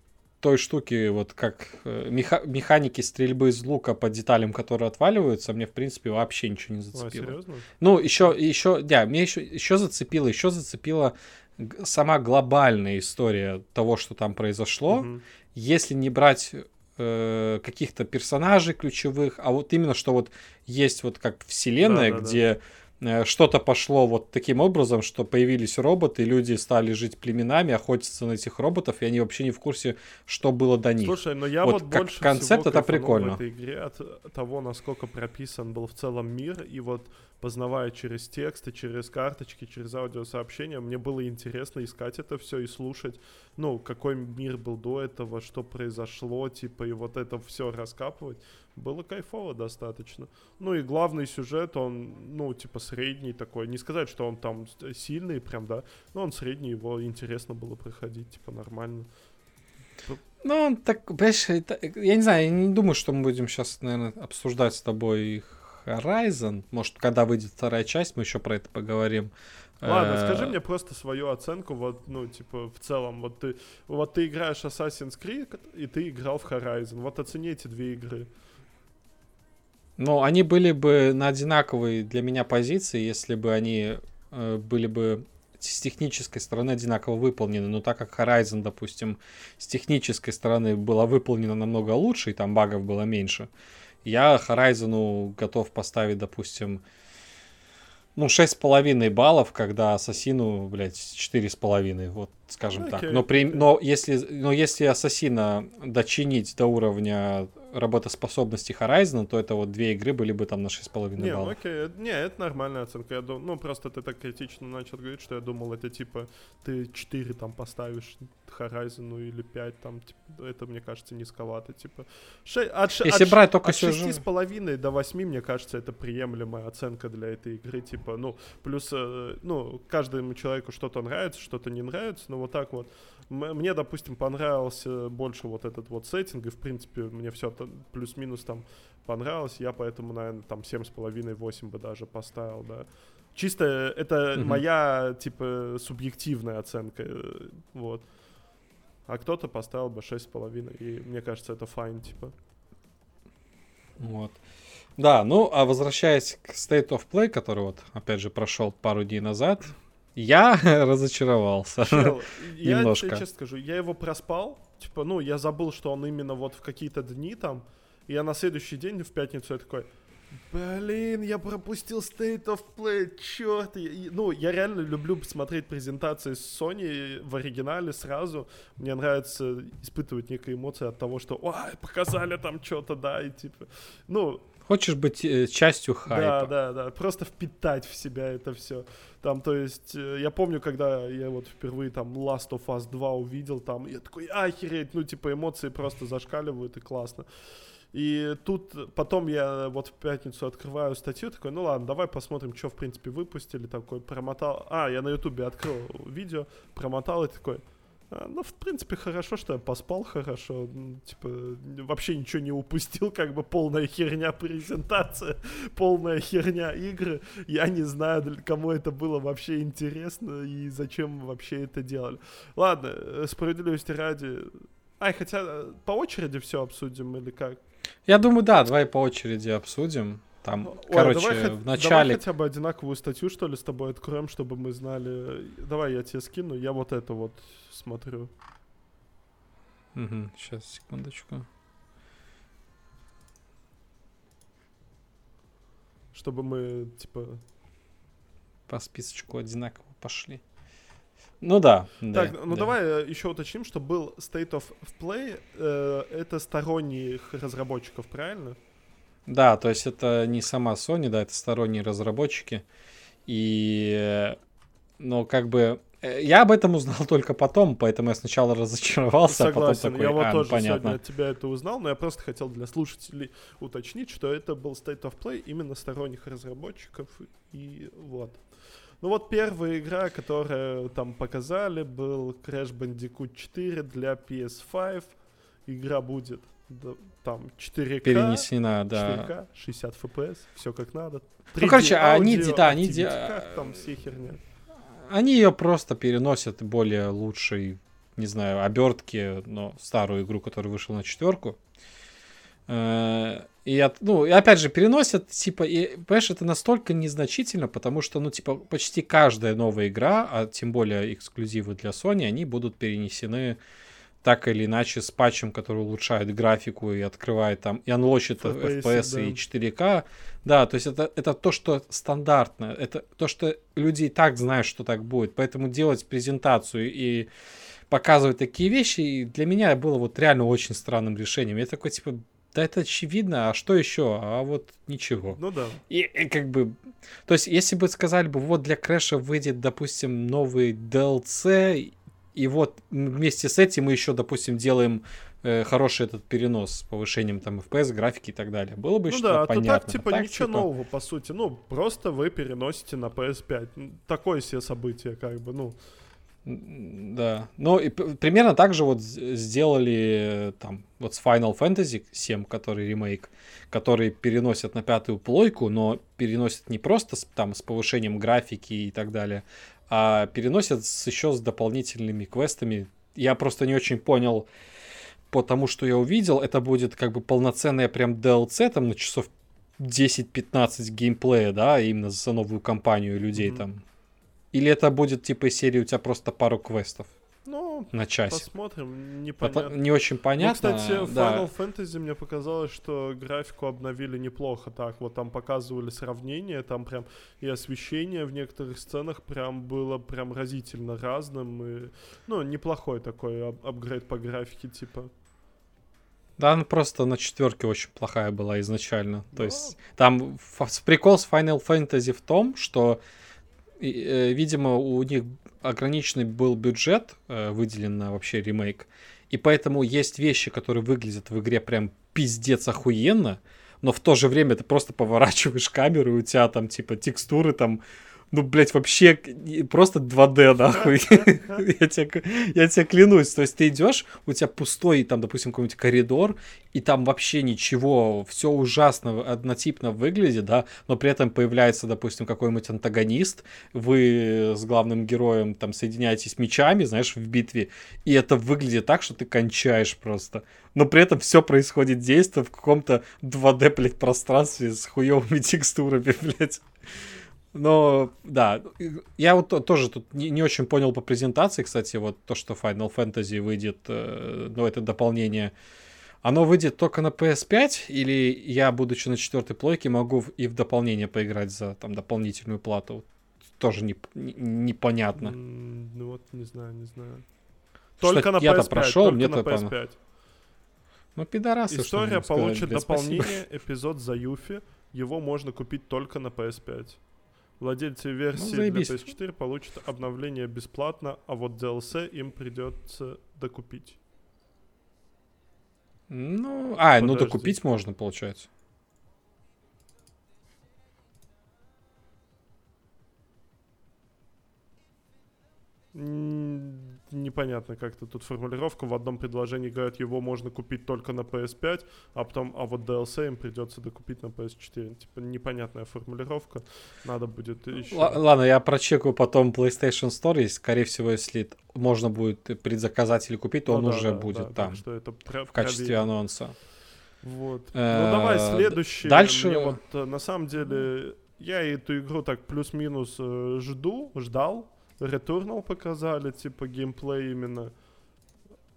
той штуки, вот как э, меха- механики стрельбы из лука по деталям, которые отваливаются, мне, в принципе, вообще ничего не зацепило. серьезно? Ну, еще, еще, да, мне еще, еще зацепило, еще зацепила сама глобальная история того, что там произошло. Мгм. Если не брать э, каких-то персонажей ключевых, а вот именно, что вот есть вот как вселенная, Да-да-да. где э, что-то пошло вот таким образом, что появились роботы, люди стали жить племенами, охотиться на этих роботов, и они вообще не в курсе, что было до них. Слушай, но я Вот вот, как больше концепт всего это прикольно. в этой игре от того, насколько прописан был в целом мир, и вот познавая через тексты, через карточки, через аудиосообщения, мне было интересно искать это все и слушать, ну, какой мир был до этого, что произошло, типа, и вот это все раскапывать. Было кайфово достаточно. Ну и главный сюжет, он, ну, типа, средний такой. Не сказать, что он там сильный прям, да, но он средний, его интересно было проходить, типа, нормально. Ну, он так, понимаешь, это- я не знаю, я не думаю, что мы будем сейчас, наверное, обсуждать с тобой Horizon. Может, когда выйдет вторая часть, мы еще про это поговорим. Ладно, Э, скажи мне просто свою оценку, вот, ну, типа, в целом, вот ты, вот ты играешь Assassin's Creed, и ты играл в Horizon, вот оцени эти две игры. Ну, они были бы на одинаковой для меня позиции, если бы они э, были бы с технической стороны одинаково выполнены. Но так как Horizon, допустим, с технической стороны была выполнена намного лучше, и там багов было меньше, я Horizon готов поставить, допустим, ну, 6,5 баллов, когда Ассасину, блядь, 4,5, вот, скажем okay. так. Но, при, но, если, но если Ассасина дочинить до уровня работоспособности Horizon, то это вот две игры были бы там на 6,5 не, баллов. Окей. Не, это нормальная оценка. Я дум... Ну, просто ты так критично начал говорить, что я думал, это типа ты 4 там поставишь Horizon или 5, там, типа, это, мне кажется, низковато. Типа, 6, от, Если от, брать только от 6,5 до 8, мне кажется, это приемлемая оценка для этой игры. Типа, ну, плюс, э, ну, каждому человеку что-то нравится, что-то не нравится, но вот так вот. Мне, допустим, понравился больше вот этот вот сеттинг, и, в принципе, мне все плюс-минус там понравилось, я поэтому, наверное, там 7,5-8 бы даже поставил, да. Чисто это mm-hmm. моя, типа, субъективная оценка, э, вот. А кто-то поставил бы 6,5, и мне кажется, это файн, типа. Вот. Да, ну, а возвращаясь к State of Play, который вот, опять же, прошел пару дней назад, я *laughs* разочаровался. Чел, я *laughs* тебе честно скажу, я его проспал, типа, ну, я забыл, что он именно вот в какие-то дни там, и я на следующий день, в пятницу, я такой, Блин, я пропустил State of Play, черт. Ну, я реально люблю смотреть презентации с Sony в оригинале сразу. Мне нравится испытывать некие эмоции от того, что, ой, показали там что-то, да, и типа, ну... Хочешь быть э, частью хайпа. Да, да, да, просто впитать в себя это все. Там, то есть, э, я помню, когда я вот впервые там Last of Us 2 увидел, там, я такой, охереть, ну, типа, эмоции просто зашкаливают и классно. И тут потом я вот в пятницу открываю статью, такой, ну ладно, давай посмотрим, что в принципе выпустили. Такой промотал. А, я на ютубе открыл видео, промотал и такой. А, ну, в принципе, хорошо, что я поспал хорошо. Типа, вообще ничего не упустил, как бы полная херня презентация, полная херня игры. Я не знаю, кому это было вообще интересно и зачем вообще это делали. Ладно, э, справедливости ради. Ай, хотя э, по очереди все обсудим или как? Я думаю, да, давай по очереди обсудим. Там, Ой, короче, давай, в начале... Давай хотя бы одинаковую статью, что ли, с тобой откроем, чтобы мы знали... Давай я тебе скину, я вот это вот смотрю. Угу, сейчас, секундочку. Чтобы мы, типа... По списочку одинаково пошли. Ну да. Так, да, ну да. давай э, еще уточним, что был State of Play, э, это сторонних разработчиков, правильно? Да, то есть это не сама Sony, да, это сторонние разработчики. И, но как бы э, я об этом узнал *laughs* только потом, поэтому я сначала разочаровался, Согласен, а потом такой, я вот а, тоже понятно. сегодня от тебя это узнал, но я просто хотел для слушателей уточнить, что это был State of Play именно сторонних разработчиков, и вот. Ну вот первая игра, которую там показали, был Crash Bandicoot 4 для PS5. Игра будет там 4К. Перенесена, да. 4К, 60 FPS, все как надо. Ну, короче, аудио, они, да, они... Там все херня. Они ее просто переносят более лучшей, не знаю, обертки, но старую игру, которая вышла на четверку. Э, и, от, ну, и опять же, переносят, типа, и, понимаешь, это настолько незначительно, потому что, ну, типа, почти каждая новая игра, а тем более эксклюзивы для Sony, они будут перенесены так или иначе с патчем, который улучшает графику и открывает там, и анлочит FPS, FPS да. и 4К. Да, то есть это, это то, что стандартно, это то, что люди и так знают, что так будет. Поэтому делать презентацию и показывать такие вещи для меня было вот реально очень странным решением. Я такой, типа, да это очевидно, а что еще? А вот ничего. Ну да. И, и как бы... То есть, если бы сказали бы, вот для Крэша выйдет, допустим, новый DLC, и вот вместе с этим мы еще, допустим, делаем э, хороший этот перенос с повышением там FPS, графики и так далее. Было бы ну что-то да, понятно. Ну да, так, типа, так, ничего типа... нового, по сути. Ну, просто вы переносите на PS5. Такое себе событие, как бы, ну... Да. Ну, и примерно так же вот сделали там вот с Final Fantasy 7, который ремейк, который переносят на пятую плойку, но переносят не просто с, там с повышением графики и так далее, а переносят с, еще с дополнительными квестами. Я просто не очень понял, потому что я увидел, это будет как бы полноценная прям DLC там на часов 10-15 геймплея, да, именно за новую компанию людей mm-hmm. там или это будет типа серии у тебя просто пару квестов? Ну, Ну, на часе. Посмотрим, непонятно. Не очень ну, понятно. Ну, кстати, да. Final Fantasy мне показалось, что графику обновили неплохо. Так, вот там показывали сравнение, там прям и освещение в некоторых сценах прям было прям разительно разным. И, ну, неплохой такой ап апгрейд по графике, типа. Да, она просто на четверке очень плохая была изначально. То есть там прикол с Final Fantasy в том, что, э, видимо, у них ограниченный был бюджет э, выделен на вообще ремейк, и поэтому есть вещи, которые выглядят в игре прям пиздец охуенно, но в то же время ты просто поворачиваешь *laughs* камеру, и у тебя там типа текстуры там ну, блядь, вообще просто 2D, нахуй. *laughs* я, тебе, я тебе клянусь. То есть ты идешь, у тебя пустой, там, допустим, какой-нибудь коридор, и там вообще ничего, все ужасно, однотипно выглядит, да, но при этом появляется, допустим, какой-нибудь антагонист, вы с главным героем там соединяетесь мечами, знаешь, в битве, и это выглядит так, что ты кончаешь просто. Но при этом все происходит действие в каком-то 2D, блядь, пространстве с хуевыми *laughs* текстурами, блядь. Но, да, я вот тоже тут не, не очень понял по презентации, кстати, вот то, что Final Fantasy выйдет, э, ну, это дополнение, оно выйдет только на PS5, или я, будучи на четвертой плойке, могу и в дополнение поиграть за там дополнительную плату? Тоже не, не, непонятно. Mm, ну вот, не знаю, не знаю. Только что на PS5, прошел, только мне на PS5. Ну, пидорасы. История получит дополнение, эпизод за Юфи. Его можно купить только на PS5. Владельцы версии ну, для PS4 получат обновление бесплатно, а вот DLC им придется докупить. Ну, а, Подожди. ну докупить можно, получается. Непонятно как-то тут формулировка. В одном предложении говорят, его можно купить только на PS5, а потом, а вот DLC им придется докупить на PS4. Типа непонятная формулировка. Надо будет еще... Л- ладно, я прочекаю потом PlayStation Store, и, скорее всего, если можно будет предзаказать или купить, то ну, он да, уже да, будет да, там. что это про- в качестве проверим. анонса. Вот. Э, ну давай следующий. Дальше. Мне вот э, на самом деле я эту игру так плюс-минус э, жду, ждал Returnal показали, типа геймплей именно.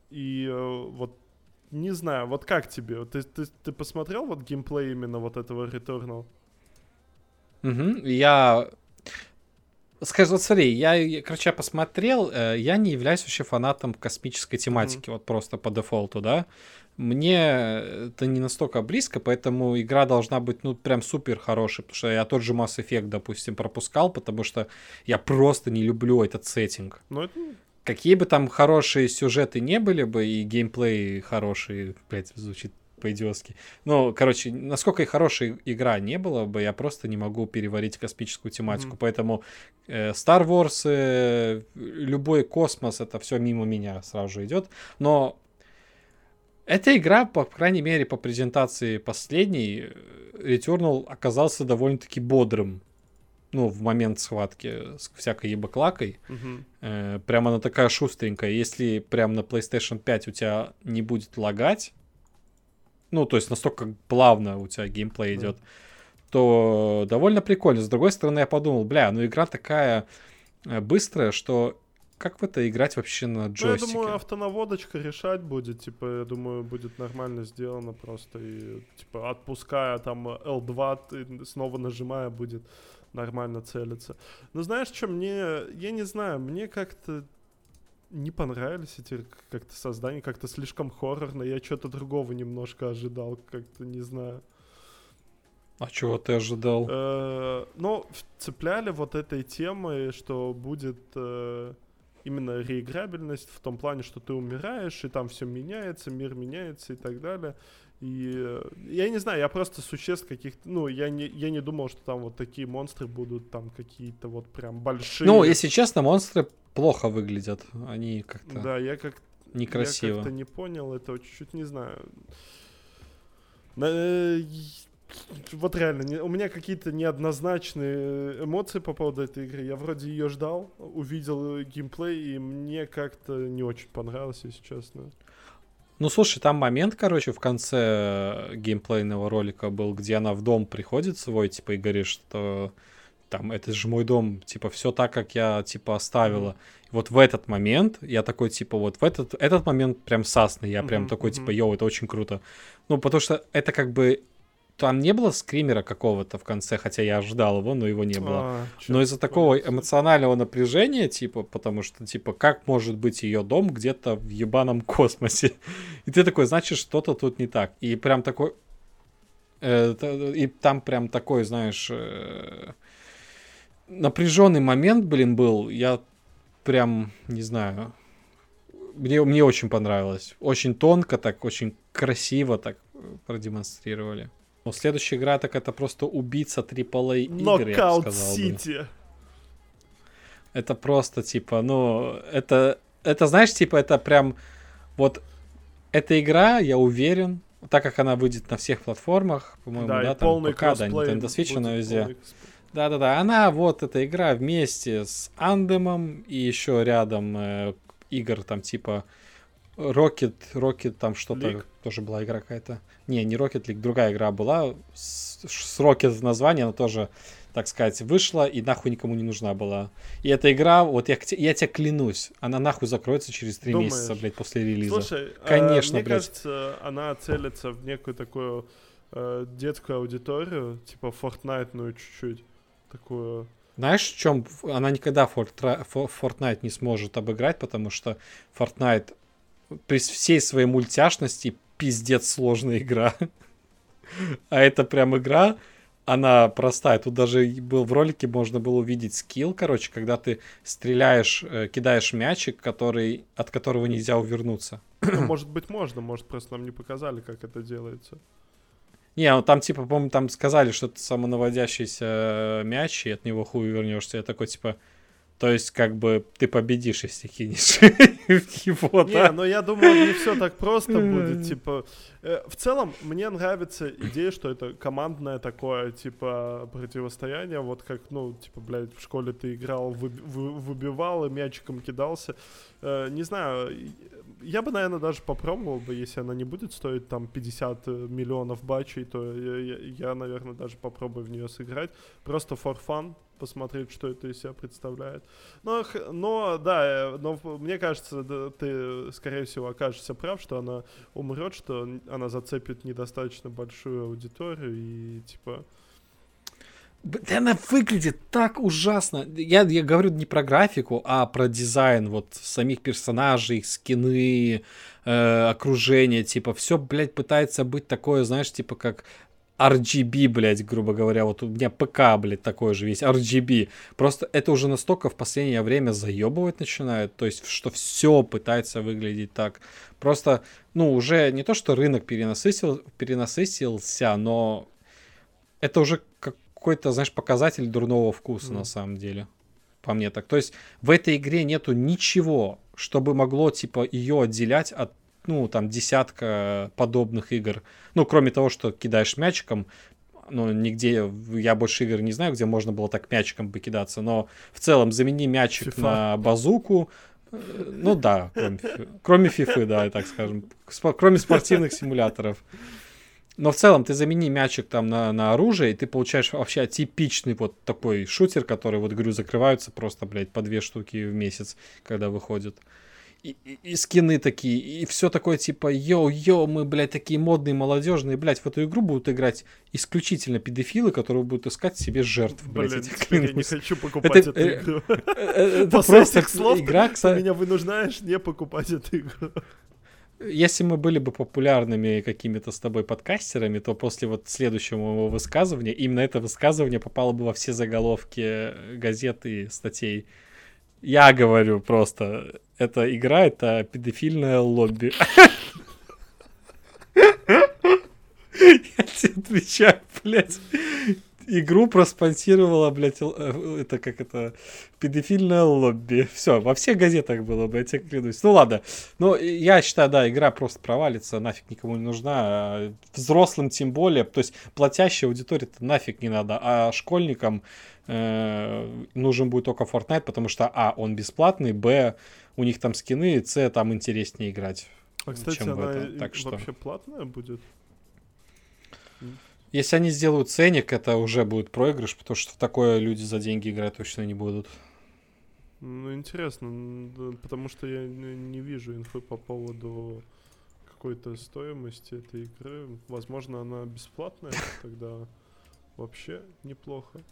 И э, вот не знаю, вот как тебе? Ты, ты, ты посмотрел вот геймплей именно вот этого Returnal? Угу, я... Скажи, вот смотри, я, короче, я посмотрел, э, я не являюсь вообще фанатом космической тематики, mm вот просто по дефолту, да. Мне это не настолько близко, поэтому игра должна быть, ну, прям супер хорошей, потому что я тот же Mass Effect, допустим, пропускал, потому что я просто не люблю этот сеттинг. Ну, это... Какие бы там хорошие сюжеты не были бы, и геймплей хороший, блядь, звучит по-идиотски. Ну, короче, насколько и хорошая игра не была бы, я просто не могу переварить космическую тематику. Mm-hmm. Поэтому э, Star Wars, э, любой космос, это все мимо меня сразу же идет. Но эта игра, по крайней мере, по презентации последней, Returnal оказался довольно-таки бодрым. Ну, в момент схватки с всякой ебаклакой. Угу. Э, прям она такая шустренькая. Если прям на PlayStation 5 у тебя не будет лагать, ну, то есть настолько плавно у тебя геймплей идет, mm. то довольно прикольно. С другой стороны, я подумал, бля, ну игра такая э, быстрая, что как в это играть вообще на джойстике? Ну, я думаю, автонаводочка решать будет, типа, я думаю, будет нормально сделано просто, и, типа, отпуская там L2, ты снова нажимая, будет нормально целиться. Но знаешь, что мне, я не знаю, мне как-то не понравились эти как-то создания, как-то слишком хоррорно, я что-то другого немножко ожидал, как-то, не знаю. А чего ты ожидал? Э, ну, цепляли вот этой темой, что будет э, именно реиграбельность в том плане, что ты умираешь, и там все меняется, мир меняется и так далее. И э, я не знаю, я просто существ каких-то, ну, я не, я не думал, что там вот такие монстры будут там какие-то вот прям большие. Ну, если честно, монстры плохо выглядят, они как-то Да, я как некрасиво. Я как-то не понял этого, чуть-чуть не знаю. Э, вот реально, не, у меня какие-то неоднозначные эмоции по поводу этой игры. Я вроде ее ждал, увидел геймплей, и мне как-то не очень понравилось, если честно. Ну, слушай, там момент, короче, в конце геймплейного ролика был, где она в дом приходит свой, типа, и говорит, что там, это же мой дом, типа, все так, как я, типа, оставила. Mm-hmm. Вот в этот момент я такой, типа, вот в этот, этот момент прям сасный, я mm-hmm. прям такой, типа, йоу, это очень круто. Ну, потому что это как бы там не было скримера какого-то в конце, хотя я ожидал его, но его не было. А, но из-за такого эмоционального напряжения, типа, потому что, типа, как может быть ее дом где-то в ебаном *laughs* космосе? И ты такой, значит, что-то тут не так. И прям такой... Э, и там прям такой, знаешь... Э, напряженный момент, блин, был. Я прям, не знаю... Мне, мне очень понравилось. Очень тонко так, очень красиво так продемонстрировали. Ну, следующая игра, так это просто убийца AAA игр, я бы сказал Сити. Бы. Это просто, типа, ну, это, это, знаешь, типа, это прям, вот, эта игра, я уверен, так как она выйдет на всех платформах, по-моему, да, да там ПК, да, Nintendo Switch, она везде. Да-да-да, она, вот, эта игра вместе с Андемом и еще рядом э, игр, там, типа, Rocket, Rocket, там что-то, тоже была игра какая-то. Не, не Rocket League, другая игра была. С, с Rocket название, она тоже, так сказать, вышла и нахуй никому не нужна была. И эта игра, вот я, я тебе клянусь, она нахуй закроется через три месяца, блядь, после релиза. Слушай, а, Конечно, э, мне блядь. кажется, она целится в некую такую э, детскую аудиторию, типа Fortnite, чуть-чуть. Такую знаешь, в чем она никогда Fortnite не сможет обыграть, потому что Fortnite при всей своей мультяшности пиздец сложная игра. А это прям игра, она простая. Тут даже был в ролике можно было увидеть скилл, короче, когда ты стреляешь, э, кидаешь мячик, который, от которого нельзя увернуться. Ну, *clears throat* может быть, можно, может, просто нам не показали, как это делается. Не, ну там, типа, по-моему, там сказали, что это самонаводящийся э, мяч, и от него хуй вернешься. Я такой, типа, то есть, как бы, ты победишь, если кинешь *laughs* *laughs* его, Не, да? но я думаю, не все так просто *laughs* будет, типа... Э, в целом, мне нравится идея, что это командное такое, типа, противостояние, вот как, ну, типа, блядь, в школе ты играл, выбивал и мячиком кидался. Э, не знаю, я бы, наверное, даже попробовал бы, если она не будет стоить там 50 миллионов бачей, то я, я наверное, даже попробую в нее сыграть. Просто for fun, посмотреть, что это из себя представляет. Но, но да, э, но мне кажется, да, ты, скорее всего, окажешься прав, что она умрет, что она зацепит недостаточно большую аудиторию и типа... Да она выглядит так ужасно. Я, я говорю не про графику, а про дизайн вот самих персонажей, скины, э, окружение. Типа, все, блядь, пытается быть такое, знаешь, типа как RGB, блядь, грубо говоря, вот у меня ПК, блядь, такой же весь RGB. Просто это уже настолько в последнее время заебывать начинает, то есть, что все пытается выглядеть так. Просто, ну, уже не то, что рынок перенасытил, перенасытился, но это уже какой-то, знаешь, показатель дурного вкуса mm. на самом деле. По мне так. То есть в этой игре нету ничего, чтобы могло, типа, ее отделять от ну, там, десятка подобных игр. Ну, кроме того, что кидаешь мячиком, ну, нигде, я больше игр не знаю, где можно было так мячиком бы кидаться, но в целом замени мячик FIFA. на базуку, ну да, кроме, кроме FIFA, да, так скажем, кроме спортивных симуляторов. Но в целом ты замени мячик там на, на оружие, и ты получаешь вообще типичный вот такой шутер, который, вот говорю, закрываются просто, блядь, по две штуки в месяц, когда выходит и, и, скины такие, и все такое типа, йоу-йоу, мы, блядь, такие модные, молодежные, блядь, в эту игру будут играть исключительно педофилы, которые будут искать себе жертв, блядь, Блин, этих я не хочу покупать это, эту э, игру. Э, *laughs* это просто слов игра, ты меня вынуждаешь не покупать эту игру. Если мы были бы популярными какими-то с тобой подкастерами, то после вот следующего моего высказывания, именно это высказывание попало бы во все заголовки газет и статей. Я говорю просто, эта игра, это педофильное лобби. *laughs* Я тебе отвечаю, блядь. Игру проспонсировала, блядь, э, это как это, педофильное лобби. Все, во всех газетах было бы, я тебе клянусь. Ну ладно, но я считаю, да, игра просто провалится, нафиг никому не нужна. А взрослым тем более, то есть платящая аудитория-то нафиг не надо, а школьникам э, нужен будет только Fortnite, потому что, а, он бесплатный, б, у них там скины, с, там интереснее играть. А, кстати, чем она в это. Так что... вообще платная будет? Если они сделают ценник, это уже будет проигрыш, потому что такое люди за деньги играть точно не будут. Ну, интересно, потому что я не вижу инфы по поводу какой-то стоимости этой игры. Возможно, она бесплатная, *laughs* тогда вообще неплохо.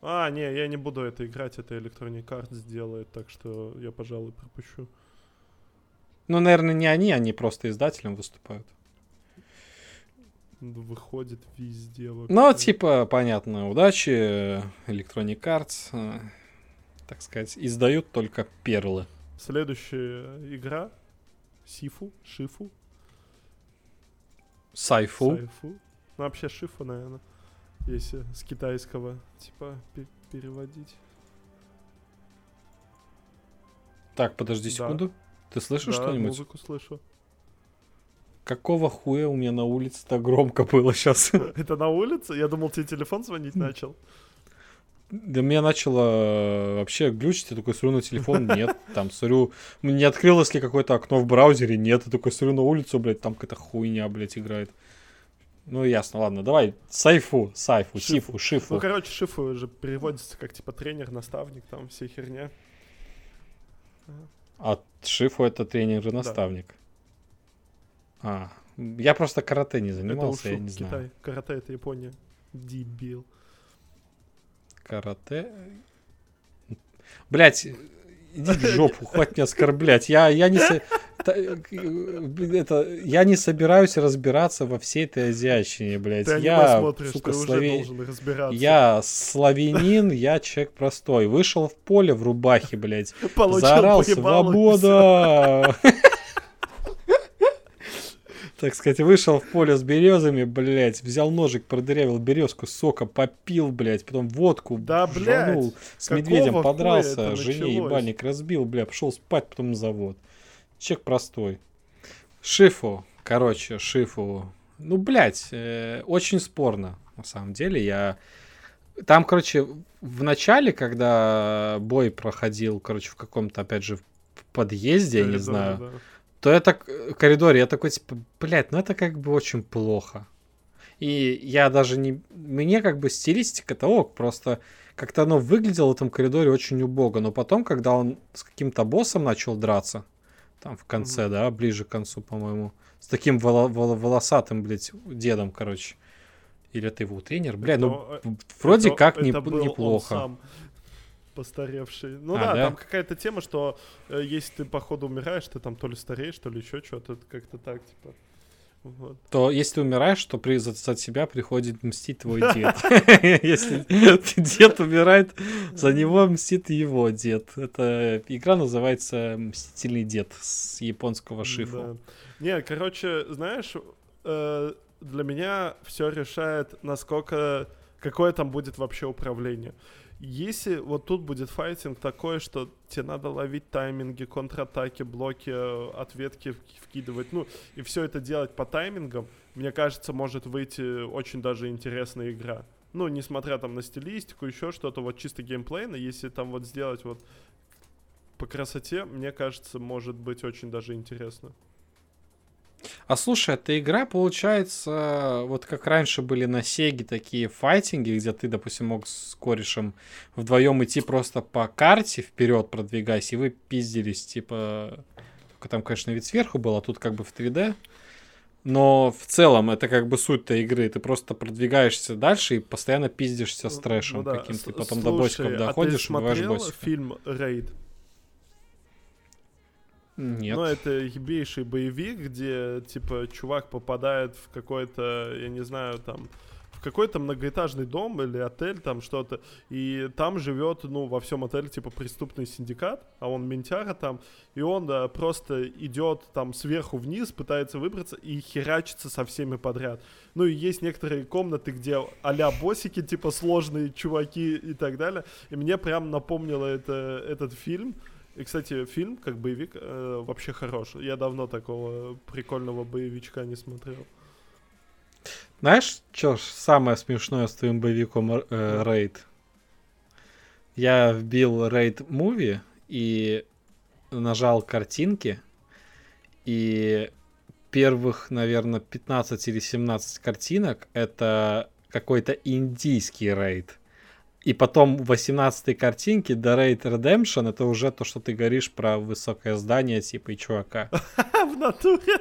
А, не, я не буду это играть, это Electronic Arts сделает, так что я, пожалуй, пропущу. Ну, наверное, не они, они просто издателем выступают. Выходит везде вообще. Ну, типа, понятно, удачи, Electronic Arts, э, так сказать, издают только перлы. Следующая игра Сифу, Шифу. Сайфу. Сайфу. Ну, вообще Шифу, наверное, если с китайского, типа, переводить. Так, подожди секунду. Да. Ты слышишь да, что-нибудь? музыку слышу. Какого хуя у меня на улице так громко было сейчас? *laughs* Это на улице? Я думал, тебе телефон звонить начал. Да меня начало э, вообще глючить, я такой смотрю на телефон, нет, там смотрю, не открылось ли какое-то окно в браузере, нет, я такой смотрю на улицу, блядь, там какая-то хуйня, блядь, играет. Ну, ясно, ладно, давай, сайфу, сайфу, сифу, шифу. Ну, короче, шифу же переводится как, типа, тренер, наставник, там, все херня. А Шифу это тренер и наставник. Да. А, я просто карате не занимался, это я не Китай. знаю. Карате это Япония. Дебил. Карате. Блять, иди в жопу, хватит меня оскорблять. Я, я не... Это, я не собираюсь разбираться во всей этой азиатчине, блядь. Ты я, смотришь, сука, ты славе... Я славянин, я человек простой. Вышел в поле в рубахе, блядь. Получил заорал «Свобода!» Так сказать, вышел в поле с березами, блядь, взял ножик, продырявил березку, сока попил, блядь, потом водку да, блядь, с медведем подрался, жене ебальник разбил, блядь, пошел спать, потом на завод. Человек простой. Шифу, короче, Шифу. Ну, блядь, э, очень спорно, на самом деле. Я... Там, короче, в начале, когда бой проходил, короче, в каком-то, опять же, подъезде, я не знаю, да. То это в коридоре, я такой, типа, блядь, ну это как бы очень плохо. И я даже не... Мне как бы стилистика-то ок, просто как-то оно выглядело в этом коридоре очень убого. Но потом, когда он с каким-то боссом начал драться, там в конце, mm-hmm. да, ближе к концу, по-моему. С таким воло- воло- волосатым, блядь, дедом, короче. Или это его тренер? Бля, ну э, вроде это, как это не, неплохо. Постаревший. Ну а, да, да, там какая-то тема, что э, если ты походу умираешь, ты там то ли стареешь, то ли еще что-то, как-то так, типа. Вот. То если ты умираешь, то при, за, за тебя приходит мстить твой *laughs* дед. *laughs* Если дед умирает, за него мстит его дед. Эта игра называется «Мстительный дед» с японского шифа. Не, короче, знаешь, э, для меня все решает, насколько какое там будет вообще управление. Если вот тут будет файтинг такой, что тебе надо ловить тайминги, контратаки, блоки, ответки вкидывать, ну, и все это делать по таймингам, мне кажется, может выйти очень даже интересная игра. Ну, несмотря там на стилистику, еще что-то, вот чисто геймплейно, если там вот сделать вот по красоте, мне кажется, может быть очень даже интересно. А слушай, эта игра, получается, вот как раньше были на Сеге такие файтинги, где ты, допустим, мог с корешем вдвоем идти просто по карте вперед продвигаясь, и вы пиздились, типа... Только там, конечно, вид сверху был, а тут как бы в 3D. Но в целом это как бы суть-то игры. Ты просто продвигаешься дальше и постоянно пиздишься с ну трэшем ну, да. каким-то. Потом Слушай, до босиков доходишь, а ты смотрел фильм «Рейд»? Нет. Ну, это ебейший боевик, где, типа, чувак попадает в какой-то, я не знаю, там, в какой-то многоэтажный дом или отель, там что-то, и там живет, ну, во всем отеле, типа, преступный синдикат, а он ментяра там, и он да, просто идет там сверху вниз, пытается выбраться и херачится со всеми подряд. Ну, и есть некоторые комнаты, где а-ля боссики, типа, сложные чуваки и так далее, и мне прям напомнило это, этот фильм, и, кстати, фильм, как боевик, э, вообще хорош. Я давно такого прикольного боевичка не смотрел. Знаешь, что самое смешное с твоим боевиком э, Рейд? Я вбил Рейд Муви и нажал картинки, и первых, наверное, 15 или 17 картинок это какой-то индийский рейд. И потом в 18 картинке The Raid Redemption это уже то, что ты говоришь про высокое здание, типа, и чувака. *laughs* В натуре.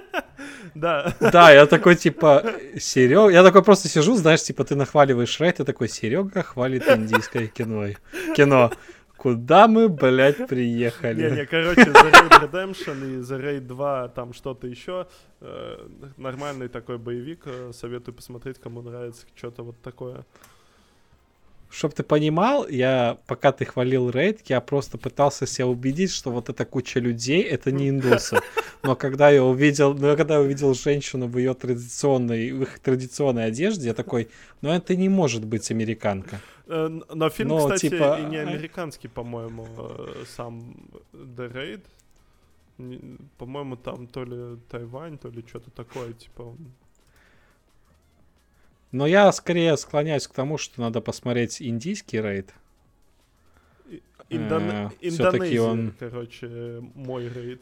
Да. Да, я такой, типа, Серега... Я такой просто сижу, знаешь, типа, ты нахваливаешь Рейд, и такой, Серега хвалит индийское кино. Кино. Куда мы, блядь, приехали? Не-не, короче, The Raid Redemption и The Raid 2, там что-то еще. Э, нормальный такой боевик. Э, советую посмотреть, кому нравится что-то вот такое. Чтоб ты понимал, я, пока ты хвалил рейд, я просто пытался себя убедить, что вот эта куча людей, это не индусы. Но когда я увидел, но когда я увидел женщину в ее традиционной, в их традиционной одежде, я такой, ну это не может быть американка. Э, но фильм, Но, кстати, типа... и не а, американский, по-моему, э, сам The Raid. По-моему, там то ли Тайвань, то ли что-то такое, типа... Но я скорее склоняюсь к тому, что надо посмотреть индийский рейд. Индон... Э, Индонезия, он... короче, мой рейд.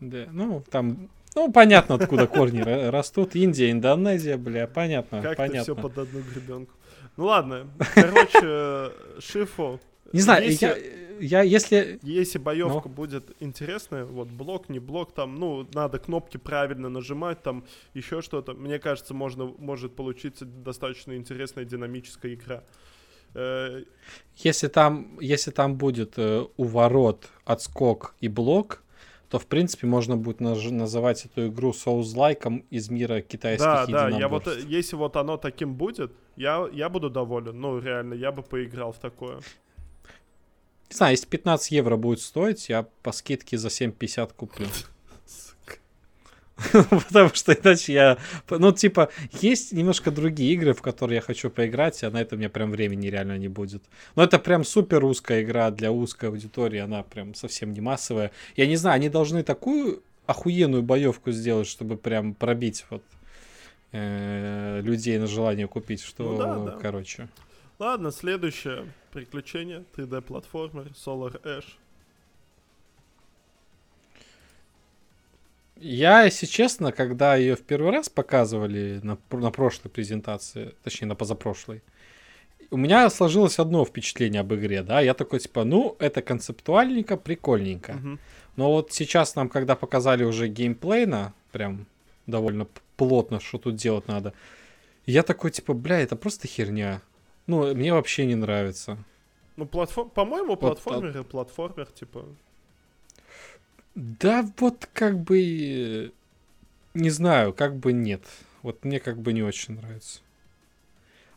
Да, ну, там ну, понятно, откуда *laughs* корни растут. Индия, Индонезия, бля, понятно. Как понятно. все под одну гребенку. Ну ладно, короче, *laughs* Шифу. Не знаю, я, я если... Если боевка Но. будет интересная, вот блок, не блок, там, ну, надо кнопки правильно нажимать, там, еще что-то, мне кажется, можно, может получиться достаточно интересная динамическая игра. Э, если там, если там будет э, уворот, отскок и блок, то, в принципе, можно будет наж- называть эту игру соус-лайком из мира китайских Да, да, я вот, если вот оно таким будет, я, я буду доволен. Ну, реально, я бы поиграл в такое. Не знаю, если 15 евро будет стоить, я по скидке за 7,50 куплю. *laughs* Потому что иначе я... Ну, типа, есть немножко другие игры, в которые я хочу поиграть, а на это у меня прям времени реально не будет. Но это прям супер узкая игра для узкой аудитории, она прям совсем не массовая. Я не знаю, они должны такую охуенную боевку сделать, чтобы прям пробить вот э, людей на желание купить, что, ну, да, да. короче. Ладно, следующее приключение 3D-платформер Solar Ash. Я, если честно, когда ее в первый раз показывали на, на прошлой презентации, точнее на позапрошлой, у меня сложилось одно впечатление об игре, да, я такой типа, ну, это концептуальненько, прикольненько. Uh-huh. Но вот сейчас нам, когда показали уже геймплейно, прям довольно плотно, что тут делать надо, я такой типа, бля, это просто херня. Ну, мне вообще не нравится. Ну, платформ... по-моему, вот, платформер и платформер, типа, да вот как бы... Не знаю, как бы нет. Вот мне как бы не очень нравится.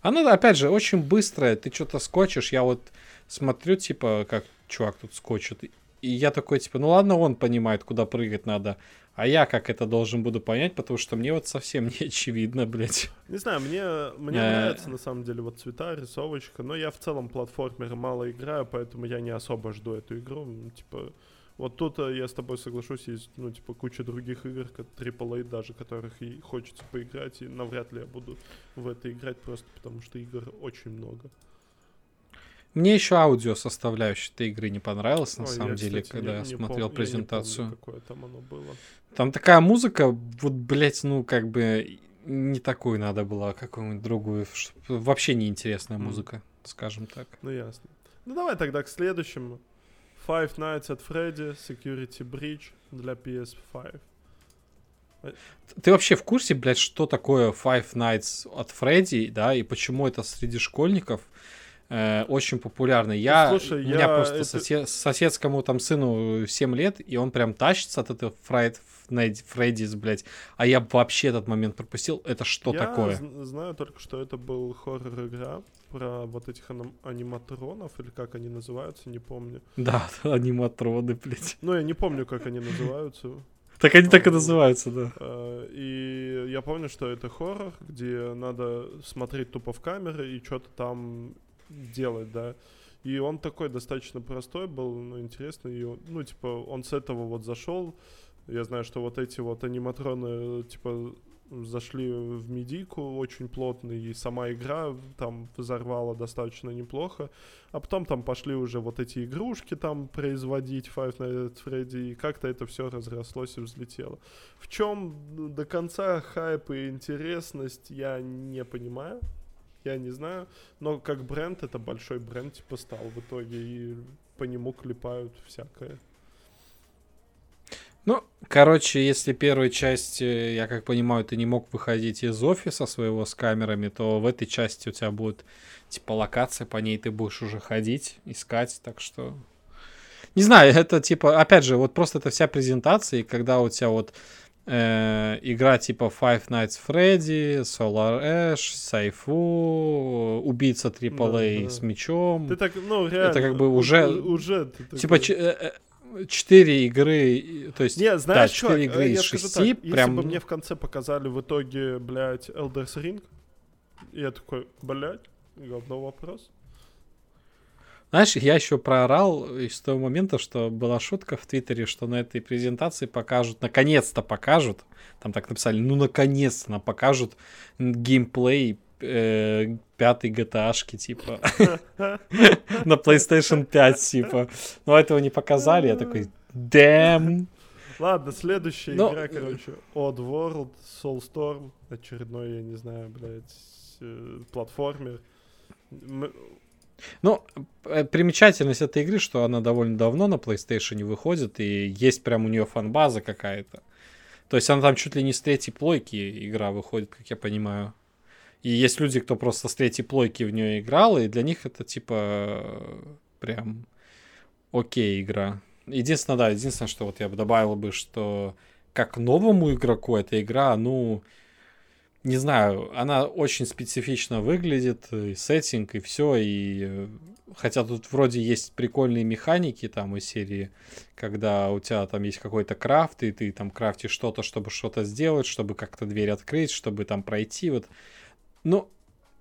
Она, опять же, очень быстрая. Ты что-то скочишь. Я вот смотрю, типа, как чувак тут скочит. И я такой, типа, ну ладно, он понимает, куда прыгать надо. А я как это должен буду понять, потому что мне вот совсем *laughs* не очевидно, блядь. Не знаю, мне, мне э. нравится на самом деле вот цвета, рисовочка, но я в целом платформеры мало играю, поэтому я не особо жду эту игру. Типа, вот тут э, я с тобой соглашусь, есть, ну, типа, куча других игр, как AAA даже, которых и хочется поиграть, и навряд ли я буду в это играть просто потому, что игр очень много. Мне еще аудио составляющая этой игры не понравилась, на Ой, самом я, деле, кстати, когда не, я смотрел пом- презентацию. Я не помню, там оно было. Там такая музыка, вот, блять, ну, как бы не такую надо было, а какую-нибудь другую. Вообще неинтересная mm. музыка, скажем так. Ну, ясно. Ну, давай тогда к следующему. Five Nights at Freddy Security Breach для PS5. Ты вообще в курсе, блядь, что такое Five Nights at Freddy, да, и почему это среди школьников э, очень популярно? Я, Слушай, у меня я просто это... сосед, соседскому там сыну 7 лет, и он прям тащится от этого Friday, Фреддис, блядь. А я вообще этот момент пропустил. Это что я такое? Я знаю только, что это был хоррор-игра про вот этих аниматронов, или как они называются, не помню. Да, *laughs* аниматроны, блядь. Ну, я не помню, как они называются. Так они так и называются, да. А, и я помню, что это хоррор, где надо смотреть тупо в камеры и что-то там делать, да. И он такой достаточно простой был, но интересный. И, ну, типа, он с этого вот зашел. Я знаю, что вот эти вот аниматроны, типа, зашли в медийку очень плотно, и сама игра там взорвала достаточно неплохо. А потом там пошли уже вот эти игрушки там производить Five Nights at Freddy, и как-то это все разрослось и взлетело. В чем до конца хайп и интересность, я не понимаю. Я не знаю, но как бренд это большой бренд типа стал в итоге и по нему клепают всякое. Ну, короче, если первой части, я как понимаю, ты не мог выходить из офиса своего с камерами, то в этой части у тебя будет типа локация, по ней ты будешь уже ходить, искать, так что... Не знаю, это типа, опять же, вот просто это вся презентация, и когда у тебя вот э, игра типа Five Nights Freddy, Solar Ash, Сайфу, убийца AAA да, да. с мечом. Ты так, ну, реально, это как бы уже... Уже типа, такой... Э, э, четыре игры, то есть, не, знаешь, да, четыре игры я из шести, так, прям... Если бы мне в конце показали в итоге, блядь, Elder's Ring, я такой, блядь, говно вопрос. Знаешь, я еще проорал из того момента, что была шутка в Твиттере, что на этой презентации покажут, наконец-то покажут, там так написали, ну наконец-то нам покажут геймплей э, пятой GTA-шки, типа, *laughs* на PlayStation 5, типа. Но этого не показали, я такой, damn. Ладно, следующая Но... игра, короче, Odd World, Soulstorm, очередной, я не знаю, блядь, э, платформер. Ну, э, примечательность этой игры, что она довольно давно на PlayStation выходит, и есть прям у нее фанбаза какая-то. То есть она там чуть ли не с третьей плойки игра выходит, как я понимаю. И есть люди, кто просто с третьей плойки в нее играл, и для них это типа прям окей игра. Единственное, да, единственное, что вот я бы добавил бы, что как новому игроку эта игра, ну, не знаю, она очень специфично выглядит, и сеттинг, и все, и хотя тут вроде есть прикольные механики там из серии, когда у тебя там есть какой-то крафт, и ты там крафтишь что-то, чтобы что-то сделать, чтобы как-то дверь открыть, чтобы там пройти, вот ну,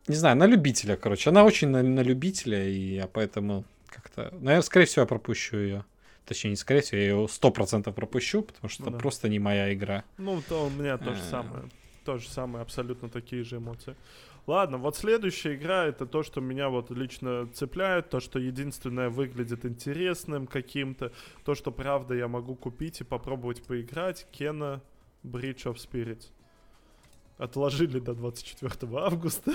не знаю, на любителя, короче. Она очень на, на любителя, и я поэтому как-то... Наверное, скорее всего, я пропущу ее. Точнее, не скорее всего, я ее сто процентов пропущу, потому что ну, да. просто не моя игра. Ну, то у меня то же э. самое. То же самое, абсолютно такие же эмоции. Ладно, вот следующая игра это то, что меня вот лично цепляет, то, что единственное выглядит интересным каким-то, то, что правда я могу купить и попробовать поиграть. Кена Bridge of Spirits отложили до 24 августа.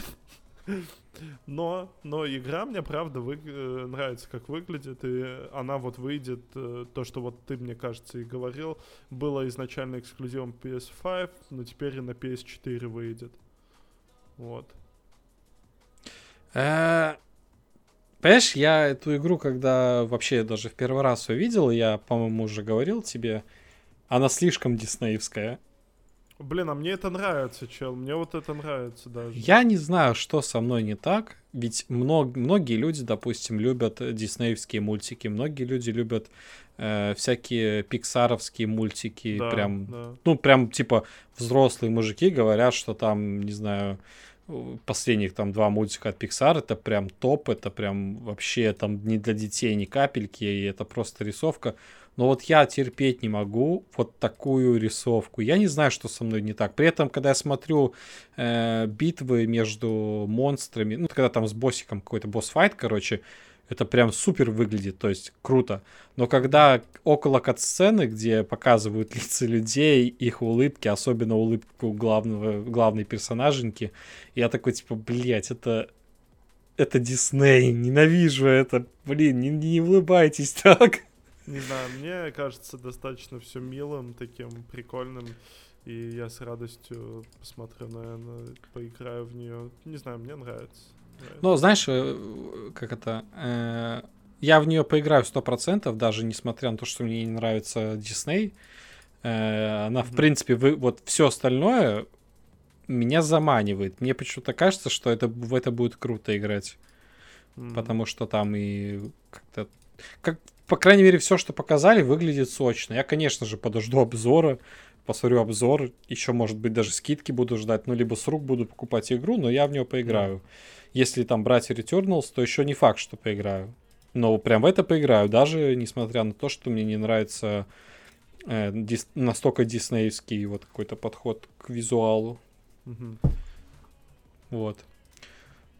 Но, но игра мне правда вы, э, нравится, как выглядит, и она вот выйдет, э, то, что вот ты, мне кажется, и говорил, было изначально эксклюзивом PS5, но теперь и на PS4 выйдет. Вот. Э, понимаешь, я эту игру, когда вообще даже в первый раз увидел, я, по-моему, уже говорил тебе, она слишком диснеевская. Блин, а мне это нравится, чел. Мне вот это нравится даже. Я не знаю, что со мной не так. Ведь мног, многие люди, допустим, любят диснеевские мультики. Многие люди любят э, всякие пиксаровские мультики. Да, прям, да. ну, прям типа взрослые мужики говорят, что там, не знаю, последних там два мультика от Pixar, это прям топ, это прям вообще там не для детей ни капельки, и это просто рисовка. Но вот я терпеть не могу вот такую рисовку. Я не знаю, что со мной не так. При этом, когда я смотрю э, битвы между монстрами, ну, когда там с боссиком какой-то босс-файт, короче, это прям супер выглядит, то есть круто. Но когда около кат-сцены, где показывают *laughs* лица людей, их улыбки, особенно улыбку главного, главной персонаженьки, я такой, типа, блять, это, это Дисней, ненавижу это, блин, не, не улыбайтесь так. *laughs* Не знаю, мне кажется достаточно все милым, таким прикольным. И я с радостью посмотрю, наверное, поиграю в нее. Не знаю, мне нравится. Ну, знаешь, э, как это... Э, я в нее поиграю сто процентов, даже несмотря на то, что мне не нравится Дисней. Э, она, mm-hmm. в принципе, вы, вот все остальное меня заманивает. Мне почему-то кажется, что это, в это будет круто играть. Mm-hmm. Потому что там и как-то... Как, по крайней мере, все, что показали, выглядит сочно. Я, конечно же, подожду обзора, посмотрю обзор, еще, может быть, даже скидки буду ждать, ну, либо с рук буду покупать игру, но я в нее поиграю. Если там брать Returnals, то еще не факт, что поиграю. Но прям в это поиграю, даже несмотря на то, что мне не нравится э, дис, настолько диснеевский вот какой-то подход к визуалу. Мгм. Вот.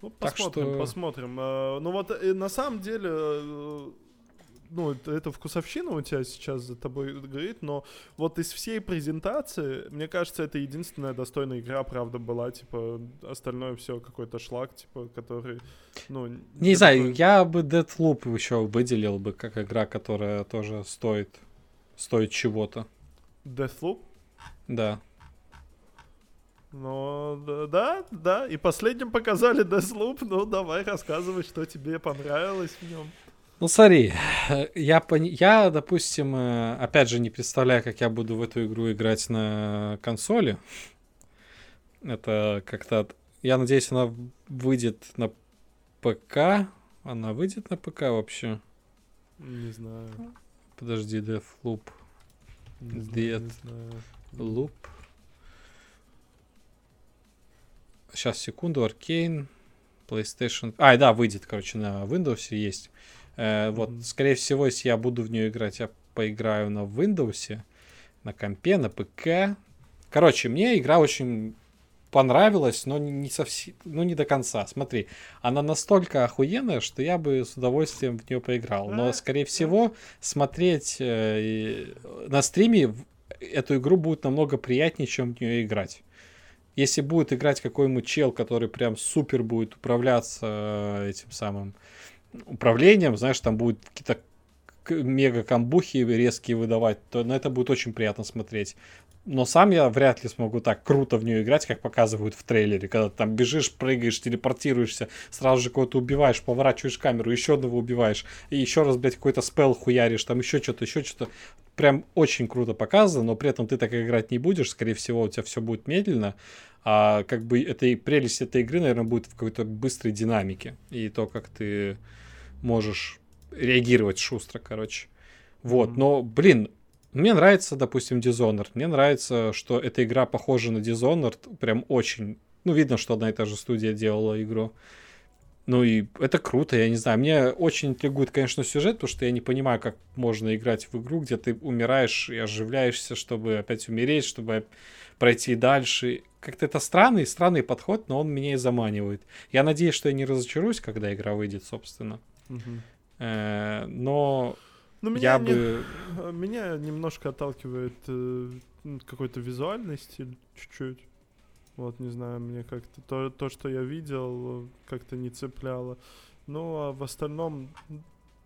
Ну, Так посмотрим, что- посмотрим. Э, Ну вот э, на самом деле, э, ну это, вкусовщина у тебя сейчас за тобой говорит, но вот из всей презентации, мне кажется, это единственная достойная игра, правда, была, типа, остальное все какой-то шлак, типа, который, ну... Не ты знаю, такой, я бы Deathloop еще выделил бы как игра, которая тоже стоит, стоит чего-то. Deathloop? Да. Ну, да, да, да, и последним показали Deathloop, ну давай рассказывай, что тебе понравилось в нем. Ну смотри, э, я, пони- я, допустим, э, опять же не представляю, как я буду в эту игру играть на консоли. Это как-то... Я надеюсь, она выйдет на ПК. Она выйдет на ПК вообще? Не знаю. Подожди. Не Death не знаю. Loop. Сейчас, секунду, Arcane, PlayStation... А, да, выйдет, короче, на Windows есть. Э, вот, скорее всего, если я буду в нее играть, я поиграю на Windows, на компе, на ПК. Короче, мне игра очень понравилась, но не совсем, ну не до конца. Смотри, она настолько охуенная, что я бы с удовольствием в нее поиграл. Но, скорее всего, смотреть э, на стриме эту игру будет намного приятнее, чем в нее играть. Если будет играть какой-нибудь чел, который прям супер будет управляться э, этим самым управлением, знаешь, там будет какие-то мега камбухи резкие выдавать, то на это будет очень приятно смотреть. Но сам я вряд ли смогу так круто в нее играть, как показывают в трейлере, когда ты там бежишь, прыгаешь, телепортируешься, сразу же кого-то убиваешь, поворачиваешь камеру, еще одного убиваешь, и еще раз, блядь, какой-то спел хуяришь, там еще что-то, еще что-то. Прям очень круто показано, но при этом ты так играть не будешь, скорее всего, у тебя все будет медленно, а как бы это и прелесть этой игры, наверное, будет в какой-то быстрой динамике, и то, как ты можешь реагировать шустро, короче. Вот, но, блин, мне нравится, допустим, Dishonored. Мне нравится, что эта игра похожа на Dishonored. Прям очень... Ну, видно, что одна и та же студия делала игру. Ну и это круто, я не знаю. Мне очень интригует, конечно, сюжет, потому что я не понимаю, как можно играть в игру, где ты умираешь и оживляешься, чтобы опять умереть, чтобы пройти дальше. Как-то это странный, странный подход, но он меня и заманивает. Я надеюсь, что я не разочаруюсь, когда игра выйдет, собственно. Э, Но Ну, меня, я не- бы... *laughs* меня немножко отталкивает э, какой-то визуальный стиль чуть-чуть. Вот, не знаю, мне как-то то, то, что я видел, как-то не цепляло. Ну, а в остальном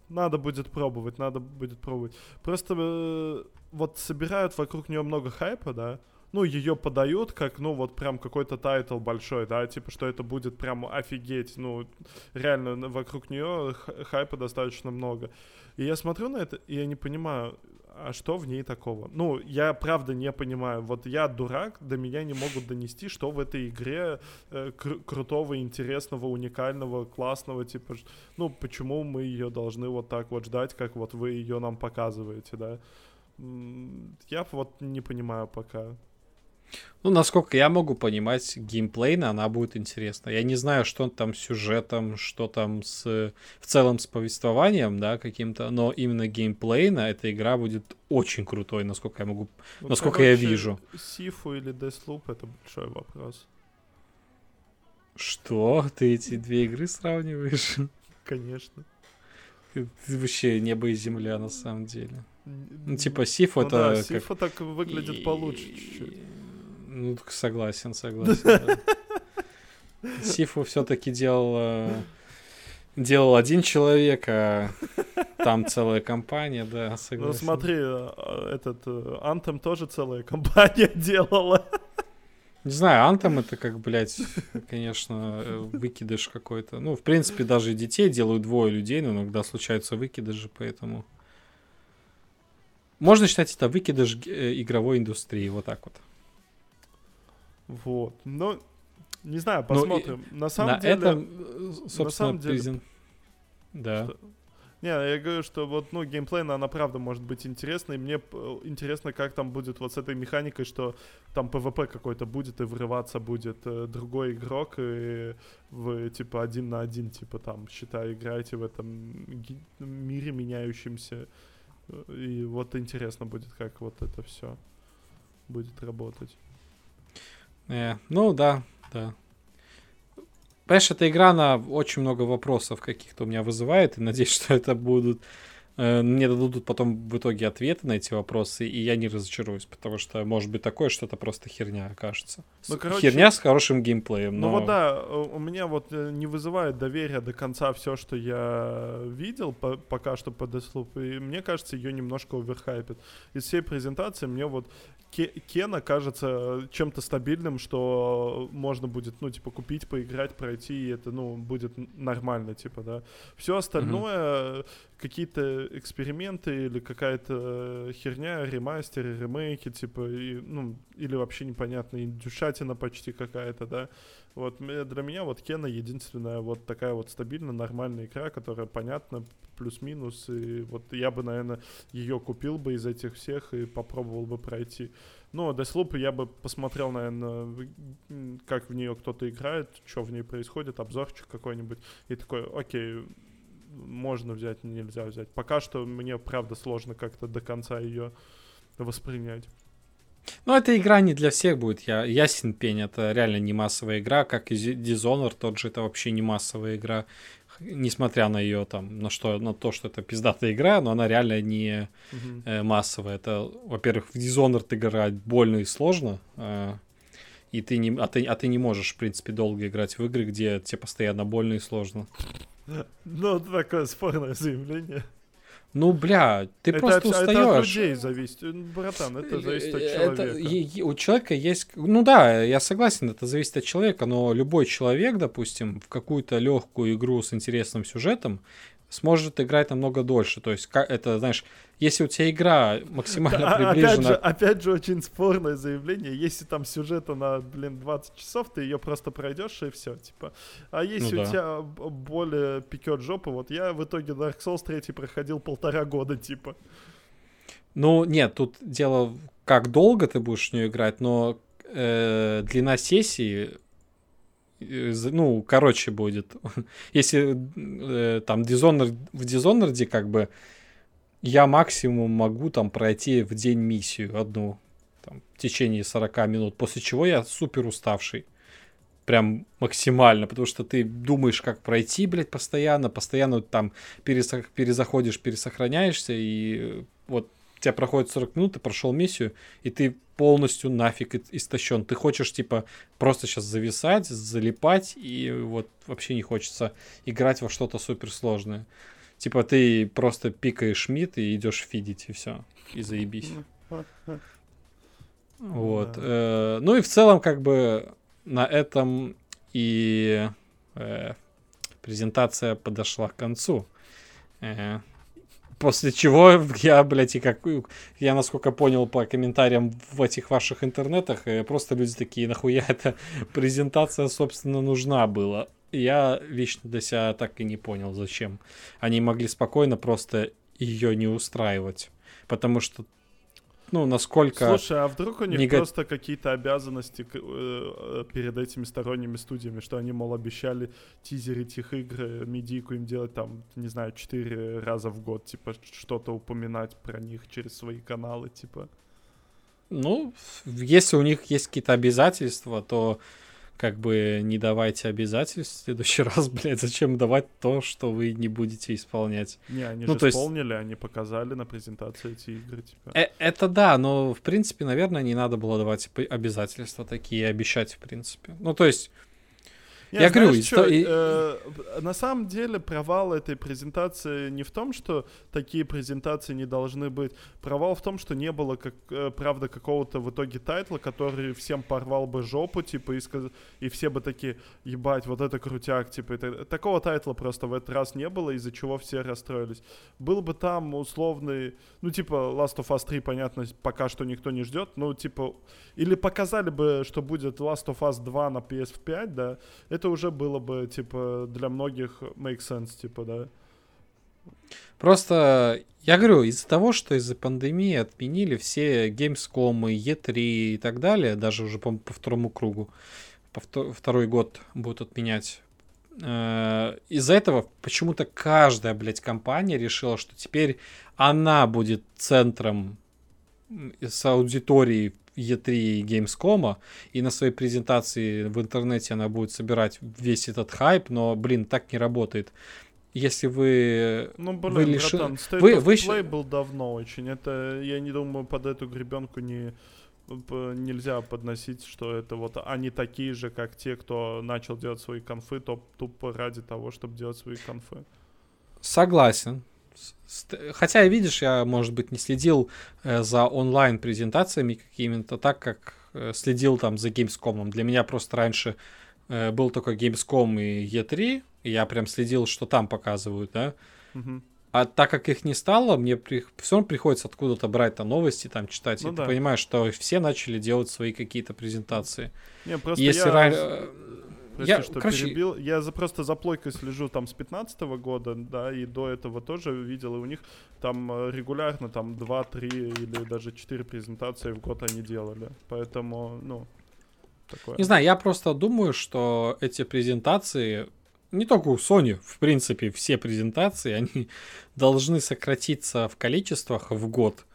надо будет пробовать, надо будет пробовать. Просто э, вот собирают вокруг нее много хайпа, да, ну, ее подают как, ну, вот прям какой-то title большой, да, типа, что это будет прям офигеть, ну, реально вокруг нее хайпа достаточно много. И я смотрю на это, и я не понимаю, а что в ней такого? Ну, я правда не понимаю. Вот я дурак, до меня не могут донести, что в этой игре э, кру- крутого, интересного, уникального, классного, типа, ну, почему мы ее должны вот так вот ждать, как вот вы ее нам показываете, да? Я вот не понимаю пока. Ну, насколько я могу понимать, геймплейно она будет интересна. Я не знаю, что там с сюжетом, что там с в целом с повествованием, да, каким-то, но именно геймплейно эта игра будет очень крутой, насколько я могу. Ну, Насколько я короче, вижу. Сифу или Deathloop — это большой вопрос. Что? Ты эти две игры сравниваешь? Конечно. Ты вообще небо и земля на самом деле. Ну, типа Сифу ну это да, как- Сифа так выглядит получше чуть-чуть. Ну, так согласен, согласен. да. Сифу все-таки делал, э, делал один человек, а там целая компания, да, Ну согласен. смотри, э, этот э, Anthem тоже целая компания *laughs* делала. Не знаю, Антом это как, блядь, конечно, э, выкидыш какой-то. Ну, в принципе, даже детей делают двое людей, но иногда случаются выкидыши, поэтому... Можно считать это выкидыш э, игровой индустрии, вот так вот. Вот. Ну, не знаю, Ну, посмотрим. на самом На деле... этом, э, собственно, самом деле- презен- Да. Что? Не, я говорю, что вот, ну, геймплейно она правда может быть интересной. Мне э, интересно, как там будет вот с этой механикой, что там ПВП какой-то будет, и врываться будет э, другой игрок, и вы, типа, один на один, типа, там, считай, играете в этом мире меняющемся. И вот интересно будет, как вот это все будет работать. Э, ну да, да. Понимаешь, эта игра, она очень много вопросов каких-то у меня вызывает, и надеюсь, *laughs* что это будут мне дадут потом в итоге ответы на эти вопросы, и я не разочаруюсь, потому что может быть такое, что это просто херня окажется. Ну, короче, херня с хорошим геймплеем. Ну но... Ну вот да, у меня вот э, не вызывает доверия до конца все, что я видел по пока что по Deathloop, и мне кажется, ее немножко оверхайпит. Из всей презентации мне вот Кена кажется чем-то стабильным, что можно будет, ну, типа, купить, поиграть, пройти, и это, ну, будет нормально, типа, да. Все остальное, mm-hmm. какие-то эксперименты или какая-то херня, ремастеры, ремейки, типа, и, ну, или вообще непонятно, индюшатина почти какая-то, да. Вот для меня вот Кена единственная вот такая вот стабильная, нормальная игра, которая понятна, плюс-минус, и вот я бы, наверное, ее купил бы из этих всех и попробовал бы пройти. А Deathloop я бы посмотрел, наверное, как в нее кто-то играет, что в ней происходит, обзорчик какой-нибудь, и такой, окей, можно взять, нельзя взять. Пока что мне, правда, сложно как-то до конца ее воспринять. Ну, эта игра не для всех будет, я ясен пень, это реально не массовая игра, как и Dishonored, тот же, это вообще не массовая игра, несмотря на ее там, на что, на то, что это пиздатая игра, но она реально не э, массовая. Это, во-первых, в Dishonored играть больно и сложно, э, и ты не, а ты, а ты не можешь, в принципе, долго играть в игры, где тебе постоянно больно и сложно. Ну, такое спорное заявление. Ну, бля, ты это просто от, устаешь. Это от людей зависит, э, братан, это зависит от человека. Это, у человека есть, ну да, я согласен, это зависит от человека, но любой человек, допустим, в какую-то легкую игру с интересным сюжетом сможет играть намного дольше. То есть, это, знаешь, если у тебя игра максимально да, приближена... Опять же, опять же, очень спорное заявление. Если там сюжета на, блин, 20 часов, ты ее просто пройдешь и все, типа. А если ну, у да. тебя более пекет жопу, вот я в итоге Dark Souls 3 проходил полтора года, типа. Ну, нет, тут дело, как долго ты будешь в нее играть, но э, длина сессии ну, короче будет. *laughs* Если э, там Dishonored, в Dishonored как бы я максимум могу там пройти в день миссию одну там, в течение 40 минут, после чего я супер уставший. Прям максимально, потому что ты думаешь, как пройти, блядь, постоянно, постоянно там пересох, перезаходишь, пересохраняешься, и вот тебя проходит 40 минут, ты прошел миссию, и ты полностью нафиг истощен. Ты хочешь, типа, просто сейчас зависать, залипать, и вот вообще не хочется играть во что-то суперсложное. Типа ты просто пикаешь мид и идешь фидить, и все. И заебись. Вот. Э, ну и в целом, как бы на этом и э, презентация подошла к концу. Э, после чего я, блядь, и как... Я, насколько понял по комментариям в этих ваших интернетах, просто люди такие, нахуя эта презентация, собственно, нужна была я лично для себя так и не понял, зачем. Они могли спокойно просто ее не устраивать. Потому что, ну, насколько... Слушай, а вдруг у них нега... просто какие-то обязанности э, э, перед этими сторонними студиями, что они, мол, обещали тизерить их игры, медийку им делать там, не знаю, четыре раза в год, типа, что-то упоминать про них через свои каналы, типа... Ну, если у них есть какие-то обязательства, то как бы не давайте обязательств в следующий *laughs* раз, блядь, зачем давать то, что вы не будете исполнять? Не, они ну, же исполнили, есть... они показали на презентации эти игры, типа. Э это да, но, в принципе, наверное, не надо было давать обязательства такие обещать, в принципе. Ну, то есть, я, я говорю, что, и... э, на самом деле провал этой презентации не в том, что такие презентации не должны быть. Провал в том, что не было, как, э, правда, какого-то в итоге title а, который всем порвал бы жопу, типа, и, сказ... и все бы такие, ебать, вот это крутяк, типа. Это... Такого title а просто в этот раз не было, из-за чего все расстроились. Был бы там условный, ну, типа, Last of Us 3, понятно, пока что никто не ждет, ну, типа, или показали бы, что будет Last of Us 2 на PS5, да, это уже было бы, типа, для многих make sense, типа, да. Просто, я говорю, из-за того, что из-за пандемии отменили все Gamescom, E3 и так далее, даже уже по, по второму кругу, по втор- второй год будут отменять, э, из-за этого почему-то каждая, блядь, компания решила, что теперь она будет центром с аудиторией E3 и Gamescom, и на своей презентации в интернете она будет собирать весь этот хайп, но, блин, так не работает. Если вы... Ну, блин, вы лиши... братан, State вы, of вы... Play был давно очень. Это, я не думаю, под эту гребенку не нельзя подносить, что это вот они такие же, как те, кто начал делать свои конфы, топ тупо ради того, чтобы делать свои конфы. Согласен. Хотя, видишь, я, может быть, не следил э, за онлайн-презентациями какими-то так, как э, следил там за Gamescom. Для меня просто раньше э, был только Gamescom и E3, и я прям следил, что там показывают, да. Угу. А так как их не стало, мне при... все равно приходится откуда-то брать там новости, там читать. Ну, и да. ты понимаешь, что все начали делать свои какие-то презентации. Не, просто Если я... Ра... Прости, я, что короче... перебил. Я за, просто за плойкой слежу там с 15 -го года, да, и до этого тоже видел, и у них там э, регулярно там 2-3 или даже 4 презентации в год они делали. Поэтому, ну, такое. Не знаю, я просто думаю, что эти презентации не только у Sony, в принципе, все презентации, они *laughs* должны сократиться в количествах в год.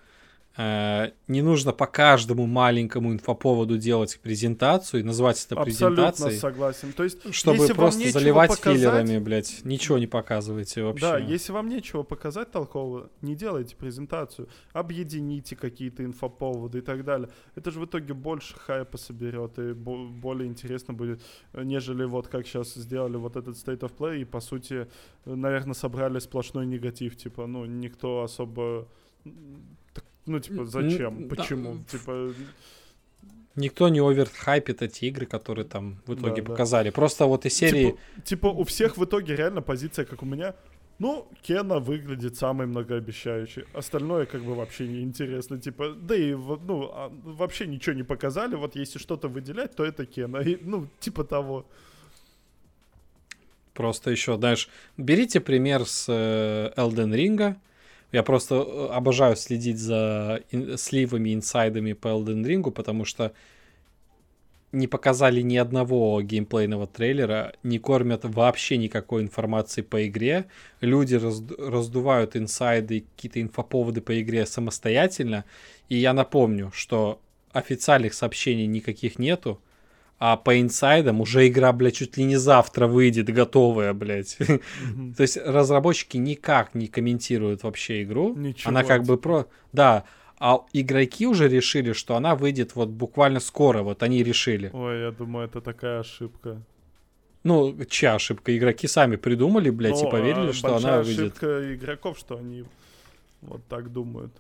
Э, не нужно по каждому маленькому инфоповоду делать презентацию и назвать это презентацией. Абсолютно согласен. То есть, чтобы просто заливать показать, филлерами, блядь. Ничего не показывайте вообще. Да, если вам нечего показать толкового, не делайте презентацию. Объедините какие-то инфоповоды и так далее. Это же в итоге больше хайпа соберет и более интересно будет, нежели вот как сейчас сделали вот этот State of Play и, по сути, наверное, собрали сплошной негатив. Типа, ну, никто особо ну, типа, зачем? Почему? Да. Типа... Никто не оверхайпит эти игры, которые там в итоге да, показали. Да. Просто вот из серии... Типа, типа у всех в итоге реально позиция, как у меня. Ну, Кена выглядит самый многообещающий. Остальное как бы вообще не интересно. Типа, да и ну, а, вообще ничего не показали. Вот если что-то выделять, то это Кена. И, ну, типа того. Просто еще, знаешь, берите пример с э, Elden Ring. Я просто э, обожаю следить за сливами, инсайдами по Elden Ring, потому что не показали ни одного геймплейного трейлера, не кормят вообще никакой информации по игре. Люди раздувают инсайды, какие-то инфоповоды по игре самостоятельно. И я напомню, что официальных сообщений никаких нету а по инсайдам уже игра, блядь, чуть ли не завтра выйдет готовая, блядь. Mm-hmm. То есть разработчики никак не комментируют вообще игру. Ничего. Она как бы про... Да, а игроки уже решили, что она выйдет вот буквально скоро, вот они решили. Ой, я думаю, это такая ошибка. Ну, чья ошибка? Игроки сами придумали, блядь, Но, и поверили, а что она выйдет. ошибка игроков, что они вот так думают.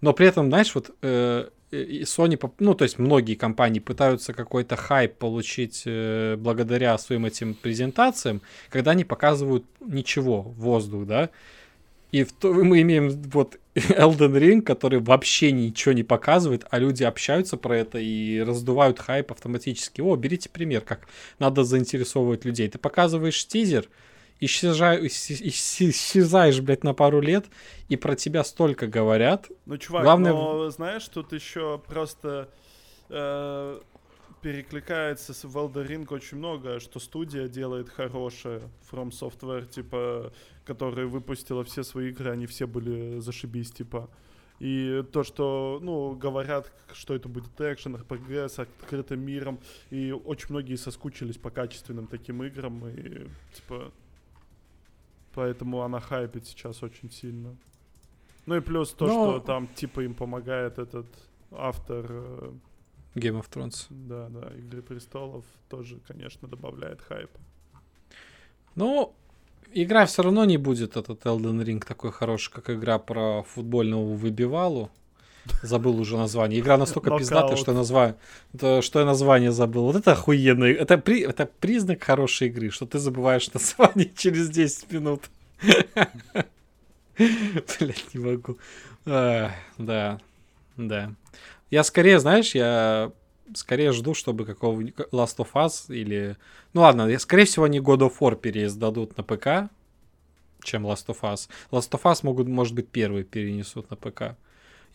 Но при этом, знаешь, вот э, и Sony, ну, то есть многие компании пытаются какой-то хайп получить э, благодаря своим этим презентациям, когда они показывают ничего, воздух, да. И в то, мы имеем вот *laughs* Elden Ring, который вообще ничего не показывает, а люди общаются про это и раздувают хайп автоматически. О, берите пример, как надо заинтересовывать людей. Ты показываешь тизер, исчезаешь, исчезаешь, блядь, на пару лет, и про тебя столько говорят. Ну, чувак, Главное... но знаешь, тут еще просто э, перекликается с Elden очень много, что студия делает хорошее, From Software, типа, которая выпустила все свои игры, они все были зашибись, типа. И то, что, ну, говорят, что это будет экшен, RPG с открытым миром, и очень многие соскучились по качественным таким играм, и, типа, Поэтому она хайпит сейчас очень сильно. Ну и плюс то, Но... что там типа им помогает этот автор... Э, Game of Thrones. Да, да, Игры престолов тоже, конечно, добавляет хайп. Ну, игра все равно не будет этот Elden Ring такой хороший, как игра про футбольного выбивалу. Забыл уже название. Игра настолько пиздатая, что, назва... что я название забыл. Вот это охуенно. Это, при... это признак хорошей игры, что ты забываешь *laughs* название через 10 минут. *laughs* Блять, не могу. А, да, да. Я скорее, знаешь, я скорее жду, чтобы какого-нибудь Last of Us или... Ну ладно, я, скорее всего, они God of War переиздадут на ПК, чем Last of Us. Last of Us могут, может быть, первый перенесут на ПК.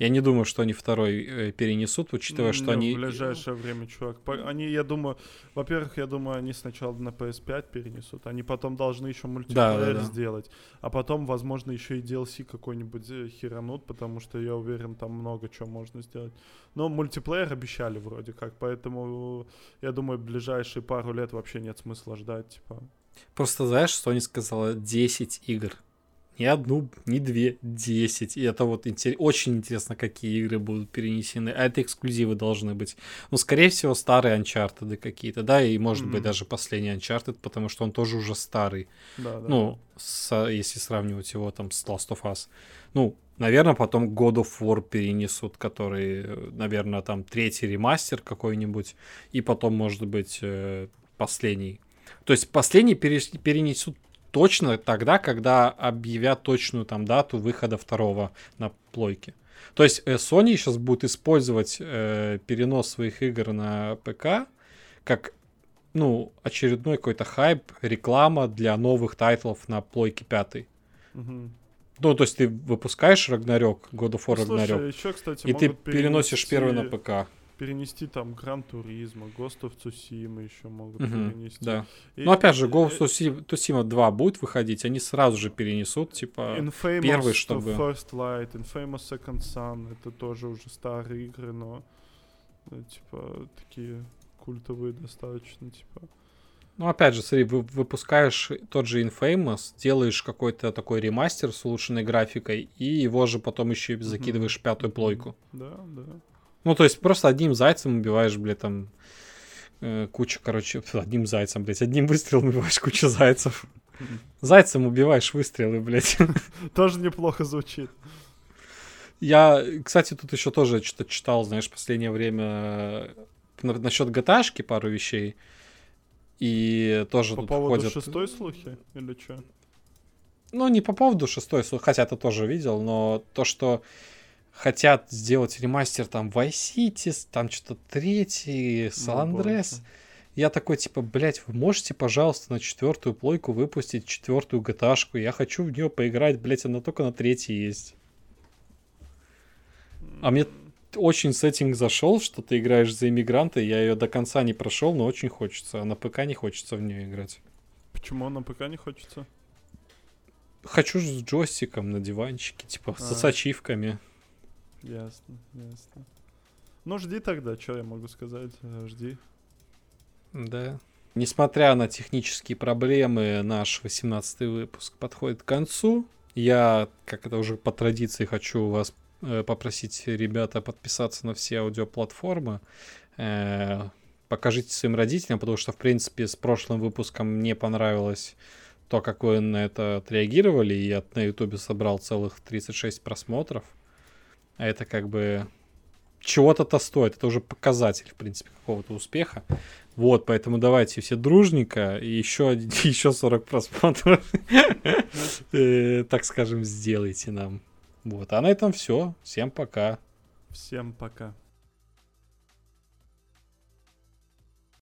Я не думаю, что они второй э, перенесут, учитывая, что Не, они... В ближайшее время, чувак. Они, я думаю, во-первых, я думаю, они сначала на PS5 перенесут, они потом должны еще мультиплеер да. сделать, а потом, возможно, еще и DLC какой-нибудь э, херанут, потому что я уверен, там много чего можно сделать. Но мультиплеер обещали вроде как, поэтому я думаю, ближайшие пару лет вообще нет смысла ждать, типа. Просто знаешь, что они сказала? 10 игр. Не одну, не две, 10. И это вот интерес... очень интересно, какие игры будут перенесены. А это эксклюзивы должны быть. Ну, скорее всего, старые Uncharted какие-то, да, и может mm-hmm. быть даже последний Uncharted, потому что он тоже уже старый. Да, да. Ну, с, если сравнивать его там с Last of Us. Ну, наверное, потом God of War перенесут, который, наверное, там третий remaster какой-нибудь, и потом, может быть, э, последний. То есть последний перенесут точно тогда, когда объявят точную там дату выхода второго на плойке. То есть э, Sony сейчас будет использовать э, перенос своих игр на ПК как ну, очередной какой-то хайп, реклама для новых title ов на плойке пятой. Угу. Ну, то есть ты выпускаешь Рагнарёк, God of War ну, слушай, Рагнарёк, еще, кстати, и ты переносишь первый на ПК перенести там Гран Туризма, Ghost of Tsushima еще могут угу, перенести. Да. И, Но опять же, Ghost of Tsushima 2 будет выходить, они сразу же перенесут, типа, Infamous первый, чтобы... First Light, Infamous Second Son, это тоже уже старые игры, но, ну, типа, такие культовые достаточно, типа. Ну, опять же, смотри, вы выпускаешь тот же Infamous, делаешь какой-то такой ремастер с улучшенной графикой, и его же потом еще закидываешь в пятую плойку. Да, да. Ну, то есть просто одним зайцем убиваешь, блядь, там э, кучу, короче, *laughs* одним зайцем, блядь, одним выстрелом убиваешь кучу зайцев. *laughs* Зайцем убиваешь выстрелы, блядь. *laughs* Тоже неплохо звучит. Я, кстати, тут еще тоже что-то читал, знаешь, в последнее время э, насчет gta пару вещей. И тоже по тут поводу ходят... шестой слухи или что? Ну, не по поводу шестой слухи, хотя это тоже видел, но то, что хотят сделать ремастер там Vice City, там что-то третий, San Andreas. Я такой, типа, блядь, вы можете, пожалуйста, на четвертую плойку выпустить четвертую gta Я хочу в нее поиграть, блядь, она только на третьей есть. А мне очень сеттинг зашел, что ты играешь за иммигранта. Я ее до конца не прошел, но очень хочется. А на ПК не хочется в нее играть. Почему на ПК не хочется? Хочу с джойстиком на диванчике, типа, а. с ачивками. Ясно, ясно. Ну, жди тогда, что я могу сказать. Э, жди. Да. Несмотря на технические проблемы, наш 18 выпуск подходит к концу. Я, как это уже по традиции, хочу вас э, попросить, ребята, подписаться на все аудиоплатформы. Э, покажите своим родителям, потому что, в принципе, с прошлым выпуском мне понравилось то, как вы на это отреагировали. И я на ютубе собрал целых 36 просмотров. А это как бы чего-то-то стоит. Это уже показатель, в принципе, какого-то успеха. Вот, поэтому давайте все дружненько и еще, еще 40 просмотров, *laughs* э, так скажем, сделайте нам. Вот, а на этом все. Всем пока. Всем пока.